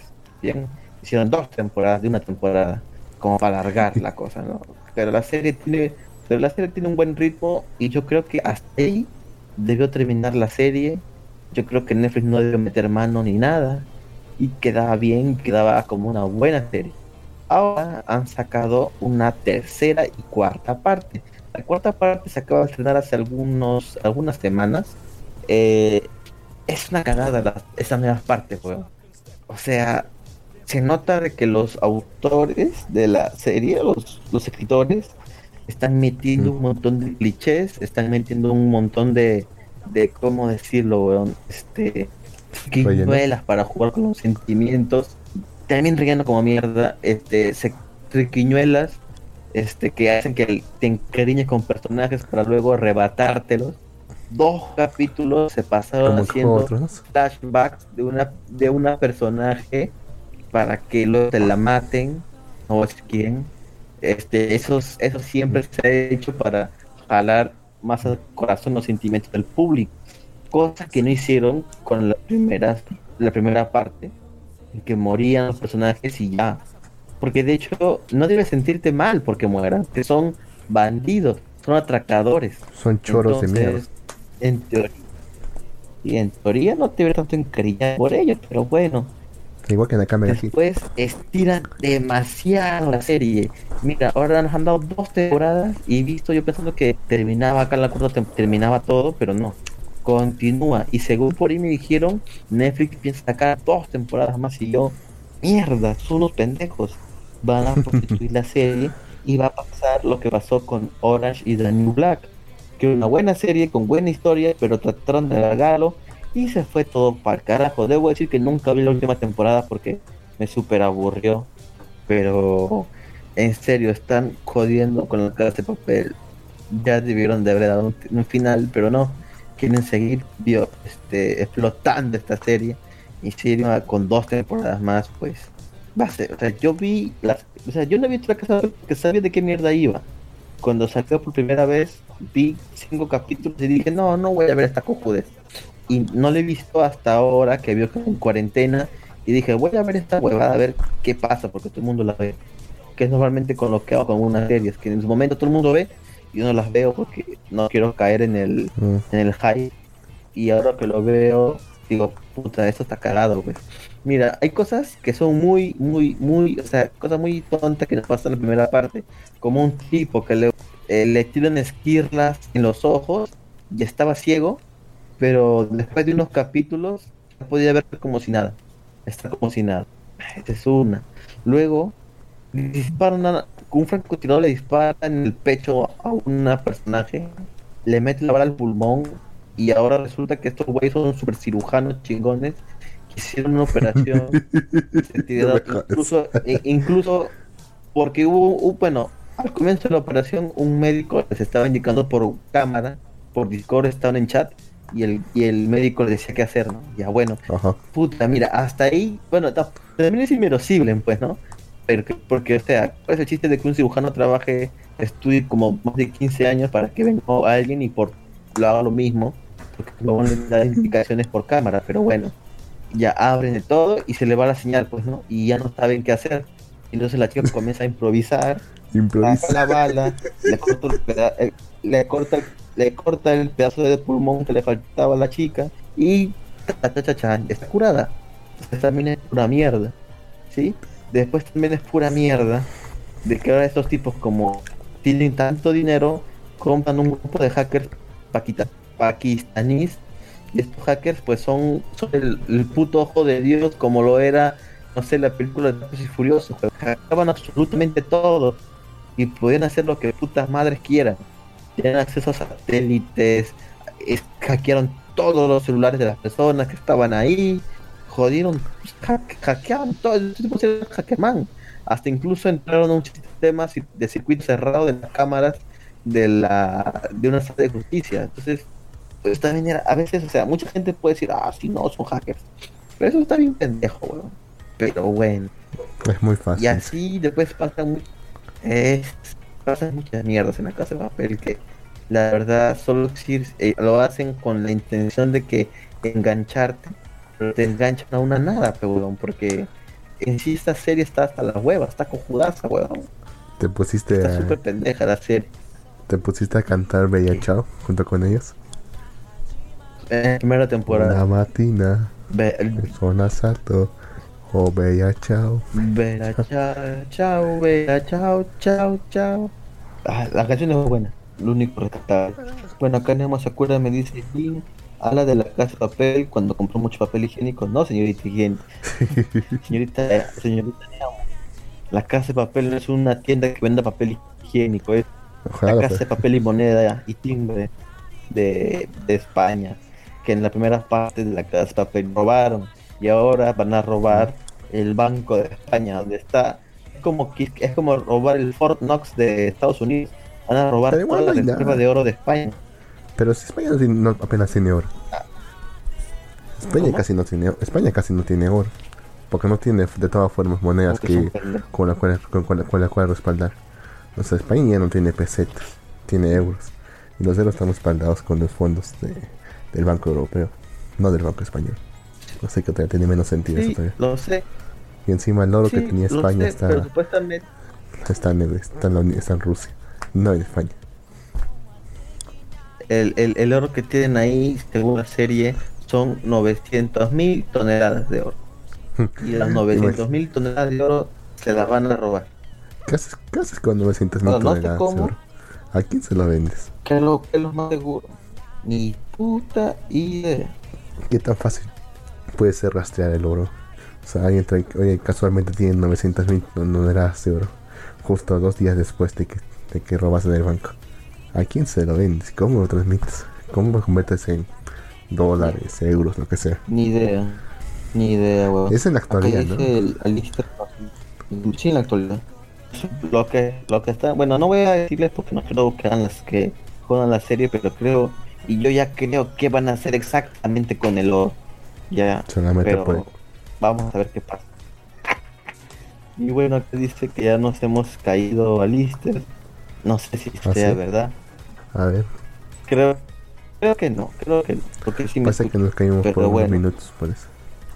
Bien, hicieron dos temporadas de una temporada, como para alargar la cosa, ¿no? Pero la serie tiene, pero la serie tiene un buen ritmo y yo creo que hasta ahí debió terminar la serie. Yo creo que Netflix no debió meter mano ni nada y quedaba bien, quedaba como una buena serie. Ahora han sacado una tercera y cuarta parte. La cuarta parte se acaba de estrenar hace algunos, algunas semanas. Eh, es una cagada la, esa nueva parte, weón. O sea, se nota de que los autores de la serie, los, los escritores, están metiendo un montón de clichés, están metiendo un montón de, de ¿cómo decirlo, weón? Este, triquiñuelas para jugar con los sentimientos. También relleno como mierda, este, se, triquiñuelas, este, que hacen que te encariñes con personajes para luego arrebatártelos. Dos capítulos se pasaron haciendo otros. flashbacks de una de una personaje para que luego te la maten no a decir quién este esos eso siempre se ha hecho para jalar más al corazón los sentimientos del público cosa que no hicieron con la primera la primera parte en que morían los personajes y ya porque de hecho no debes sentirte mal porque mueran que son bandidos son atracadores Son choros de mierda. En teoría, y en teoría no te veo tanto encariñado por ellos, pero bueno, Igual que en Akame aquí. después estiran demasiado la serie. Mira, ahora nos han dado dos temporadas y visto yo pensando que terminaba acá la cuarta terminaba todo, pero no. Continúa. Y según por ahí me dijeron, Netflix piensa sacar dos temporadas más y yo, mierda, son unos pendejos. Van a prostituir la serie y va a pasar lo que pasó con Orange y The New Black. Que una buena serie con buena historia, pero trataron de alargarlo y se fue todo para el carajo. Debo decir que nunca vi la última temporada porque me super aburrió. Pero en serio, están jodiendo con la casa de papel. Ya debieron de haber dado un, un final, pero no. Quieren seguir vio, este, explotando esta serie. Y si encima con dos temporadas más, pues va a ser. O sea, yo vi las. O sea, yo no he visto la casa porque sabía de qué mierda iba. Cuando salió por primera vez, vi cinco capítulos y dije, no, no voy a ver esta cojudez y no lo he visto hasta ahora que vio que en cuarentena y dije voy a ver esta huevada a ver qué pasa porque todo el mundo la ve que es normalmente con lo que hago con unas series que en su momento todo el mundo ve y yo no las veo porque no quiero caer en el Mm. en el hype. Y ahora que lo veo digo puta esto está cagado pues mira hay cosas que son muy muy muy o sea cosas muy tontas que nos pasan en la primera parte como un tipo que le, eh, le tiran esquirlas en los ojos y estaba ciego pero después de unos capítulos podía ver como si nada está como si nada esa es una Luego, disparan un francotirador le dispara en el pecho a una personaje, le mete la bala al pulmón y ahora resulta que estos güeyes son super cirujanos chingones que hicieron una operación. se tiraron- incluso, e- incluso porque hubo, hubo- bueno, al comienzo de la operación un médico les estaba indicando por cámara, por Discord estaban en chat y el, y el médico les decía qué hacer, ¿no? Ya bueno, Ajá. puta, mira, hasta ahí, bueno, ta- también es inmerosible, pues, ¿no? Pero que- porque, o sea, ¿cuál es el chiste de que un cirujano trabaje, estudie como más de 15 años para que venga alguien y por lo haga lo mismo? Porque luego le da indicaciones por cámara, pero bueno, ya abren de todo y se le va la señal, pues, ¿no? Y ya no saben qué hacer. Entonces la chica comienza a improvisar, Improvisa. la bala, le corta, el eh, le corta, le corta el pedazo de pulmón que le faltaba a la chica y ta, ta, ta, cha, está curada. También es pura mierda, ¿sí? Después también es pura mierda de que ahora estos tipos como tienen tanto dinero compran un grupo de hackers paquita- pakistaníes y estos hackers pues son, son el, el puto ojo de Dios como lo era no sé la película de Rápidos y Furiosos pero hackeaban absolutamente todo y podían hacer lo que putas madres quieran. Tenían acceso a satélites es- hackearon todos los celulares de las personas que estaban ahí jodieron hack- hackearon todo de hackerman. Hasta incluso entraron a un sistema de circuito cerrado de las cámaras de la de una sala de justicia. Entonces pues también era, a veces o sea mucha gente puede decir ah sí no son hackers pero eso está bien pendejo weón. Pero bueno. Es muy fácil. y así después pasan, es- pasan muchas mierdas en la casa de papel que la verdad solo sí, eh, lo hacen con la intención de que engancharte, pero te enganchan a una nada, pe, weón, porque en sí esta serie está hasta la hueva, está cojudaza, weón. Te pusiste Está a, súper pendeja la serie. te pusiste a cantar Bella Chao junto con ellos. En la primera La temporada, matina, ve, son asalto, oh Bella Chao. Vera, chao, chao, Vera, chao, chao, chao. Ah, la canción es buena, lo único rescatable. Bueno, acá Nemo se acuerda, me dice, Jin, habla de la casa de papel cuando compró mucho papel higiénico. No, señorita higiénico. señorita, señorita Nemo, la casa de papel no es una tienda que venda papel higiénico, es Ojalá la casa de fuera. papel y moneda y timbre de, de España, que en la primera parte de la casa de papel robaron y ahora van a robar el Banco de España, donde está es como es como robar el Fort Knox de Estados Unidos, van a robar Pero igual toda la no hay reserva nada. de oro de España. Pero si España no apenas tiene oro. España ¿Cómo? casi no tiene España casi no tiene oro. Porque no tiene de todas formas monedas que con la cual con, con la, con la cual respaldar. O sea, España ya no tiene pesetas, tiene euros. Y los euros están respaldados con los fondos de, del Banco Europeo, no del Banco Español. No sé que todavía tiene menos sentido eso Sí, todavía. lo sé. Y encima el oro que tenía España sé, está, supuestamente está, en, está, en la Uni- está en Rusia, no en España. el, el, el oro que tienen ahí, según la serie, son 900 mil toneladas de oro. Y las 900 mil toneladas de oro se las van a robar. ¿Qué haces, qué haces con 900 mil No, no sé toneladas de oro? ¿A quién se lo vendes? Que es lo, que es lo más seguro. Ni puta idea. ¿Qué tan fácil puede ser rastrear el oro? O sea, alguien trae, oye, casualmente tiene 900 mil toneladas de oro, justo dos días después de que, de que robas en el banco. ¿A quién se lo vendes? ¿Cómo lo transmites? ¿Cómo lo conviertes en dólares, euros, lo que sea? Ni idea. Ni idea, weón. Es en la actualidad, ¿no? el, Crosby. Sí, en la actualidad. Lo que, lo que está, bueno, no voy a decirles porque no creo que hagan las que juegan la serie, pero creo, y yo ya creo que van a hacer exactamente con el oro. Ya, Solamente pero puede. vamos a ver qué pasa. Y bueno, acá dice que ya nos hemos caído a Lister. No sé si ¿Ah, sea sí? verdad. A ver, Creo, creo que no, creo que no, porque sí me parece que nos caímos por unos bueno. minutos, por eso.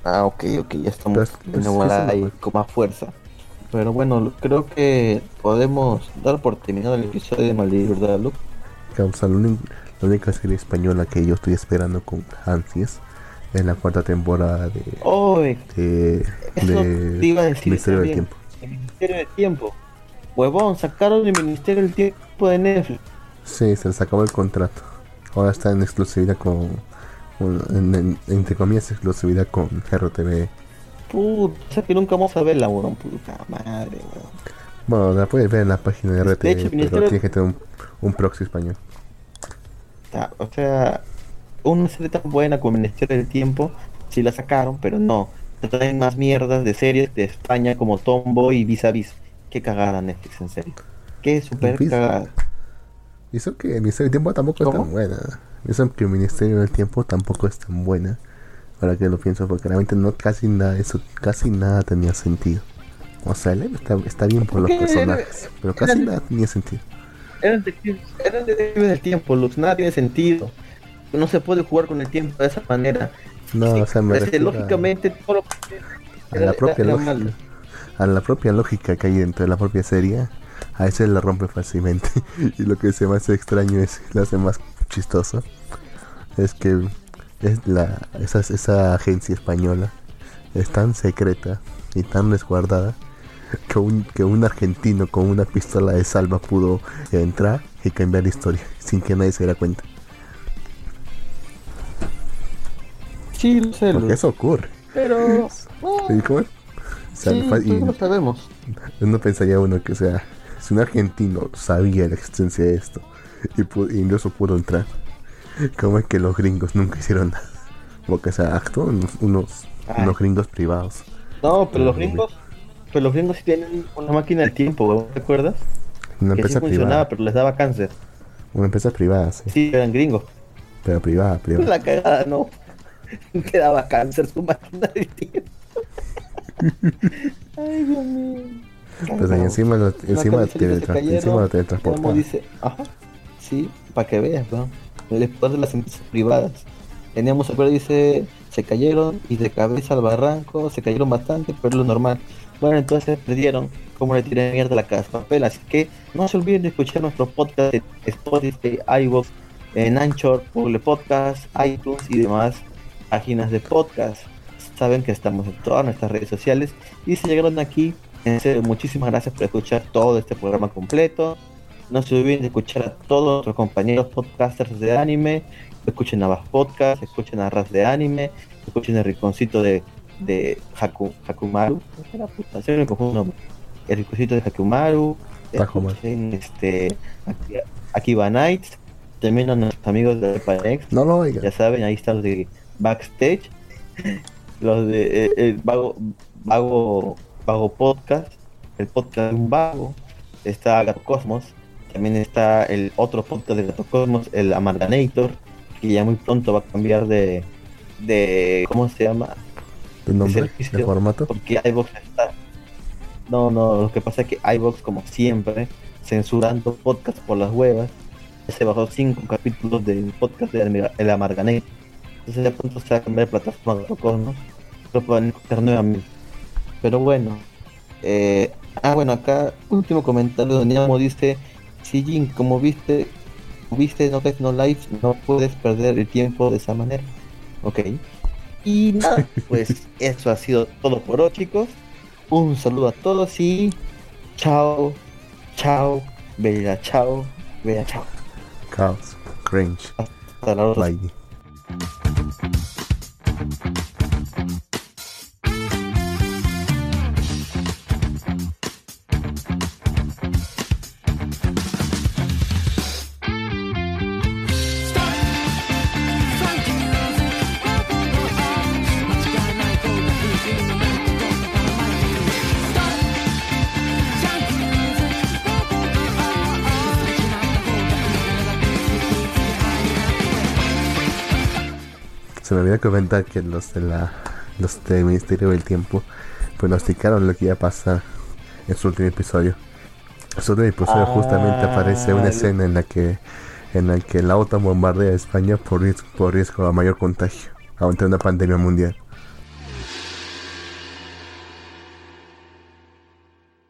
Ah, ok, ok, ya estamos en ahí con más fuerza. Pero bueno, creo que podemos dar por terminado el episodio de Maldito, ¿verdad, Luke? La única serie española que yo estoy esperando con ansias es la cuarta temporada de, ¡Oh! de, de te iba a decir Misterio del. Tiempo. El Ministerio del Tiempo. Huevón, sacaron el Ministerio del Tiempo de Netflix. Sí, se les acabó el contrato. Ahora está en exclusividad con, con- en- en- entre comillas, exclusividad con RTV Puta, que nunca vamos a verla, weón. Puta madre, weón. Bueno, la puedes ver en la página de De RT, hecho, pero Ministerio- tienes que tener un, un proxy español. O sea, una serie tan buena como el Ministerio del Tiempo, sí la sacaron, pero no. Traen más mierdas de series de España como Tomboy y Vis a Vis. Qué cagada Netflix, en serio. Qué super cagada. Y eso que el Ministerio del Tiempo tampoco es tan buena. Eso que el Ministerio del Tiempo tampoco es tan buena. Ahora que lo pienso, porque realmente no casi nada, eso casi nada tenía sentido. O sea, el está, está bien por los personajes, pero casi nada tenía sentido. Eran detectives, eran detectives del tiempo, Lux. Nada tiene sentido. No se puede jugar con el tiempo de esa manera. No, o sea, me a- lógicamente, todo lo que a la era- propia era lógica. malo. a la propia lógica que hay dentro de la propia serie, a veces la rompe fácilmente. y lo que se me hace extraño es, lo hace más chistoso, es que es la, esa, esa agencia española es tan secreta y tan resguardada que un, que un argentino con una pistola de salva pudo entrar y cambiar la historia sin que nadie se diera cuenta. Sí, sé, Porque eso ocurre. Pero. no, ¿Y cómo? O sea, sí, y- lo sabemos. No pensaría uno que, o sea, si un argentino sabía la existencia de esto y, pu- y incluso pudo entrar, ¿cómo es que los gringos nunca hicieron nada? Porque, o sea, actúan unos, unos, Ay. unos gringos privados. No, pero los gringos. Pero los gringos sí tienen una máquina del tiempo, ¿te acuerdas? Una que sí empresa funcionaba, privada. pero les daba cáncer. Una empresa privada, sí. Sí, eran gringos. Pero privada, privada. La cagada, no. Te daba cáncer su máquina del tiempo. Ay, Dios mío. Pues ahí encima lo, encima que teletra- cayeron, encima lo Como teletransportaban. dice, ajá, sí, para que veas, ¿no? El poder de las empresas privadas. Teníamos, pero dice, se cayeron y de cabeza al barranco, se cayeron bastante, pero es lo normal. Bueno, entonces perdieron como le tiré mierda a la casa de papel, así que no se olviden de escuchar nuestro podcast de Spotify, iVoox, en Anchor, Google Podcast, iTunes y demás páginas de podcast. Saben que estamos en todas nuestras redes sociales y si llegaron aquí, en serio, muchísimas gracias por escuchar todo este programa completo. No se olviden de escuchar a todos nuestros compañeros podcasters de anime. Escuchen a Bass Podcast, escuchen a Ras de Anime, escuchen el rinconcito de, de Haku, Hakumaru. El rinconcito de Hakumaru. Escuchen este, Aki- Akiba Nights. También a nuestros amigos de Panex. No lo Ya oigan. saben, ahí están los de backstage, los de eh, el vago, vago, vago podcast, el podcast de un vago, está Gato Cosmos, también está el otro podcast de Gato Cosmos, el Amarganator, que ya muy pronto va a cambiar de, de ¿cómo se llama? ¿Tu nombre? servicio. ¿De formato? Porque iVox está. No, no, lo que pasa es que iVox, como siempre, censurando podcast por las huevas, se bajó cinco capítulos del podcast de El Amarganet. Entonces ya pronto se va a cambiar de plataforma de Cosmos. Lo pueden escuchar nuevamente. Pero bueno. eh, ah, bueno, acá, último comentario donde Amo dice: Si Jin, como viste, viste No Death No Life, no puedes perder el tiempo de esa manera. Ok. Y nada, pues eso ha sido todo por hoy, chicos. Un saludo a todos y chao, chao, bella chao, bella chao. Chaos. Cringe. Hasta la otra. Bye. Thank you. Se me olvidó comentar que los de la los del Ministerio del Tiempo pronosticaron lo que iba a pasar en su último episodio. En su último episodio Ah, justamente aparece una escena en la que en la que la OTAN bombardea a España por riesgo, por riesgo a mayor contagio ante una pandemia mundial.